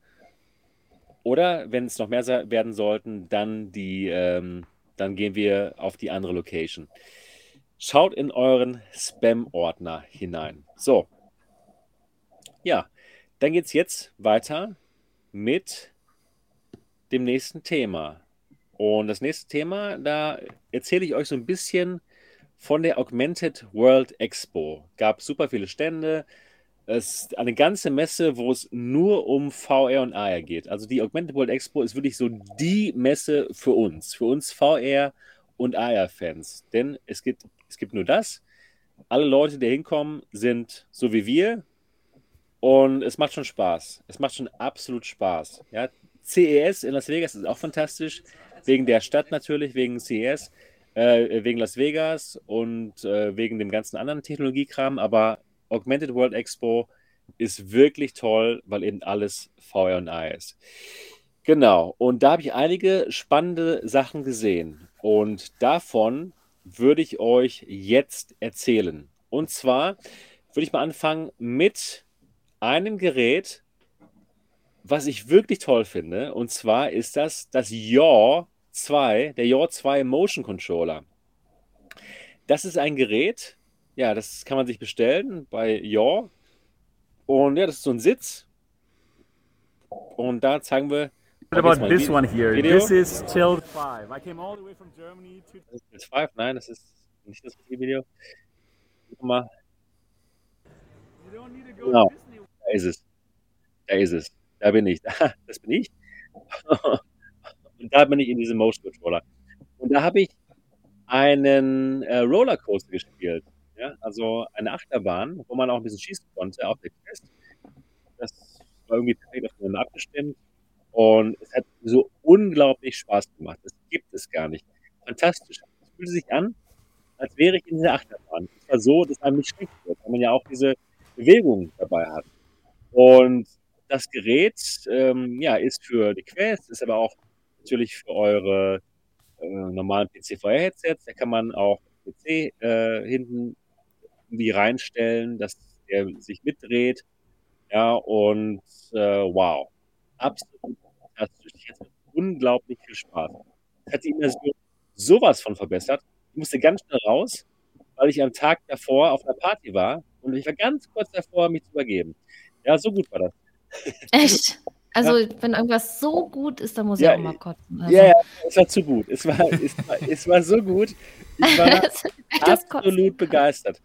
Oder wenn es noch mehr werden sollten, dann die, ähm, dann gehen wir auf die andere Location. Schaut in euren Spam-Ordner hinein. So. Ja, dann geht es jetzt weiter mit dem nächsten Thema. Und das nächste Thema, da erzähle ich euch so ein bisschen von der Augmented World Expo. Gab super viele Stände. Es ist eine ganze Messe, wo es nur um VR und AR geht. Also die Augmented World Expo ist wirklich so die Messe für uns, für uns VR und AR-Fans. Denn es gibt, es gibt nur das. alle Leute, die hinkommen, sind so wie wir. Und es macht schon Spaß. Es macht schon absolut Spaß. Ja, CES in Las Vegas ist auch fantastisch. Wegen der Stadt natürlich, wegen CES, äh, wegen Las Vegas und äh, wegen dem ganzen anderen Technologiekram. Aber Augmented World Expo ist wirklich toll, weil eben alles VR und AR ist. Genau. Und da habe ich einige spannende Sachen gesehen. Und davon würde ich euch jetzt erzählen. Und zwar würde ich mal anfangen mit einem Gerät, was ich wirklich toll finde. Und zwar ist das das Yaw 2, der Yaw 2 Motion Controller. Das ist ein Gerät, ja, das kann man sich bestellen bei Yaw. Und ja, das ist so ein Sitz. Und da zeigen wir. What about this one here? Video. This is Tilt 5. I came all the way from Germany to. Das ist Tilt 5? Nein, das ist nicht das richtige Video. Guck mal. Genau. Da ist es. Da ist es. Da bin ich. Das bin ich. Und da bin ich in diesem Motion Controller. Und da habe ich einen äh, Rollercoaster gespielt. Ja? Also eine Achterbahn, wo man auch ein bisschen schießen konnte auf der Quest. Das war irgendwie perfekt aufeinander abgestimmt. Und es hat so unglaublich Spaß gemacht. Das gibt es gar nicht. Fantastisch. Es fühlte sich an, als wäre ich in dieser Achterbahn. Es war so, dass einem nicht schlecht wird, weil man ja auch diese Bewegung dabei hat. Und das Gerät ähm, ja, ist für die Quest, ist aber auch natürlich für eure äh, normalen PC-VR-Headsets. Da kann man auch PC äh, hinten irgendwie reinstellen, dass der sich mitdreht. Ja, und äh, wow, absolut fantastisch. Ich hatte unglaublich viel Spaß. Es hat die Immersion sowas von verbessert. Ich musste ganz schnell raus, weil ich am Tag davor auf einer Party war und ich war ganz kurz davor, mich zu übergeben. Ja, so gut war das. Echt? Also, ja. wenn irgendwas so gut ist, dann muss ja, ich auch mal kotzen. Also. Ja, ja, es war zu gut. Es war, es war, es war so gut. Ich war absolut begeistert.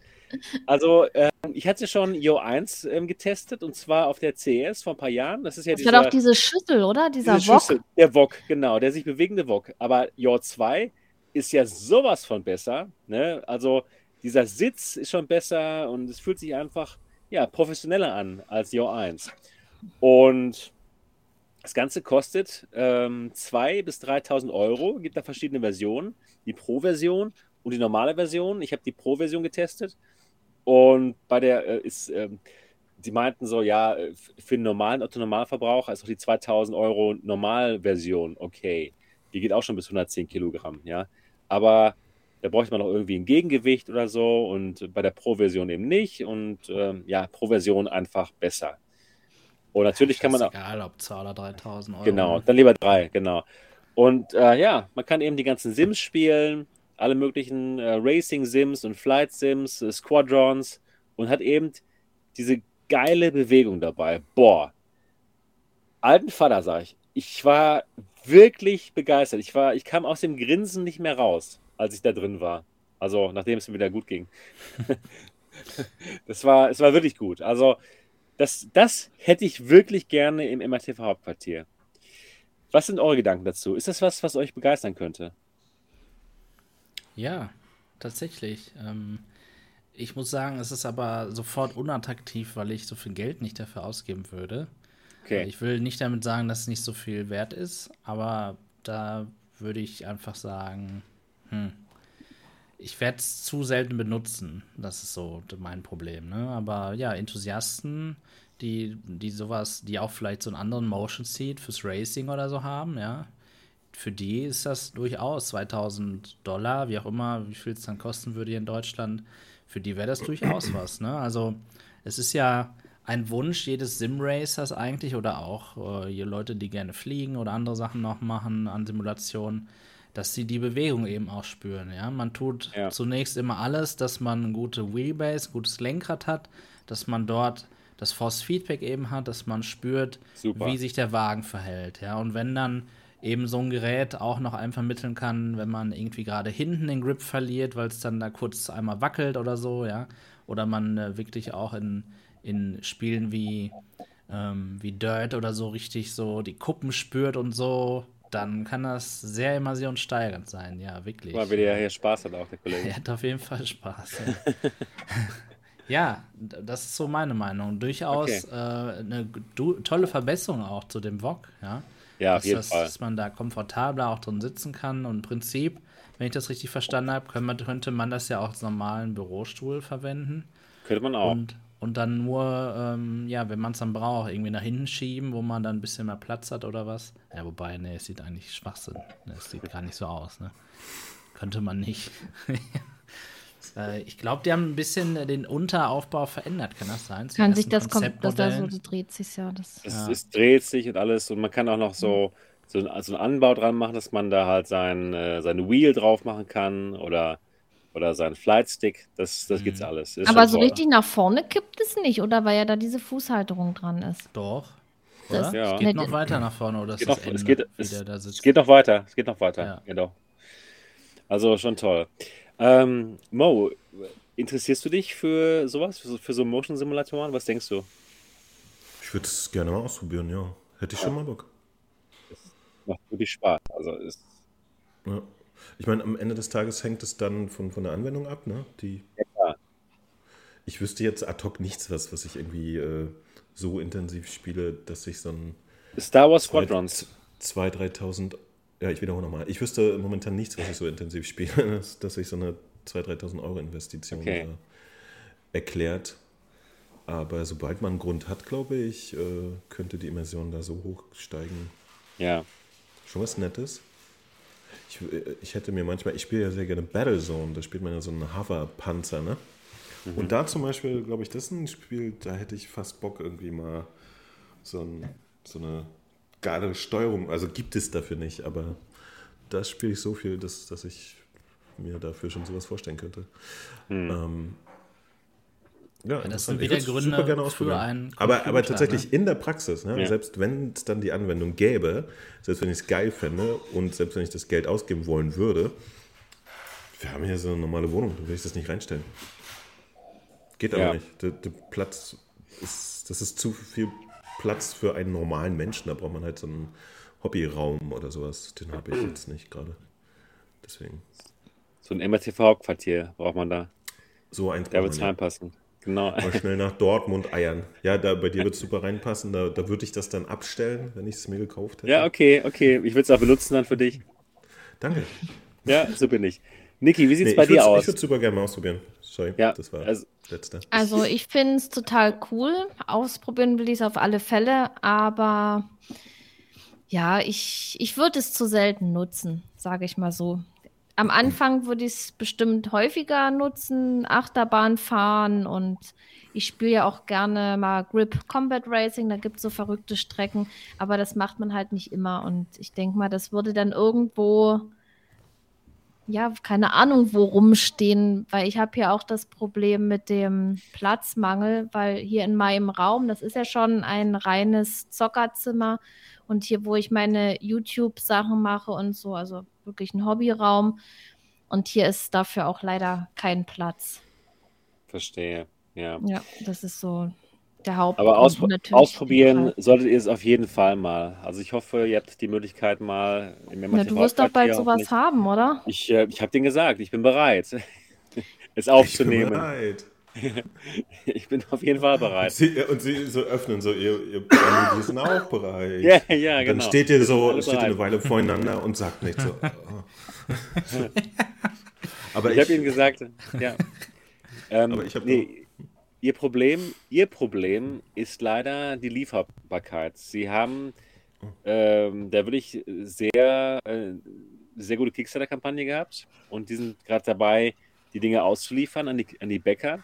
Also, ähm, ich hatte schon Yo 1 ähm, getestet und zwar auf der CS vor ein paar Jahren. Das ist ja das dieser, war doch diese Schüssel, oder? Dieser diese Wok. Schüssel, der Wok, genau, der sich bewegende Wok. Aber Yo 2 ist ja sowas von besser. Ne? Also, dieser Sitz ist schon besser und es fühlt sich einfach ja, professioneller an als Yo 1. Und das Ganze kostet ähm, 2.000 bis 3.000 Euro. Gibt da verschiedene Versionen. Die Pro-Version und die normale Version. Ich habe die Pro-Version getestet. Und bei der äh, ist, äh, die meinten so, ja, äh, für den normalen Otto-Normalverbraucher ist auch die 2000 Euro Normalversion okay. Die geht auch schon bis 110 Kilogramm, ja. Aber da bräuchte man noch irgendwie ein Gegengewicht oder so und bei der Pro-Version eben nicht. Und ähm, ja, Pro-Version einfach besser. Und natürlich kann man auch. Egal, ob 2 oder 3000 Euro. Genau, dann lieber drei, genau. Und äh, ja, man kann eben die ganzen Sims spielen, alle möglichen äh, Racing-Sims und Flight-Sims, äh, Squadrons und hat eben diese geile Bewegung dabei. Boah. Alten Vater, sag ich. Ich war wirklich begeistert. Ich, war, ich kam aus dem Grinsen nicht mehr raus, als ich da drin war. Also, nachdem es mir wieder gut ging. das war, es war wirklich gut. Also, das, das hätte ich wirklich gerne im MRTV Hauptquartier. Was sind eure Gedanken dazu? Ist das was, was euch begeistern könnte? Ja, tatsächlich. Ähm, ich muss sagen, es ist aber sofort unattraktiv, weil ich so viel Geld nicht dafür ausgeben würde. Okay. Ich will nicht damit sagen, dass es nicht so viel wert ist, aber da würde ich einfach sagen, hm, ich werde es zu selten benutzen. Das ist so mein Problem. Ne? Aber ja, Enthusiasten, die, die sowas, die auch vielleicht so einen anderen Motion Seat fürs Racing oder so haben, ja, für die ist das durchaus 2000 Dollar, wie auch immer, wie viel es dann kosten würde hier in Deutschland, für die wäre das durchaus was. Ne? Also es ist ja ein Wunsch jedes Sim-Racers eigentlich oder auch äh, Leute, die gerne fliegen oder andere Sachen noch machen an Simulationen, dass sie die Bewegung eben auch spüren. Ja? Man tut ja. zunächst immer alles, dass man eine gute Wheelbase, gutes Lenkrad hat, dass man dort das Force Feedback eben hat, dass man spürt, Super. wie sich der Wagen verhält. Ja? Und wenn dann eben so ein Gerät auch noch einem vermitteln kann, wenn man irgendwie gerade hinten den Grip verliert, weil es dann da kurz einmal wackelt oder so, ja. Oder man äh, wirklich auch in, in Spielen wie, ähm, wie Dirt oder so richtig so die Kuppen spürt und so, dann kann das sehr immersionssteigernd sein, ja, wirklich. Mal wieder hier Spaß hat auch der Kollege. Er hat auf jeden Fall Spaß. Ja, ja das ist so meine Meinung. Durchaus okay. äh, eine tolle Verbesserung auch zu dem VOG, ja. Ja, auf jeden das, Fall. Dass man da komfortabler auch drin sitzen kann und im Prinzip, wenn ich das richtig verstanden habe, könnte man das ja auch als normalen Bürostuhl verwenden. Könnte man auch. Und und dann nur, ähm, ja, wenn man es dann braucht, irgendwie nach hinten schieben, wo man dann ein bisschen mehr Platz hat oder was. Ja, wobei, ne, es sieht eigentlich Schwachsinn. Ne, es sieht gar nicht so aus, ne? Könnte man nicht. äh, ich glaube, die haben ein bisschen den Unteraufbau verändert, kann das sein? Kann sich das kommt, das da so das dreht sich ja. Das es, ja. es dreht sich und alles und man kann auch noch so, so, ein, so einen Anbau dran machen, dass man da halt sein, äh, seine Wheel drauf machen kann oder oder sein Flightstick, das, das gibt's mhm. alles. Ist Aber so toll. richtig nach vorne kippt es nicht, oder? Weil ja da diese Fußhalterung dran ist. Doch. Das ja. geht noch weiter nach vorne, oder? Es geht, noch, es, geht, es, es geht noch weiter. Es geht noch weiter. Ja. Genau. Also schon toll. Ähm, Mo, interessierst du dich für sowas, für so, für so Motion-Simulatoren? Was denkst du? Ich würde es gerne mal ausprobieren, ja. Hätte ich ja. schon mal Bock. Das macht wirklich Spaß. Also ist. Ja. Ich meine, am Ende des Tages hängt es dann von, von der Anwendung ab, ne? Die, ja. Ich wüsste jetzt ad hoc nichts, was, was ich irgendwie äh, so intensiv spiele, dass ich so ein. Star Wars Squadrons. 2.000, 3.000. Ja, ich wiederhole nochmal. Ich wüsste momentan nichts, was ich so intensiv spiele, dass, dass ich so eine 2.000, 3.000 Euro Investition okay. äh, erklärt. Aber sobald man einen Grund hat, glaube ich, äh, könnte die Immersion da so hoch steigen. Ja. Schon was Nettes. Ich, ich hätte mir manchmal, ich spiele ja sehr gerne Battlezone, da spielt man ja so einen Hover-Panzer, ne? Mhm. Und da zum Beispiel, glaube ich, das ist ein Spiel, da hätte ich fast Bock irgendwie mal so, ein, so eine geile Steuerung, also gibt es dafür nicht, aber da spiele ich so viel, dass, dass ich mir dafür schon sowas vorstellen könnte. Mhm. Ähm, ja, ja das sind wieder Gründe gerne für einen aber, aber tatsächlich ne? in der Praxis, ne? ja. selbst wenn es dann die Anwendung gäbe, selbst wenn ich es geil fände und selbst wenn ich das Geld ausgeben wollen würde, wir haben hier so eine normale Wohnung, da will ich das nicht reinstellen. Geht aber ja. nicht. Der, der, Platz ist, das ist zu viel Platz für einen normalen Menschen. Da braucht man halt so einen Hobbyraum oder sowas. Den habe ich jetzt nicht gerade. Deswegen. So ein MRTV-Quartier braucht man da. So eins. Der wird reinpassen. Genau. Mal schnell nach Dortmund eiern. Ja, da, bei dir wird es super reinpassen. Da, da würde ich das dann abstellen, wenn ich es mir gekauft hätte. Ja, okay, okay. Ich würde es auch benutzen dann für dich. Danke. Ja, so bin ich. Niki, wie sieht es nee, bei dir aus? Ich würde es super gerne mal ausprobieren. Sorry, ja, das war also, das letzte. Also ich finde es total cool. Ausprobieren will ich es auf alle Fälle, aber ja, ich, ich würde es zu selten nutzen, sage ich mal so. Am Anfang würde ich es bestimmt häufiger nutzen, Achterbahn fahren und ich spiele ja auch gerne mal Grip Combat Racing, da gibt es so verrückte Strecken, aber das macht man halt nicht immer und ich denke mal, das würde dann irgendwo, ja, keine Ahnung, wo rumstehen, weil ich habe hier auch das Problem mit dem Platzmangel, weil hier in meinem Raum, das ist ja schon ein reines Zockerzimmer und hier, wo ich meine YouTube-Sachen mache und so, also wirklich ein Hobbyraum. Und hier ist dafür auch leider kein Platz. Verstehe, ja. Ja, das ist so der Haupt. Aber auspro ausprobieren solltet ihr es auf jeden Fall mal. Also ich hoffe, ihr habt die Möglichkeit mal ja, Du wirst doch bald sowas haben, oder? Ich, äh, ich habe den gesagt, ich bin bereit, es aufzunehmen. Ich bin bereit. ich bin auf jeden Fall bereit. Sie, und sie so öffnen so, ihr, ihr wir sind auch bereit. Ja, ja, genau. Dann steht ihr so, steht ihr eine Weile voreinander und sagt nicht so. Oh. aber ich, ich habe ihnen gesagt, ja. Ähm, aber ich habe nee, ihr Problem, ihr Problem ist leider die Lieferbarkeit. Sie haben ähm, da wirklich sehr, äh, sehr gute Kickstarter-Kampagne gehabt und die sind gerade dabei, die Dinge auszuliefern an die, an die Bäcker.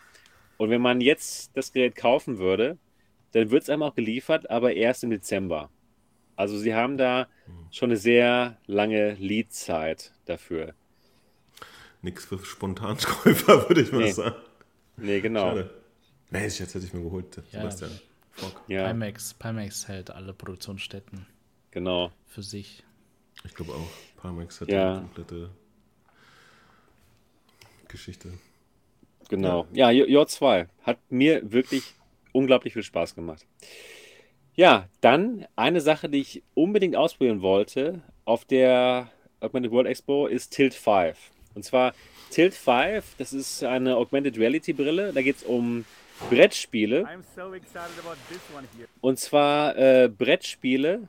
Und wenn man jetzt das Gerät kaufen würde, dann wird es einem auch geliefert, aber erst im Dezember. Also sie haben da schon eine sehr lange Leadzeit dafür. Nichts für Spontankäufer, würde ich mal nee. sagen. Nee, genau. Schade. Mensch, jetzt hätte ich mir geholt, ja. Sebastian. Fuck. Ja. Pimax, Pimax hält alle Produktionsstätten. Genau. Für sich. Ich glaube auch. Pimax hat ja. eine komplette Geschichte. Genau. Ja, J2 hat mir wirklich unglaublich viel Spaß gemacht. Ja, dann eine Sache, die ich unbedingt ausprobieren wollte, auf der Augmented World Expo ist Tilt 5. Und zwar Tilt 5, das ist eine Augmented Reality Brille. Da geht es um Brettspiele. So und zwar äh, Brettspiele,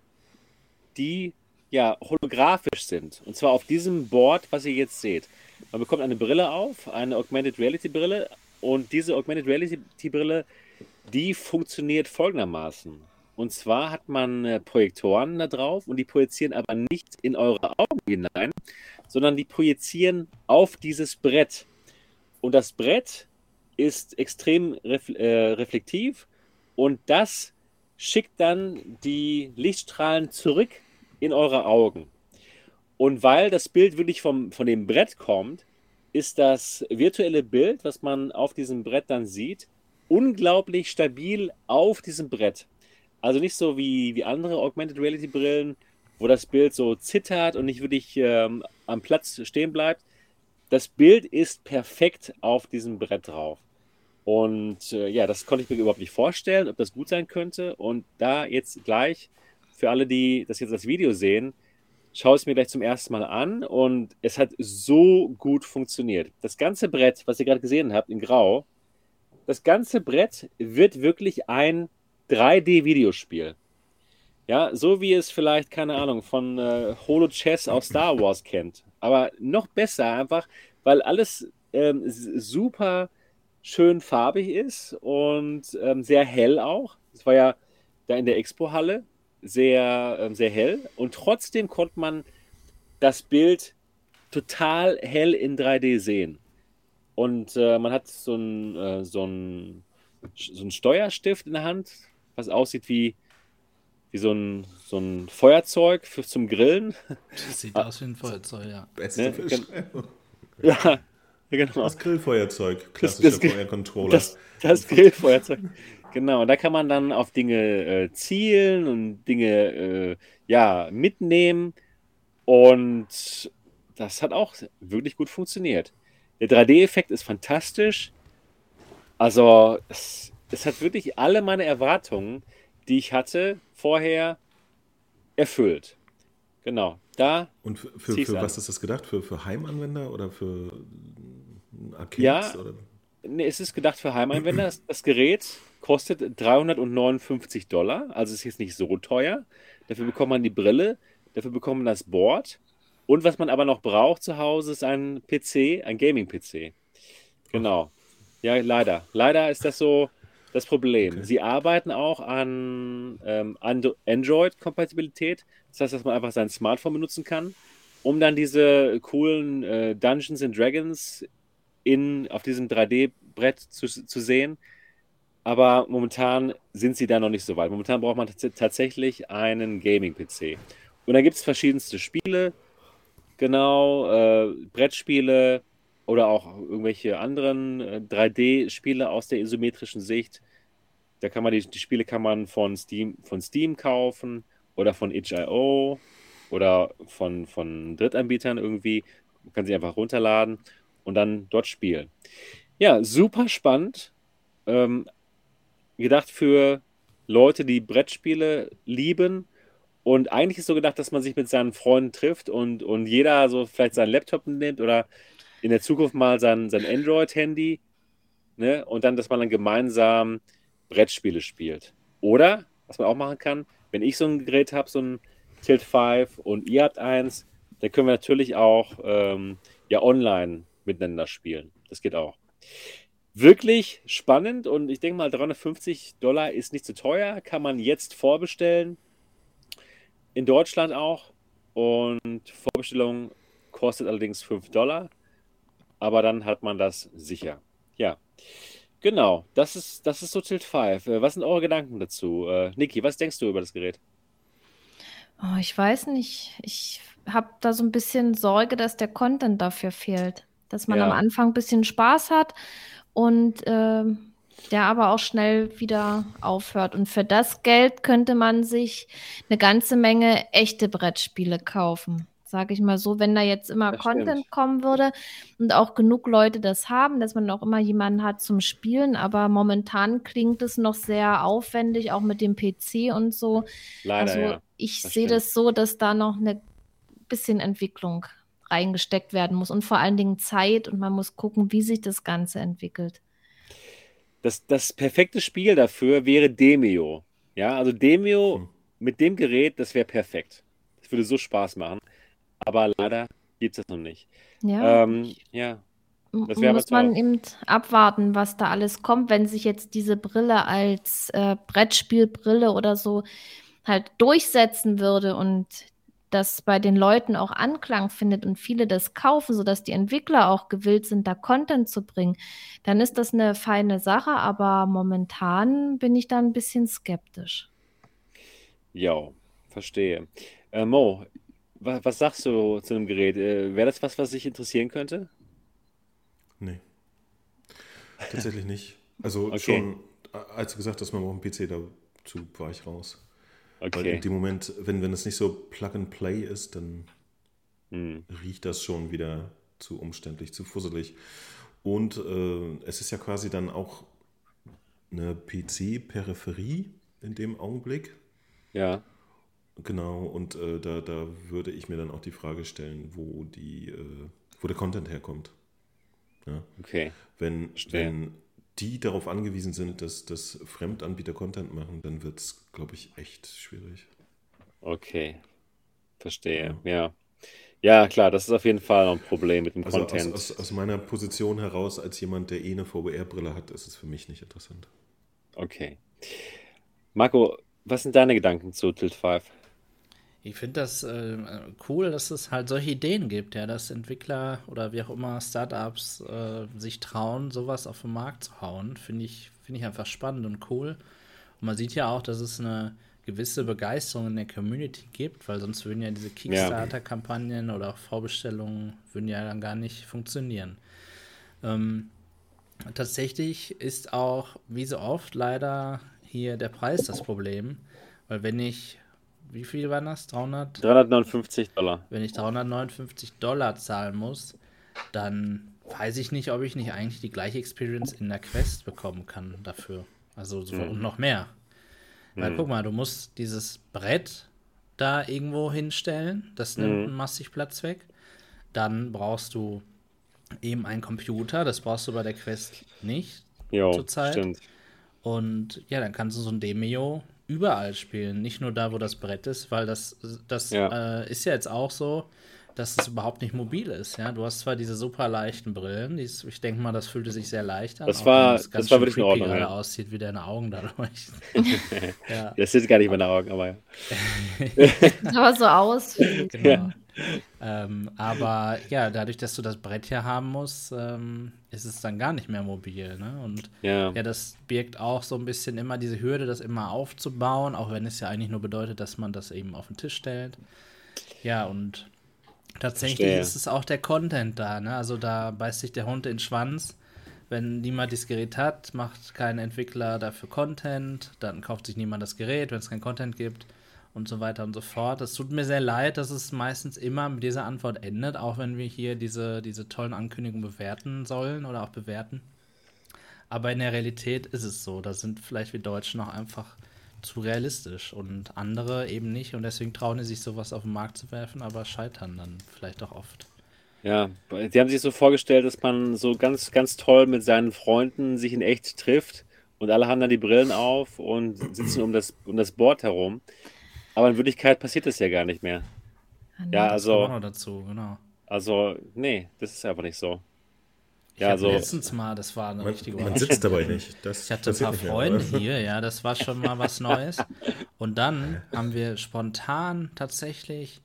die ja holographisch sind. Und zwar auf diesem Board, was ihr jetzt seht. Man bekommt eine Brille auf, eine Augmented Reality Brille. Und diese Augmented Reality Brille, die funktioniert folgendermaßen. Und zwar hat man äh, Projektoren da drauf und die projizieren aber nicht in eure Augen hinein, sondern die projizieren auf dieses Brett. Und das Brett ist extrem ref äh, reflektiv und das schickt dann die Lichtstrahlen zurück in eure Augen. Und weil das Bild wirklich vom, von dem Brett kommt, ist das virtuelle Bild, was man auf diesem Brett dann sieht, unglaublich stabil auf diesem Brett. Also nicht so wie, wie andere Augmented Reality Brillen, wo das Bild so zittert und nicht wirklich ähm, am Platz stehen bleibt. Das Bild ist perfekt auf diesem Brett drauf. Und äh, ja, das konnte ich mir überhaupt nicht vorstellen, ob das gut sein könnte. Und da jetzt gleich, für alle, die das jetzt das Video sehen, schaue es mir gleich zum ersten Mal an und es hat so gut funktioniert. Das ganze Brett, was ihr gerade gesehen habt in Grau, das ganze Brett wird wirklich ein 3D-Videospiel. Ja, so wie es vielleicht, keine Ahnung, von äh, Holo Chess aus Star Wars kennt. Aber noch besser einfach, weil alles ähm, super schön farbig ist und ähm, sehr hell auch. Es war ja da in der Expo-Halle sehr, ähm, sehr hell. Und trotzdem konnte man das Bild total hell in 3D sehen. Und äh, man hat so ein, äh, so, ein, so ein Steuerstift in der Hand, was aussieht wie, wie so, ein, so ein Feuerzeug für, zum Grillen. Das sieht aus wie ein Feuerzeug, ja. Beste ne? Ja, genau. Das Grillfeuerzeug, klassischer das, das, Feuercontroller. Das, das Grillfeuerzeug. Genau, da kann man dann auf Dinge äh, zielen und Dinge äh, ja, mitnehmen. Und das hat auch wirklich gut funktioniert. Der 3D-Effekt ist fantastisch. Also, es, es hat wirklich alle meine Erwartungen, die ich hatte, vorher erfüllt. Genau, da. Und für, für, für was ist das gedacht? Für, für Heimanwender oder für Arcades? Ja, oder? Nee, es ist gedacht für Heimanwender. Das Gerät kostet 359 Dollar, also ist jetzt nicht so teuer. Dafür bekommt man die Brille, dafür bekommt man das Board. Und was man aber noch braucht zu Hause, ist ein PC, ein Gaming-PC. Genau. Ja, leider. Leider ist das so das Problem. Okay. Sie arbeiten auch an ähm, Android-Kompatibilität. Das heißt, dass man einfach sein Smartphone benutzen kann, um dann diese coolen äh, Dungeons and Dragons in, auf diesem 3D-Brett zu, zu sehen. Aber momentan sind sie da noch nicht so weit. Momentan braucht man tatsächlich einen Gaming-PC. Und da gibt es verschiedenste Spiele, genau, äh, Brettspiele, oder auch irgendwelche anderen äh, 3D-Spiele aus der isometrischen Sicht. Da kann man die, die Spiele kann man von Steam, von Steam kaufen oder von itch.io oder von, von Drittanbietern irgendwie. Man kann sie einfach runterladen und dann dort spielen. Ja, super spannend. Ähm, gedacht für Leute, die Brettspiele lieben. Und eigentlich ist so gedacht, dass man sich mit seinen Freunden trifft und, und jeder so vielleicht seinen Laptop nimmt oder in der Zukunft mal sein, sein Android-Handy ne? und dann, dass man dann gemeinsam Brettspiele spielt. Oder, was man auch machen kann, wenn ich so ein Gerät habe, so ein Tilt 5 und ihr habt eins, dann können wir natürlich auch ähm, ja online miteinander spielen. Das geht auch. Wirklich spannend und ich denke mal, 350 Dollar ist nicht zu teuer, kann man jetzt vorbestellen. In Deutschland auch. Und Vorbestellung kostet allerdings 5 Dollar aber dann hat man das sicher. Ja. Genau, das ist, das ist so Tilt 5. Äh, was sind eure Gedanken dazu? Äh, Niki, was denkst du über das Gerät? Oh, ich weiß nicht. Ich habe da so ein bisschen Sorge, dass der Content dafür fehlt. Dass man ja. am Anfang ein bisschen Spaß hat und äh, der aber auch schnell wieder aufhört. Und für das Geld könnte man sich eine ganze Menge echte Brettspiele kaufen sage ich mal so, wenn da jetzt immer das Content stimmt. kommen würde und auch genug Leute das haben, dass man auch immer jemanden hat zum Spielen, aber momentan klingt es noch sehr aufwendig, auch mit dem PC und so. Leider, also ja. ich sehe das so, dass da noch eine bisschen Entwicklung reingesteckt werden muss und vor allen Dingen Zeit und man muss gucken, wie sich das Ganze entwickelt. Das, das perfekte Spiel dafür wäre Demio. Ja, also Demio hm. mit dem Gerät, das wäre perfekt. Das würde so Spaß machen. Aber leider gibt es das noch nicht. Ja. Ähm, ja. Das muss man eben abwarten, was da alles kommt, wenn sich jetzt diese Brille als äh, Brettspielbrille oder so halt durchsetzen würde und das bei den Leuten auch Anklang findet und viele das kaufen, sodass die Entwickler auch gewillt sind, da Content zu bringen, dann ist das eine feine Sache, aber momentan bin ich da ein bisschen skeptisch. Ja, verstehe. Äh, Mo, was, was, sagst du zu dem Gerät? Äh, Wäre das was, was dich interessieren könnte? Nee. Tatsächlich nicht. Also okay. schon, als du gesagt hast, man braucht einen PC, dazu war ich raus. Okay. Weil in dem Moment, wenn, wenn es nicht so Plug and Play ist, dann hm. riecht das schon wieder zu umständlich, zu fusselig. Und äh, es ist ja quasi dann auch eine PC-Peripherie in dem Augenblick. Ja. Genau, und äh, da, da würde ich mir dann auch die Frage stellen, wo, die, äh, wo der Content herkommt. Ja? Okay. Wenn, wenn die darauf angewiesen sind, dass, dass Fremdanbieter Content machen, dann wird es, glaube ich, echt schwierig. Okay, verstehe, ja. ja. ja. klar, das ist auf jeden Fall ein Problem mit dem also Content. Aus, aus, aus, meiner Position heraus, als jemand, der eh eine VBR-Brille hat, ist es für mich nicht interessant. Okay. Marco, was sind deine Gedanken zu Tilt 5? Ich finde das äh, cool, dass es halt solche Ideen gibt, ja, dass Entwickler oder wie auch immer Startups äh, sich trauen, sowas auf den Markt zu hauen. Finde ich, find ich einfach spannend und cool. Und man sieht ja auch, dass es eine gewisse Begeisterung in der Community gibt, weil sonst würden ja diese Kickstarter-Kampagnen oder auch Vorbestellungen würden ja dann gar nicht funktionieren. Ähm, tatsächlich ist auch, wie so oft, leider hier der Preis das Problem, weil wenn ich wie viel waren das? 300? 359 Dollar. Wenn ich 359 Dollar zahlen muss, dann weiß ich nicht, ob ich nicht eigentlich die gleiche Experience in der Quest bekommen kann dafür. Also so, mhm. und noch mehr. Weil guck mal, du musst dieses Brett da irgendwo hinstellen. Das nimmt mhm. massig Platz weg. Dann brauchst du eben einen Computer. Das brauchst du bei der Quest nicht jo, zurzeit. Stimmt. Und ja, dann kannst du so ein Demio überall spielen, nicht nur da, wo das Brett ist, weil das, das ja. Äh, ist ja jetzt auch so, dass es überhaupt nicht mobil ist. Ja, du hast zwar diese super leichten Brillen, die ist, ich denke mal, das fühlte sich sehr leicht an. Das war, das, das war wirklich in Ordnung. Ja. aussieht, wie deine Augen da leuchten. ja. Das sind gar nicht meine Augen, aber ja. aber so aus. Genau. Ja. Ähm, aber ja, dadurch, dass du das Brett hier haben musst, ähm, ist es dann gar nicht mehr mobil. Ne? Und ja. ja, das birgt auch so ein bisschen immer diese Hürde, das immer aufzubauen, auch wenn es ja eigentlich nur bedeutet, dass man das eben auf den Tisch stellt. Ja, und tatsächlich Verstehe. ist es auch der Content da. Ne? Also da beißt sich der Hund in den Schwanz. Wenn niemand das Gerät hat, macht kein Entwickler dafür Content, dann kauft sich niemand das Gerät, wenn es kein Content gibt und so weiter und so fort. Es tut mir sehr leid, dass es meistens immer mit dieser Antwort endet, auch wenn wir hier diese, diese tollen Ankündigungen bewerten sollen oder auch bewerten. Aber in der Realität ist es so. Da sind vielleicht wir Deutschen auch einfach zu realistisch und andere eben nicht. Und deswegen trauen die sich sowas auf den Markt zu werfen, aber scheitern dann vielleicht auch oft. Ja, sie haben sich so vorgestellt, dass man so ganz, ganz toll mit seinen Freunden sich in echt trifft und alle haben dann die Brillen auf und sitzen um das, um das Board herum. Aber in Wirklichkeit passiert das ja gar nicht mehr. Ja, nee, ja also. Dazu, genau. Also, nee, das ist einfach nicht so. Ich ja, also, letztens mal, das war eine man, richtige Man sitzt dabei nicht. Das ich hatte ein paar Freunde mehr, hier, ja, das war schon mal was Neues. Und dann haben wir spontan tatsächlich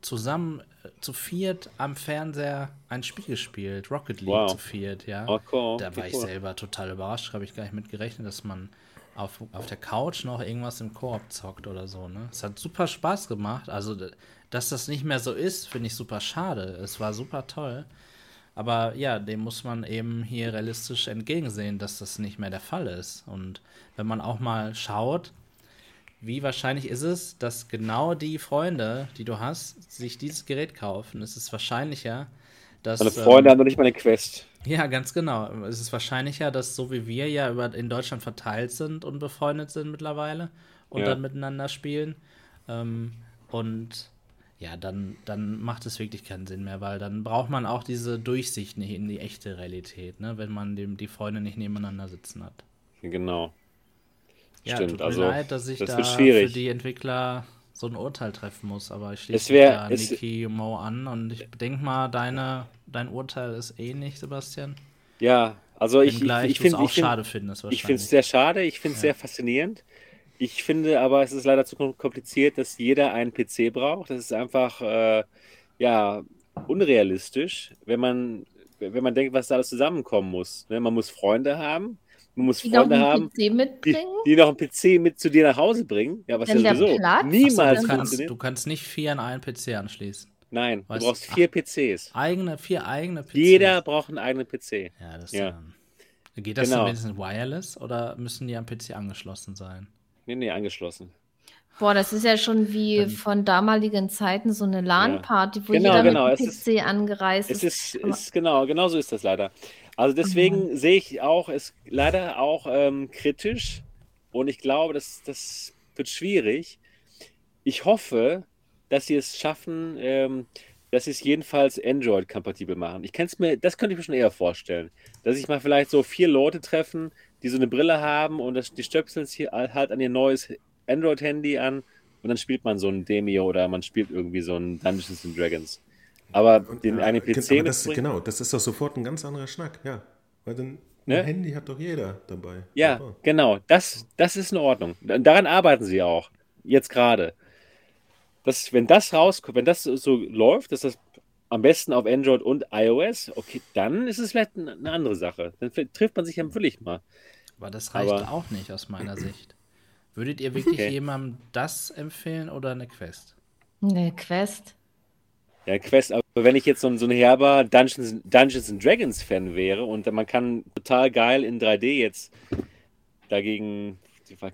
zusammen äh, zu viert am Fernseher ein Spiel gespielt, Rocket League wow. zu viert, ja. Oh, cool. Da war ich selber total überrascht, habe ich gar nicht mit gerechnet, dass man auf, auf der Couch noch irgendwas im Koop zockt oder so. Ne? Es hat super Spaß gemacht. Also, dass das nicht mehr so ist, finde ich super schade. Es war super toll. Aber ja, dem muss man eben hier realistisch entgegensehen, dass das nicht mehr der Fall ist. Und wenn man auch mal schaut, wie wahrscheinlich ist es, dass genau die Freunde, die du hast, sich dieses Gerät kaufen? Es ist wahrscheinlicher, dass. Meine Freunde ähm, haben noch nicht mal eine Quest. Ja, ganz genau. Es ist wahrscheinlicher, dass so wie wir ja über, in Deutschland verteilt sind und befreundet sind mittlerweile und ja. dann miteinander spielen. Ähm, und ja, dann, dann macht es wirklich keinen Sinn mehr, weil dann braucht man auch diese Durchsicht nicht in die echte Realität, ne? wenn man dem, die Freunde nicht nebeneinander sitzen hat. Genau. Ja, Stimmt, tut mir also, leid, dass ich das da für die Entwickler so ein Urteil treffen muss, aber ich schließe wär- mich da Niki Mo an und ich denke mal, deine, dein Urteil ist ähnlich, Sebastian. Ja, also ich, ich, ich du es finde auch ich find, schade findest ich finde es sehr schade, ich finde es sehr faszinierend. Ich finde aber, es ist leider zu kompliziert, dass jeder einen PC braucht. Das ist einfach, äh, ja, unrealistisch, wenn man, wenn man denkt, was da alles zusammenkommen muss. Ne? Man muss Freunde haben, man muss Die Freunde haben, die, die noch einen PC mit zu dir nach Hause bringen. Ja, was Denn ja der sowieso Platz? niemals du, kannst, du kannst nicht vier an einen PC anschließen. Nein, Weißt- du brauchst vier PCs. Eigene, vier eigene PCs. Jeder braucht einen eigenen PC. Ja, das Ja. Ähm, geht das Genau. denn wenigstens wireless oder müssen die am PC angeschlossen sein? Nee, nee, angeschlossen. Boah, das ist ja schon wie von damaligen Zeiten so eine LAN-Party, wo Genau, jeder genau, mit dem es ist- PC angereist Es ist. ist, genau, genau so ist das leider. Also deswegen sehe ich auch es leider auch ähm, kritisch und ich glaube, das, das wird schwierig. Ich hoffe, dass sie es schaffen, ähm, dass sie es jedenfalls Android-kompatibel machen. Ich kann es mir, das könnte ich mir schon eher vorstellen, dass sich mal vielleicht so vier Leute treffen, die so eine Brille haben und das, die stöpseln es hier halt an ihr neues Android-Handy an und dann spielt man so ein Demio oder man spielt irgendwie so ein Dungeons and Dragons. Aber den Ja, einen PC aber das, Genau, das ist doch sofort ein ganz anderer Schnack, ja. Weil dann ein Ne? Handy hat doch jeder dabei. Ja, Super. genau. Das, das ist in Ordnung. Daran arbeiten sie auch. Jetzt gerade. Das, wenn das rauskommt, wenn das so läuft, dass das am besten auf Android und iOS, okay, dann ist es vielleicht eine eine andere Sache. Dann trifft man sich ja wirklich mal. Aber das reicht Aber- auch nicht aus meiner Sicht. Würdet ihr wirklich Okay. jemandem das empfehlen oder eine Quest? Ne, Quest. Ja, Quest, aber wenn ich jetzt so ein, so ein herber Dungeons, Dungeons and Dragons Fan wäre und man kann total geil in 3D jetzt dagegen,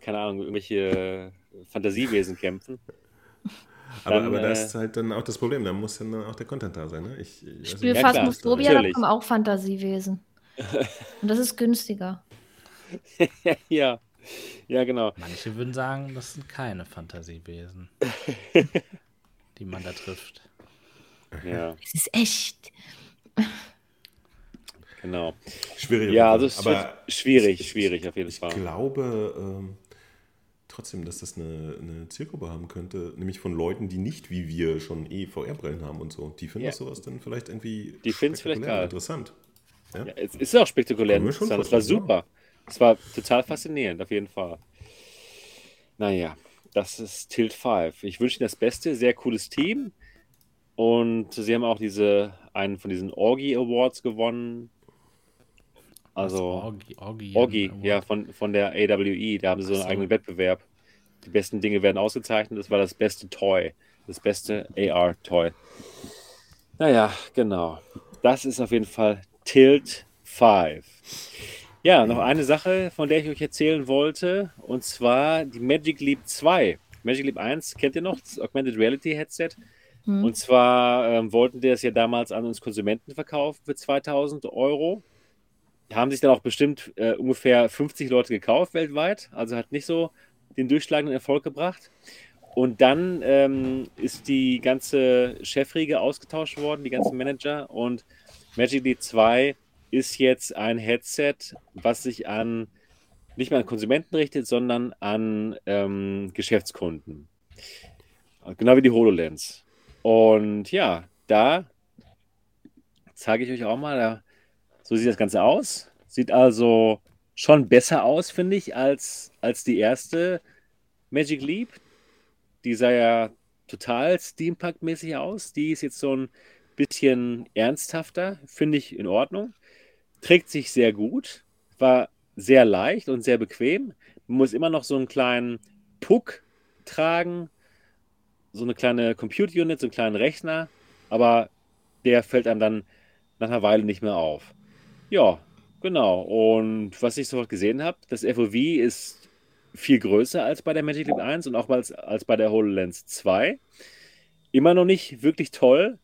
keine Ahnung, irgendwelche Fantasiewesen kämpfen. Aber, Dann, aber das äh, ist halt dann auch das Problem. Da muss dann auch der Content da sein. Ne? Ich, Ich also spiele Ja, Phasmophobia, da kommen auch Fantasiewesen. Und das ist günstiger. ja, ja, genau. Manche würden sagen, das sind keine Fantasiewesen, die man da trifft. Ja, Es ist echt. genau. Schwierig. Ja, also es aber wird schwierig, ich- schwierig auf jeden ich Fall. glaube ähm, trotzdem, dass das eine, eine Zielgruppe haben könnte, nämlich von Leuten, die nicht wie wir schon eh VR-Brillen haben und so. Die finden Ja. das sowas dann vielleicht irgendwie Die vielleicht interessant. Ja? Ja, es ist auch spektakulär. Interessant. Es war super. Es war total faszinierend, auf jeden Fall. Naja, das ist Tilt 5. Ich wünsche Ihnen das Beste, sehr cooles Team. Und Sie haben auch diese, einen von diesen Orgi Awards gewonnen. Also, Orgi, Orgi, Orgi, ja, von, von der AWE. Da haben sie so einen eigenen Wettbewerb. Die besten Dinge werden ausgezeichnet. Das war das beste Toy. Das beste AR-Toy. Naja, genau. Das ist auf jeden Fall Tilt 5. Ja, noch eine Sache, von der ich euch erzählen wollte. Und zwar die Magic Leap 2. Magic Leap 1 kennt ihr noch, das Augmented Reality Headset. Hm. Und zwar ähm, wollten die das ja damals an uns Konsumenten verkaufen für 2000 Euro. Haben sich dann auch bestimmt äh, ungefähr 50 Leute gekauft weltweit. Also hat nicht so den durchschlagenden Erfolg gebracht. Und dann ähm, ist die ganze Chefriege ausgetauscht worden, die ganzen Manager. Und Magic Leap 2 ist jetzt ein Headset, was sich an nicht mehr an Konsumenten richtet, sondern an ähm, Geschäftskunden. Genau wie die HoloLens. Und ja, da zeige ich euch auch mal, da, so sieht das Ganze aus. Sieht also schon besser aus, finde ich, als, als die erste Magic Leap. Die sah ja total Steampunk-mäßig aus. Die ist jetzt so ein bisschen ernsthafter, finde ich in Ordnung. Trägt sich sehr gut, war sehr leicht und sehr bequem. Man muss immer noch so einen kleinen Puck tragen, so eine kleine Compute-Unit, so einen kleinen Rechner, aber der fällt einem dann nach einer Weile nicht mehr auf. Ja, genau. Und was ich sofort gesehen habe, das FOV ist viel größer als bei der Magic Leap 1 und auch als, als bei der HoloLens 2. Immer noch nicht wirklich toll.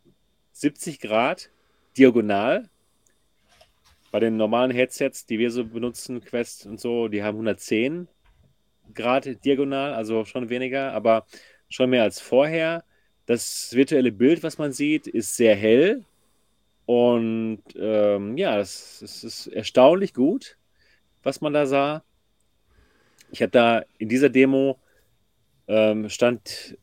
70 Grad diagonal. Bei den normalen Headsets, die wir so benutzen, Quest und so, die haben 110 Grad diagonal, also schon weniger, aber schon mehr als vorher. das virtuelle Bild, was man sieht, ist sehr hell. Und ähm, ja, es, es ist erstaunlich gut, was man da sah. Ich hatte da in dieser Demo ähm, stand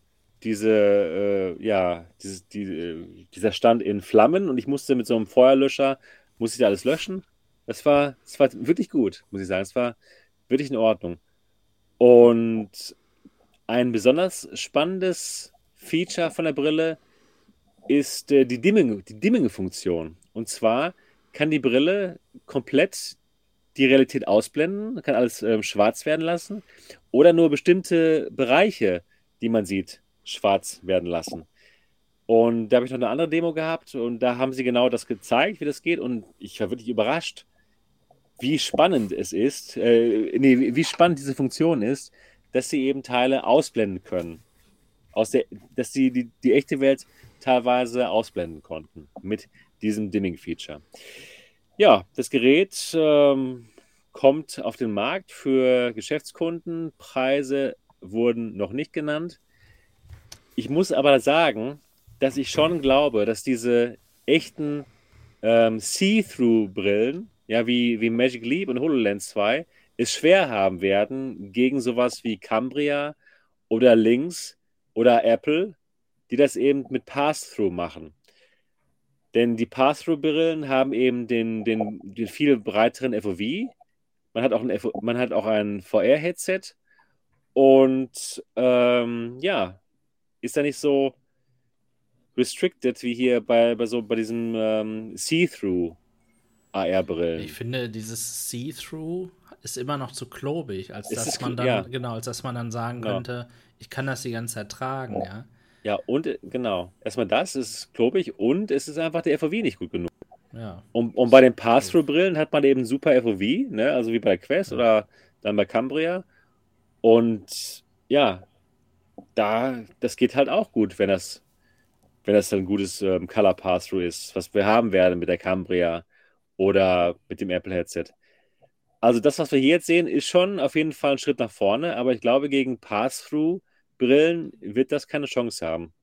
diese, äh, ja, dieses, die, äh, dieser Stand in Flammen und ich musste mit so einem Feuerlöscher, musste ich da alles löschen. Das war, das war wirklich gut, muss ich sagen. Es war wirklich in Ordnung. Und ein besonders spannendes Feature von der Brille ist äh, die Dimming, die Dimming-Funktion. Und zwar kann die Brille komplett die Realität ausblenden, kann alles äh, schwarz werden lassen oder nur bestimmte Bereiche, die man sieht, schwarz werden lassen. Und da habe ich noch eine andere Demo gehabt und da haben sie genau das gezeigt, wie das geht. Und ich war wirklich überrascht, wie spannend es ist, äh, nee, wie spannend diese Funktion ist, dass sie eben Teile ausblenden können. Aus der, dass sie die, die echte Welt teilweise ausblenden konnten mit diesem Dimming-Feature. Ja, das Gerät ähm, kommt auf den Markt für Geschäftskunden. Preise wurden noch nicht genannt. Ich muss aber sagen, dass ich schon glaube, dass diese echten ähm, See-Through-Brillen, ja, wie, wie Magic Leap und HoloLens 2, es schwer haben werden gegen sowas wie Cambria oder Lynx oder Apple, die das eben mit Pass-Through machen. Denn die Pass-Through-Brillen haben eben den, den, den viel breiteren FOV. Man hat auch ein, man hat auch ein VR-Headset. Und ähm, ja, ist da nicht so restricted wie hier bei, bei, so, bei diesem ähm, See-Through AR-Brillen. Ich finde, dieses See-Through ist immer noch zu klobig, als dass man dann, ja. genau, als dass man dann sagen genau. könnte, ich kann das die ganze Zeit tragen, ja. Ja, und äh, genau. Erstmal das ist klobig und es ist einfach der FOV nicht gut genug. Ja. Und, und bei den Pass-Through-Brillen hat man eben super FOV, ne? also wie bei Quest ja. oder dann bei Cambria. Und ja, da, das geht halt auch gut, wenn das, wenn das ein gutes ähm, Color Pass-Through ist, was wir haben werden mit der Cambria oder mit dem Apple Headset. Also das, was wir hier jetzt sehen, ist schon auf jeden Fall ein Schritt nach vorne, aber ich glaube, gegen Pass-Through Brillen wird das keine Chance haben.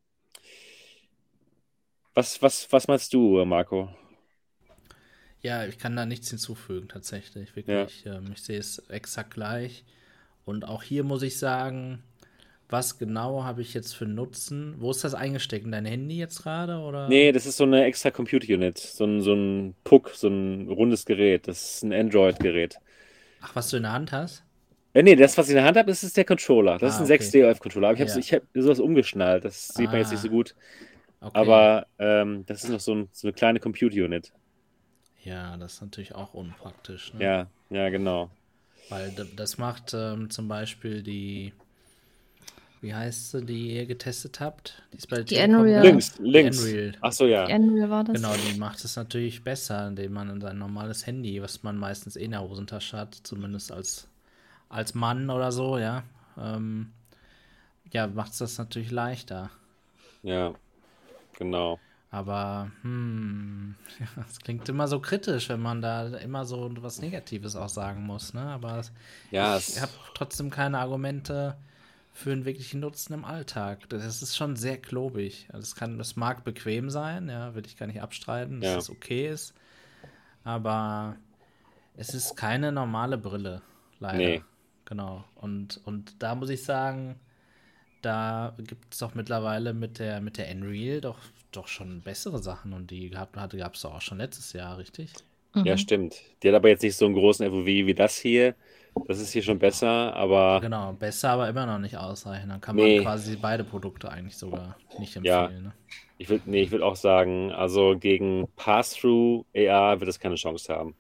Was, was, was meinst du, Marco? Ja, ich kann da nichts hinzufügen, tatsächlich. Wirklich, ja. ähm, ich sehe es exakt gleich. Und auch hier muss ich sagen, was genau habe ich jetzt für Nutzen? Wo ist das eingesteckt? In dein Handy jetzt gerade? Oder? Nee, das ist so eine extra Computer Unit. So ein, so ein Puck, so ein rundes Gerät. Das ist ein Android-Gerät. Ach, was du in der Hand hast? Äh, nee, das, was ich in der Hand habe, ist, ist der Controller. Das ah, ist ein okay. 6D-OF-Controller. Aber ich habe ja. hab sowas umgeschnallt. Das sieht ah. man jetzt nicht so ah. gut. Okay. Aber ähm, das ist noch so, ein, so eine kleine Computer-Unit. Ja, das ist natürlich auch unpraktisch. Ne? Ja, ja, genau. Weil das macht ähm, zum Beispiel die, wie heißt sie, die ihr getestet habt? Die ist bei die Unreal. Links, links. Unreal. Ach so, ja. Die Unreal war das. Genau, die macht es natürlich besser, indem man in sein normales Handy, was man meistens eh in der Hosentasche hat, zumindest als als Mann oder so, ja, ähm, ja, macht es das natürlich leichter. Ja, genau. Aber, hm, es klingt immer so kritisch, wenn man da immer so was Negatives auch sagen muss, ne? Aber ja, ich habe trotzdem keine Argumente für einen wirklichen Nutzen im Alltag. Das ist schon sehr klobig. Das kann, das mag bequem sein, ja, will ich gar nicht abstreiten, dass ja. es okay ist. Aber es ist keine normale Brille, leider. Nee. Genau. Und, und da muss ich sagen, da gibt es doch mittlerweile mit der, mit der Unreal doch, doch schon bessere Sachen und die gehabt hatte, gab es doch auch schon letztes Jahr, richtig? Mhm. Ja, stimmt. Die hat aber jetzt nicht so einen großen FOV wie das hier. Das ist hier schon besser, aber. Genau, besser, aber immer noch nicht ausreichend. Dann kann man nee. quasi beide Produkte eigentlich sogar nicht empfehlen. Ja. Ne? Ich würde nee, würd auch sagen, also gegen Pass-Through AR wird es keine Chance haben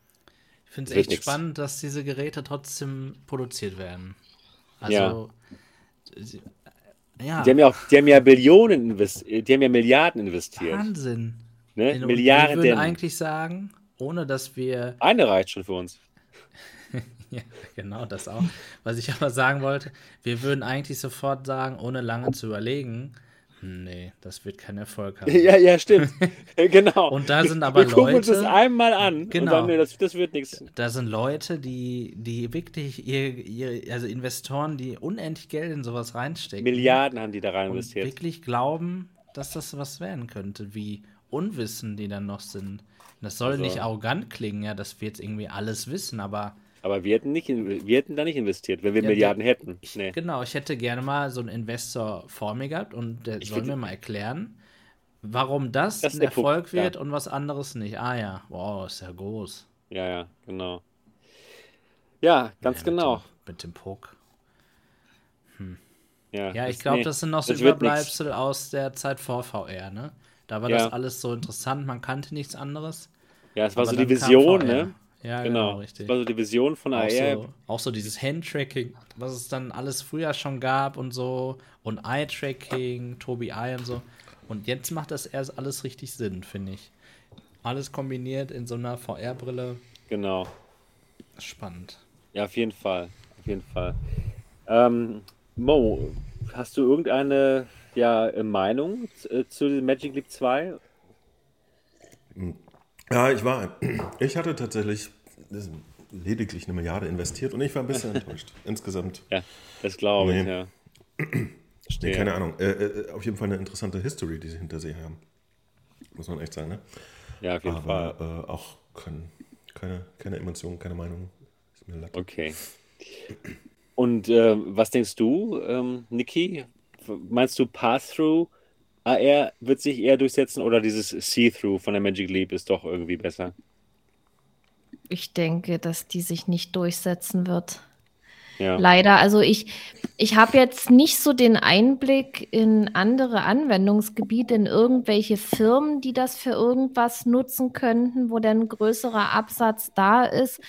finde es echt nix. spannend, dass diese Geräte trotzdem produziert werden. Also, ja. ja. Die haben ja auch, die haben ja Billionen investiert, die haben ja Milliarden investiert. Wahnsinn. Ne? Milliarden. Wir würden eigentlich sagen, ohne dass wir. Eine reicht schon für uns. ja, genau, das auch. Was ich aber sagen wollte, wir würden eigentlich sofort sagen, ohne lange zu überlegen, Nee, das wird kein Erfolg haben. Ja, ja, stimmt. genau. Und da sind aber wir Leute. gucken uns das einmal an. Genau. Sagen, nee, das, das wird nichts. Da sind Leute, die, die wirklich, ihr, ihr, also Investoren, die unendlich Geld in sowas reinstecken. Milliarden haben die da rein investiert. Und wirklich glauben, dass das was werden könnte, wie unwissend die dann noch sind. Das soll Also- nicht arrogant klingen, ja, dass wir jetzt irgendwie alles wissen, aber Aber wir hätten, nicht, wir hätten da nicht investiert, wenn wir Ja, Milliarden hätten. ich, Nee. genau, ich hätte gerne mal so einen Investor vor mir gehabt und der Ich soll mir mal erklären, warum das, Das ein der Punkt, Erfolg ja. wird und was anderes nicht. Ah ja, wow, ist ja groß. Ja, ja, genau. Ja, ganz Ja, genau. Mit dem, mit dem Puck. Ja, Ja, ich glaube, nee, das sind noch so wird. Überbleibsel aus der Zeit vor VR, ne? Da war das alles so interessant, man kannte nichts anderes. Ja, es war so die Vision, ne? Ja, Genau. genau, richtig. Das war so die Vision von Auch AR. so, auch so dieses Handtracking, was es dann alles früher schon gab und so. Und Eye-Tracking, Tobi Eye und so. Und jetzt macht das erst alles richtig Sinn, finde ich. Alles kombiniert in so einer VR-Brille. Genau. Spannend. Ja, auf jeden Fall. Auf jeden Fall. Ähm, Mo, hast du irgendeine ja, Meinung äh, zu Magic League 2? Ja, ich war. Ich hatte tatsächlich lediglich eine Milliarde investiert und ich war ein bisschen enttäuscht. Insgesamt. Ja, das glaube ich, Nee. ja. Nee, keine Ahnung. Äh, äh, auf jeden Fall eine interessante History, die sie hinter sich haben. Muss man echt sagen, ne? Ja, auf jeden Fall. Aber äh, auch kein, keine, keine Emotionen, keine Meinung. Ist mir latte. Okay. Und äh, was denkst du, ähm, Niki? Meinst du Pass-Through AR wird sich eher durchsetzen oder dieses See-Through von der Magic Leap ist doch irgendwie besser? Ich denke, dass die sich nicht durchsetzen wird. Ja. Leider. Also ich, ich habe jetzt nicht so den Einblick in andere Anwendungsgebiete, in irgendwelche Firmen, die das für irgendwas nutzen könnten, wo dann größerer Absatz da ist.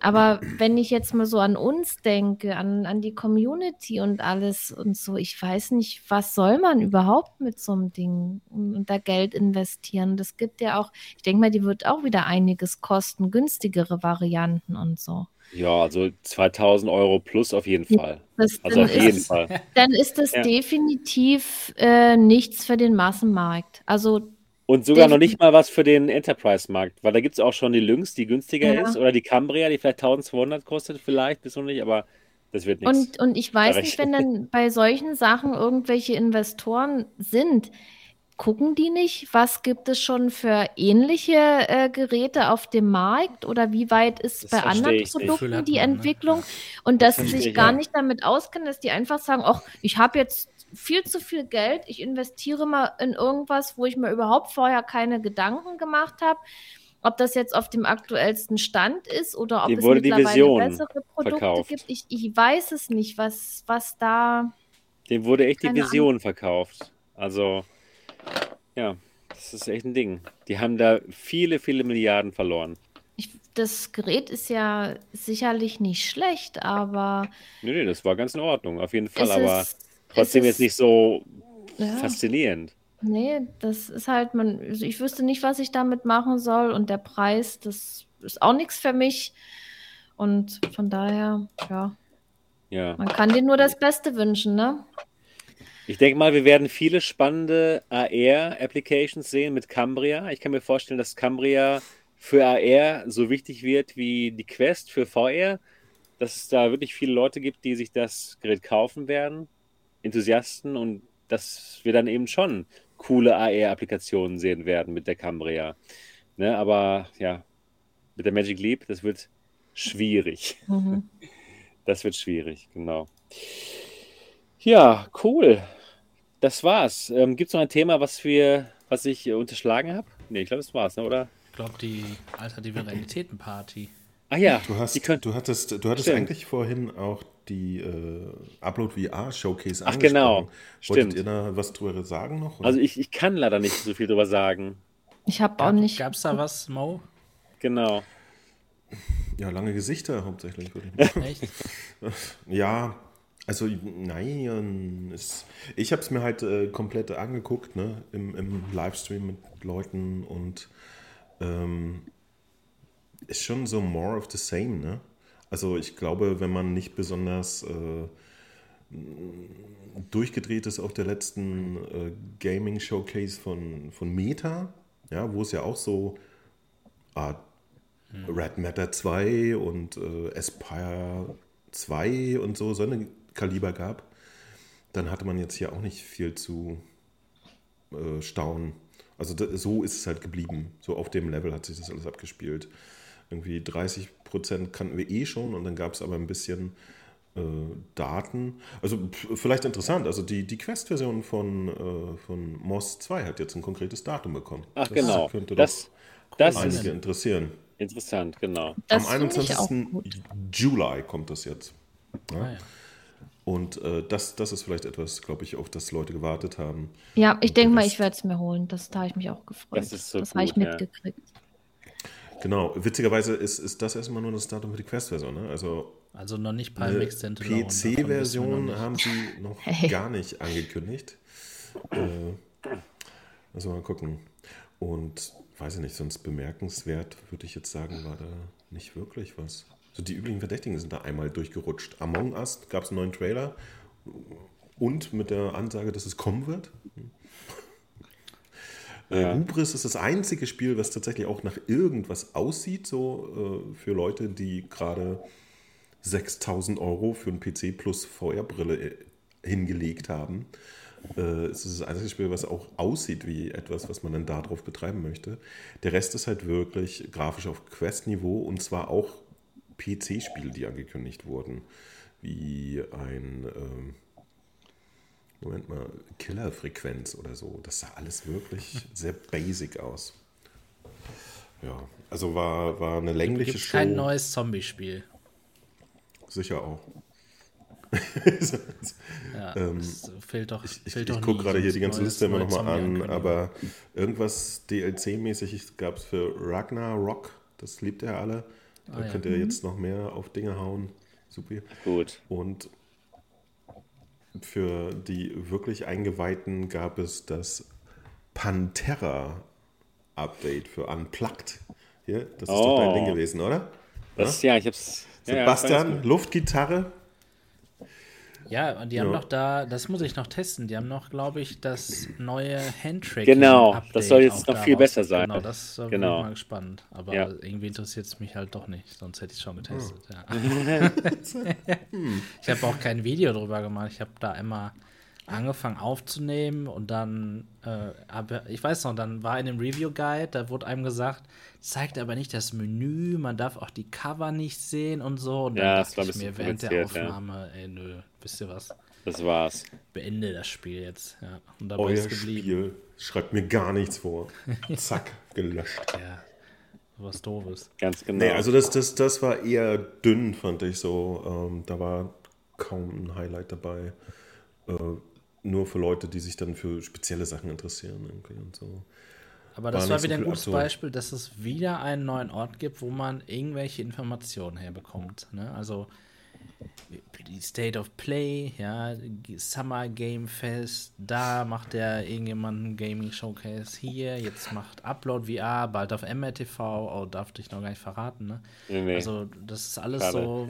Aber wenn ich jetzt mal so an uns denke, an, an die Community und alles und so, ich weiß nicht, was soll man überhaupt mit so einem Ding und, und da Geld investieren? Das gibt ja auch, ich denke mal, die wird auch wieder einiges kosten, günstigere Varianten und so. Ja, also 2000 Euro plus auf jeden Fall. Das, Also dann auf jeden ist, Fall. Dann ist das Ja. definitiv äh, nichts für den Massenmarkt. Also Und sogar noch Definitiv. nicht mal was für den Enterprise-Markt, weil da gibt es auch schon die Lynx, die günstiger Ja. ist, oder die Cambria, die vielleicht 1200 kostet, vielleicht, bis noch nicht, aber das wird nichts. Und, und ich weiß nicht, wenn dann bei solchen Sachen irgendwelche Investoren sind, gucken die nicht, was gibt es schon für ähnliche äh, Geräte auf dem Markt oder wie weit ist Das bei anderen Produkten die man, ne? Entwicklung und dass sie sich ich, gar ja. nicht damit auskennen, dass die einfach sagen, ach, ich habe jetzt viel zu viel Geld, ich investiere mal in irgendwas, wo ich mir überhaupt vorher keine Gedanken gemacht habe. Ob das jetzt auf dem aktuellsten Stand ist oder ob Dem es mittlerweile bessere Produkte verkauft. gibt. Ich, ich weiß es nicht, was, was da. Dem wurde echt die Vision verkauft. Also, ja, das ist echt ein Ding. Die haben da viele, viele Milliarden verloren. Ich, das Gerät ist ja sicherlich nicht schlecht, aber Nee, nee, das war ganz in Ordnung, auf jeden Fall, aber trotzdem ist jetzt nicht so Ja. faszinierend. Nee, das ist halt, man, also ich wüsste nicht, was ich damit machen soll und der Preis, das ist auch nichts für mich. Und von daher, ja, Ja. man kann dir nur das Beste wünschen, ne? Ich denke mal, wir werden viele spannende AR-Applications sehen mit Cambria. Ich kann mir vorstellen, dass Cambria für AR so wichtig wird wie die Quest für VR, dass es da wirklich viele Leute gibt, die sich das Gerät kaufen werden, Enthusiasten, und dass wir dann eben schon coole AR-Applikationen sehen werden mit der Cambria. Ne, aber ja, mit der Magic Leap, das wird schwierig. Mhm. Das wird schwierig, genau. Ja, cool. Das war's. Ähm, Gibt es noch ein Thema, was wir, was ich äh, unterschlagen habe? Nee, ich glaube, das war's, ne, oder? Ich glaube, die alternative Realitäten-Party. Ach ja, Du, hast, du hattest, du hattest Stimmt. eigentlich vorhin auch die äh, Upload VR Showcase Ach, genau. angesprochen. Stimmt. Wolltet ihr da was drüber sagen noch? oder? also ich, ich kann leider nicht so viel drüber sagen. Ich habe auch nicht. Gab es da was, Mo? Genau. ja, lange Gesichter hauptsächlich. Würde ich mal Echt? Ja, also nein, es, ich habe es mir halt äh, komplett angeguckt, ne, im, im Livestream mit Leuten und ähm, ist schon so more of the same, ne? Also ich glaube, wenn man nicht besonders äh, durchgedreht ist auf der letzten äh, Gaming Showcase von, von Meta, ja, wo es ja auch so ah, Red Matter 2 und äh, Aspire 2 und so, so eine Kaliber gab, dann hatte man jetzt hier auch nicht viel zu äh, staunen. Also so ist es halt geblieben. So auf dem Level hat sich das alles abgespielt. Irgendwie 30 Prozent kannten wir eh schon und dann gab es aber ein bisschen äh, Daten. Also vielleicht interessant, also die, die Quest-Version von, äh, von MOS 2 hat jetzt ein konkretes Datum bekommen. Ach das genau. könnte das, doch das einige ist interessieren. interessant, genau. Das Am finde ich auch 21. gut. Juli kommt das jetzt. Ja? Ah, ja. Und äh, das, das ist vielleicht etwas, glaube ich, auf das Leute gewartet haben. Ja, ich denke mal, ich werde es mir holen. Das, da habe ich mich auch gefreut. Das ist so das habe ich ja. Genau, witzigerweise ist, ist das erstmal nur das Datum für die Quest-Version. Ne? Also Also noch nicht wir noch PC-Version haben sie noch Hey. gar nicht angekündigt. Äh, also mal gucken. Und weiß ich nicht, sonst bemerkenswert würde ich jetzt sagen, war da nicht wirklich was. So die üblichen Verdächtigen sind da einmal durchgerutscht. Among Us gab es einen neuen Trailer und mit der Ansage, dass es kommen wird. Äh, Ja. Hubris ist das einzige Spiel, was tatsächlich auch nach irgendwas aussieht, so äh, für Leute, die gerade 6000 Euro für einen PC plus VR-Brille äh, hingelegt haben. Äh, es ist das einzige Spiel, was auch aussieht wie etwas, was man dann darauf betreiben möchte. Der Rest ist halt wirklich grafisch auf Quest-Niveau und zwar auch PC-Spiele, die angekündigt wurden, wie ein ähm, Moment mal, Killerfrequenz oder so. Das sah alles wirklich sehr basic aus. Ja, also war, war eine längliche Gibt Show. kein neues Zombie-Spiel. Sicher auch. Ja, Ähm, fehlt doch. Ich, ich doch gucke gerade hier die ganze neues- Liste immer nochmal an, aber irgendwas DLC-mäßig gab es für Ragnarok. Das liebt ihr alle. Da Ah, ja. könnt ihr jetzt noch mehr auf Dinge hauen. Super. Gut. Und für die wirklich Eingeweihten gab es das Pantera-Update für Unplugged. Hier, das ist doch dein Oh. Ding gewesen, oder? Das, ja, ich hab's. ja, ja, Sebastian, alles Luftgitarre. Ja, und die haben Ja. noch da, das muss ich noch testen, die haben noch, glaube ich, das neue Handtracking. Genau, das soll jetzt noch viel daraus. besser sein. Genau, das äh, bin Genau. ich mal gespannt. Aber Ja. irgendwie interessiert es mich halt doch nicht, sonst hätte ich es schon getestet. Oh. Ja. Ich habe auch kein Video drüber gemacht. Ich habe da immer angefangen aufzunehmen und dann, äh, ich weiß noch, dann war in dem Review Guide, da wurde einem gesagt, zeigt aber nicht das Menü, man darf auch die Cover nicht sehen und so. Und dann Ja, das dachte ich mir während der kompliziert, ja. Aufnahme, ey, nö, wisst ihr was? Das war's. beende das Spiel jetzt. Ja. Und dabei Euer ist geblieben. Spiel. Schreibt mir gar nichts vor. Zack, gelöscht. Ja, was doofes. Ganz genau. Nee, also das, das, das war eher dünn, fand ich so. Ähm, da war kaum ein Highlight dabei. Äh, nur für Leute, die sich dann für spezielle Sachen interessieren irgendwie und so. Aber das War war, nicht so wieder ein gutes Beispiel, dass es wieder einen neuen Ort gibt, wo man irgendwelche Informationen herbekommt. Ne? Also State of Play, ja, Summer Game Fest, da macht der irgendjemand ein Gaming Showcase hier, jetzt macht Upload VR, bald auf MRTV, oh, darf ich noch gar nicht verraten, ne? Nee, nee. Also das ist alles Schade. so,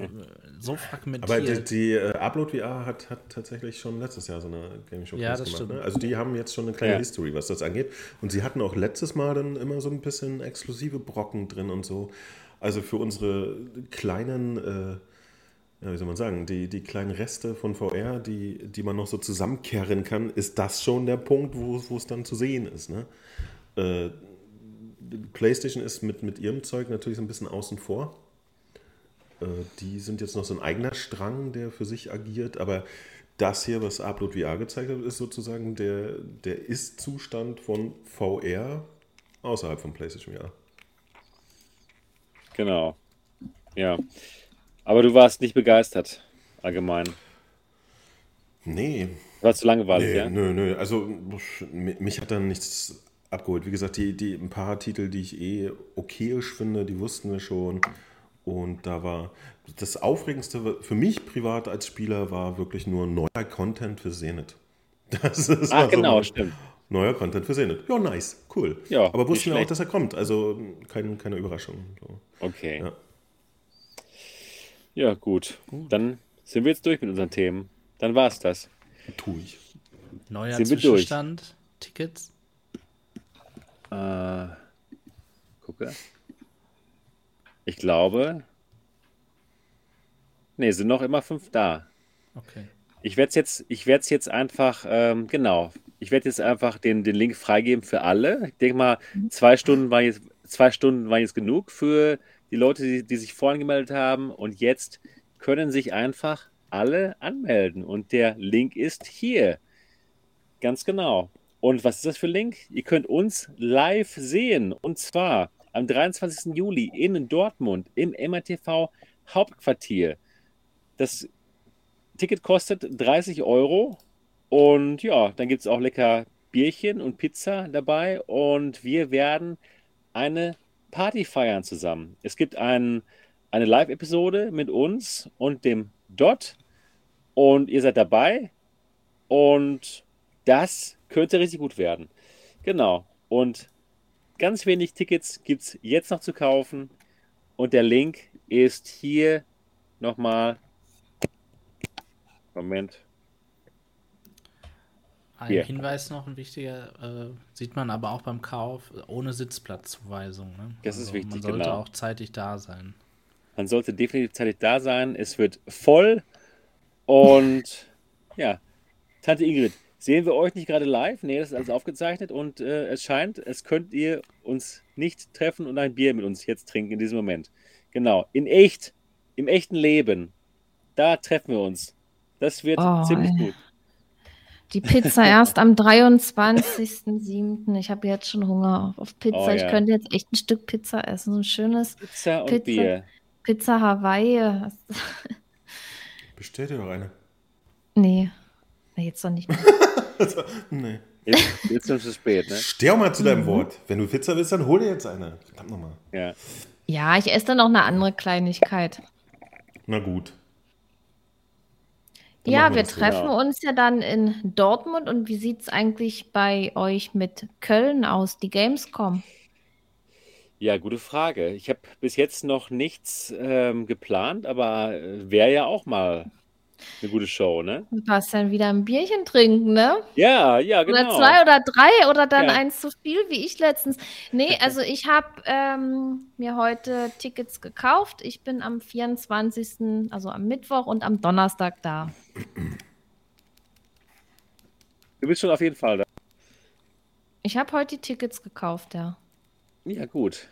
so Aber fragmentiert. die, die äh, Upload VR hat, hat tatsächlich schon letztes Jahr so eine Gaming Show Ja, das gemacht. stimmt. Ne? Also die haben jetzt schon eine kleine Ja. History, was das angeht. Und sie hatten auch letztes Mal dann immer so ein bisschen exklusive Brocken drin und so. Also für unsere kleinen, äh, ja, wie soll man sagen, die, die kleinen Reste von VR, die, die man noch so zusammenkehren kann, ist das schon der Punkt, wo, es dann zu sehen ist. Ne? Äh, PlayStation ist mit, mit ihrem Zeug natürlich so ein bisschen außen vor. Äh, die sind jetzt noch so ein eigener Strang, der für sich agiert, aber das hier, was Upload VR gezeigt hat, ist sozusagen der, der Ist-Zustand von VR außerhalb von PlayStation VR. Genau. Ja. Aber du warst nicht begeistert, allgemein. Nee, War zu langweilig, nee ja? nö, nö. Also mi- mich hat dann nichts abgeholt. Wie gesagt, die, die ein paar Titel, die ich eh okayisch finde, die wussten wir schon. Und da war das Aufregendste für mich privat als Spieler war wirklich nur neuer Content für Zenith. Das, war so genau, mein- stimmt. Neuer Content für Zenith. Ja, nice, cool. Ja, Aber wussten wir auch, dass er kommt. Also kein, keine Überraschung. So. Okay. Ja. Ja, gut. Dann sind wir jetzt durch mit unseren Themen. Dann war's das. Tu ich. Neuer sind wir durch. Zwischenstand, Tickets. Äh, gucke. Ich glaube. Nee, sind noch immer fünf da. Okay. Ich werde es jetzt, ich werde es jetzt einfach, ähm, genau. ich werde jetzt einfach den, den Link freigeben für alle. Ich denke mal, zwei Stunden waren jetzt, zwei Stunden waren jetzt genug für die Leute, die, die sich vorhin gemeldet haben. Und jetzt können sich einfach alle anmelden. Und der Link ist hier. Ganz genau. Und was ist das für ein Link? Ihr könnt uns live sehen. Und zwar am 23. Juli in Dortmund im MRTV Hauptquartier. Das Ticket kostet 30 Euro. Und ja, dann gibt es auch lecker Bierchen und Pizza dabei. Und wir werden eine Party feiern zusammen. Es gibt ein, eine Live-Episode mit uns und dem Dot. Und ihr seid dabei. Und das könnte richtig gut werden. Genau. Und ganz wenig Tickets gibt es jetzt noch zu kaufen. Und der Link ist hier nochmal. Moment. Ein Hier. Hinweis noch, ein wichtiger, äh, sieht man aber auch beim Kauf, ohne Sitzplatzzuweisung. Ne? Das ist wichtig, Man sollte genau. auch zeitig da sein. Man sollte definitiv zeitig da sein. Es wird voll. Und ja, Tante Ingrid, sehen wir euch nicht gerade live? Nee, das ist alles aufgezeichnet und äh, es scheint, es könnt ihr uns nicht treffen und ein Bier mit uns jetzt trinken in diesem Moment. Genau, in echt, im echten Leben. Da treffen wir uns. Das wird Oh, ziemlich ey. gut. Die Pizza erst am 23.07. Ich habe jetzt schon Hunger auf, auf Pizza. Oh, Ich ja. könnte jetzt echt ein Stück Pizza essen. So ein schönes Pizza und Pizza. Bier. Pizza Hawaii. Bestell dir doch eine. Nee. Nee, jetzt doch nicht mehr. Also, nee. Jetzt, jetzt ist es spät, ne? Steh auch mal zu Mhm. deinem Wort. Wenn du Pizza willst, dann hol dir jetzt eine. Verdammt nochmal. Ja. Ja, ich esse dann noch eine andere Kleinigkeit. Na gut. Ja, wir treffen Genau. uns ja dann in Dortmund. Und wie sieht es eigentlich bei euch mit Köln aus, die Gamescom? Ja, gute Frage. Ich habe bis jetzt noch nichts ähm, geplant, aber wäre ja auch mal eine gute Show, ne? Du darfst dann wieder ein Bierchen trinken, ne? Ja, ja, genau. Oder zwei oder drei oder dann Ja. eins zu viel, wie ich letztens. Nee, also ich habe ähm, mir heute Tickets gekauft. Ich bin am 24., also am Mittwoch und am Donnerstag da. Du bist schon auf jeden Fall da. Ich habe heute die Tickets gekauft, ja. Ja, gut.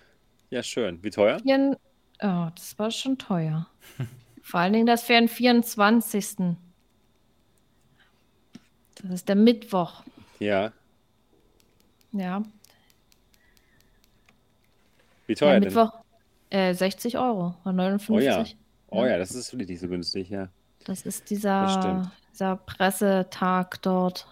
Ja, schön. Wie teuer? Oh, das war schon teuer. Vor allen Dingen das für den 24. Das ist der Mittwoch. Ja. Ja, Wie der teuer denn? Mittwoch äh, 60 Euro oder 59. Oh ja. Oh ja, das ist wirklich nicht so günstig, ja. Das ist Das dieser, stimmt. dieser Pressetag dort.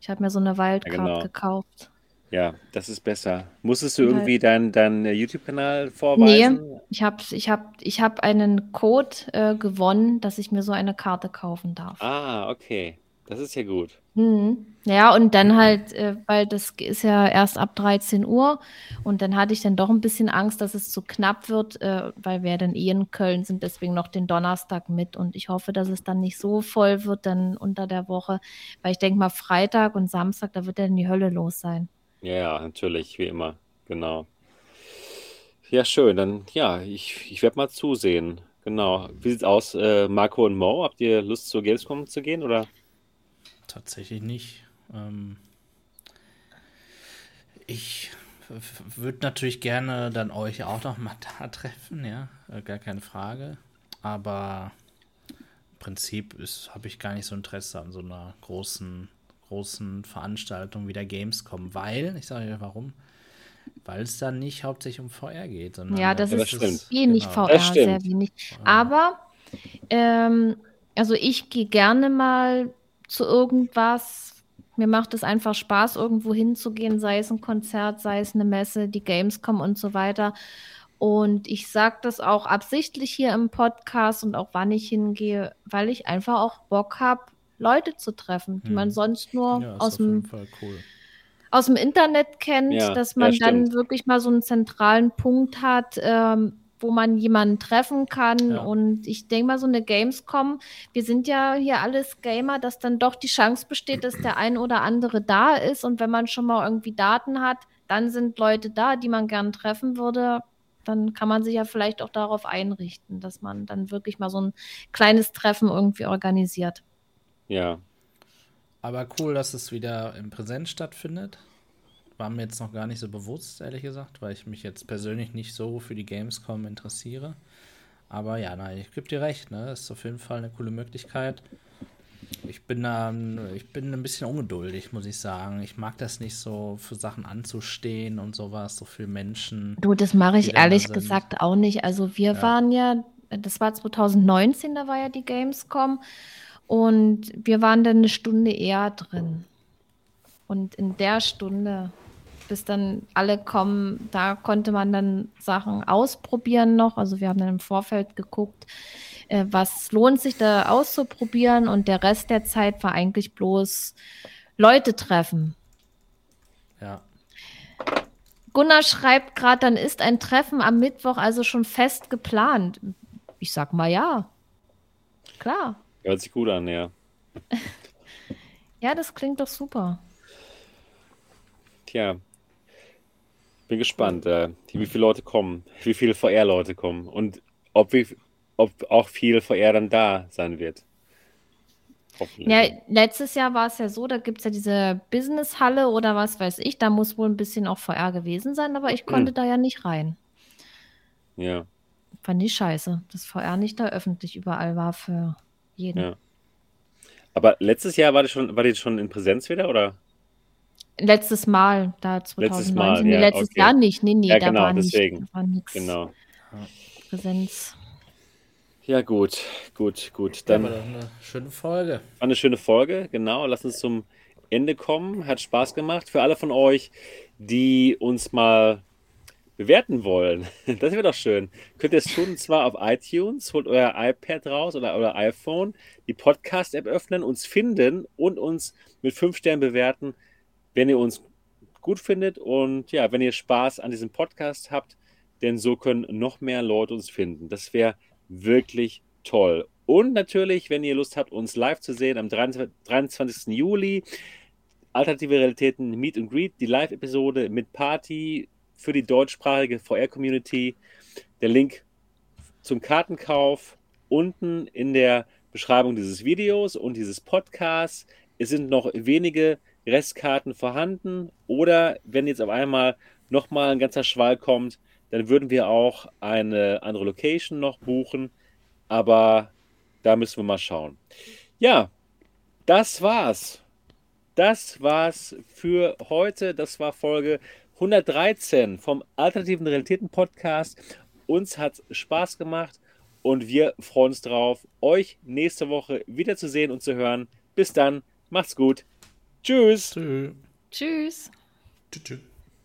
Ich habe mir so eine Wildcard genau. gekauft. Ja, das ist besser. Musstest du irgendwie deinen dein YouTube-Kanal vorweisen? Ich habe ich hab, ich hab einen Code äh, gewonnen, dass ich mir so eine Karte kaufen darf. Ah, okay. Das ist ja gut. Mhm. Ja, und dann halt, äh, weil das ist ja erst ab 13 Uhr und dann hatte ich dann doch ein bisschen Angst, dass es zu knapp wird, äh, weil wir dann eh in Köln sind, deswegen noch den Donnerstag mit und ich hoffe, dass es dann nicht so voll wird dann unter der Woche, weil ich denke mal Freitag und Samstag, da wird dann die Hölle los sein. Ja, natürlich, wie immer. Genau. Ja, schön. Dann, ja, ich, ich werde mal zusehen. Genau. Wie sieht's aus, äh, Marco und Mo? Habt ihr Lust zur Gamescom zu gehen, oder? Tatsächlich nicht. Ähm, ich würde natürlich gerne dann euch auch noch mal da treffen, ja, äh, gar keine Frage. Aber im Prinzip habe ich gar nicht so Interesse an so einer großen, großen Veranstaltung wie der Gamescom, weil, ich sage euch warum, weil es dann nicht hauptsächlich um VR geht, sondern Ja, das Ja, das ist wenig Genau. VR, sehr wenig. Aber, ähm, also ich gehe gerne mal zu irgendwas. Mir macht es einfach Spaß, irgendwo hinzugehen, sei es ein Konzert, sei es eine Messe, die Gamescom und so weiter. Und ich sage das auch absichtlich hier im Podcast und auch wann ich hingehe, weil ich einfach auch Bock habe, Leute zu treffen, die Hm. man sonst nur ja, aus dem cool. aus dem Internet kennt, Ja, dass ja, man dann stimmt. wirklich mal so einen zentralen Punkt hat, ähm, wo man jemanden treffen kann. Ja. Und ich denke mal, so eine Gamescom, wir sind ja hier alles Gamer, dass dann doch die Chance besteht, dass der ein oder andere da ist. Und wenn man schon mal irgendwie Daten hat, dann sind Leute da, die man gern treffen würde. Dann kann man sich ja vielleicht auch darauf einrichten, dass man dann wirklich mal so ein kleines Treffen irgendwie organisiert. Ja. Aber cool, dass es wieder im Präsenz stattfindet. War mir jetzt noch gar nicht so bewusst, ehrlich gesagt, weil ich mich jetzt persönlich nicht so für die Gamescom interessiere. Aber ja, nein, ich gebe dir recht, ne? Ist auf jeden Fall eine coole Möglichkeit. Ich bin da, ich bin ein bisschen ungeduldig, muss ich sagen. Ich mag das nicht so, für Sachen anzustehen und sowas, so viele Menschen. Du, das mache ich ehrlich gesagt auch nicht. Also wir ja. waren ja, das war 2019, da war ja die Gamescom und wir waren dann eine Stunde eher drin. Und in der Stunde, bis dann alle kommen, da konnte man dann Sachen ausprobieren noch. Also wir haben dann im Vorfeld geguckt, äh, was lohnt sich da auszuprobieren und der Rest der Zeit war eigentlich bloß Leute treffen. Ja. Gunnar schreibt gerade, dann ist ein Treffen am Mittwoch also schon fest geplant. Ich sag mal ja. Klar. Hört sich gut an, ja. ja, das klingt doch super. Tja, bin gespannt, äh, wie viele Leute kommen, wie viele VR-Leute kommen und ob wir, ob auch viel VR dann da sein wird. Ja, letztes Jahr war es ja so, da gibt es ja diese Business-Halle oder was weiß ich, da muss wohl ein bisschen auch VR gewesen sein, aber ich konnte hm. da ja nicht rein. Ja. Fand ich scheiße, dass VR nicht da öffentlich überall war für jeden. Ja. Aber letztes Jahr war das schon, war die schon in Präsenz wieder, oder? Letztes Mal, da 2019. Letztes, Mal, nee, ja, letztes okay. Jahr nicht. Nee, nee, ja, da genau, war, deswegen. Nicht, war nichts. Genau. Präsenz. Ja, gut, gut, gut. Dann war eine schöne Folge. War eine schöne Folge, genau. Lass uns zum Ende kommen. Hat Spaß gemacht. Für alle von euch, die uns mal bewerten wollen, das wäre doch schön. Könnt ihr es tun, zwar auf iTunes, holt euer iPad raus oder euer iPhone, die Podcast-App öffnen, uns finden und uns mit fünf Sternen bewerten, wenn ihr uns gut findet und ja, wenn ihr Spaß an diesem Podcast habt, denn so können noch mehr Leute uns finden. Das wäre wirklich toll. Und natürlich, wenn ihr Lust habt, uns live zu sehen am 23. Juli, Alternative Realitäten Meet and Greet, die Live-Episode mit Party, für die deutschsprachige VR-Community. Der Link zum Kartenkauf unten in der Beschreibung dieses Videos und dieses Podcasts. Es sind noch wenige Restkarten vorhanden oder wenn jetzt auf einmal nochmal ein ganzer Schwall kommt, dann würden wir auch eine andere Location noch buchen, aber da müssen wir mal schauen. Ja, das war's. Das war's für heute. Das war Folge 113 vom Alternativen Realitäten Podcast. Uns hat Spaß gemacht und wir freuen uns drauf, euch nächste Woche wiederzusehen und zu hören. Bis dann, macht's gut. Tschüss. Tschüss. Tschüss. Tschüss.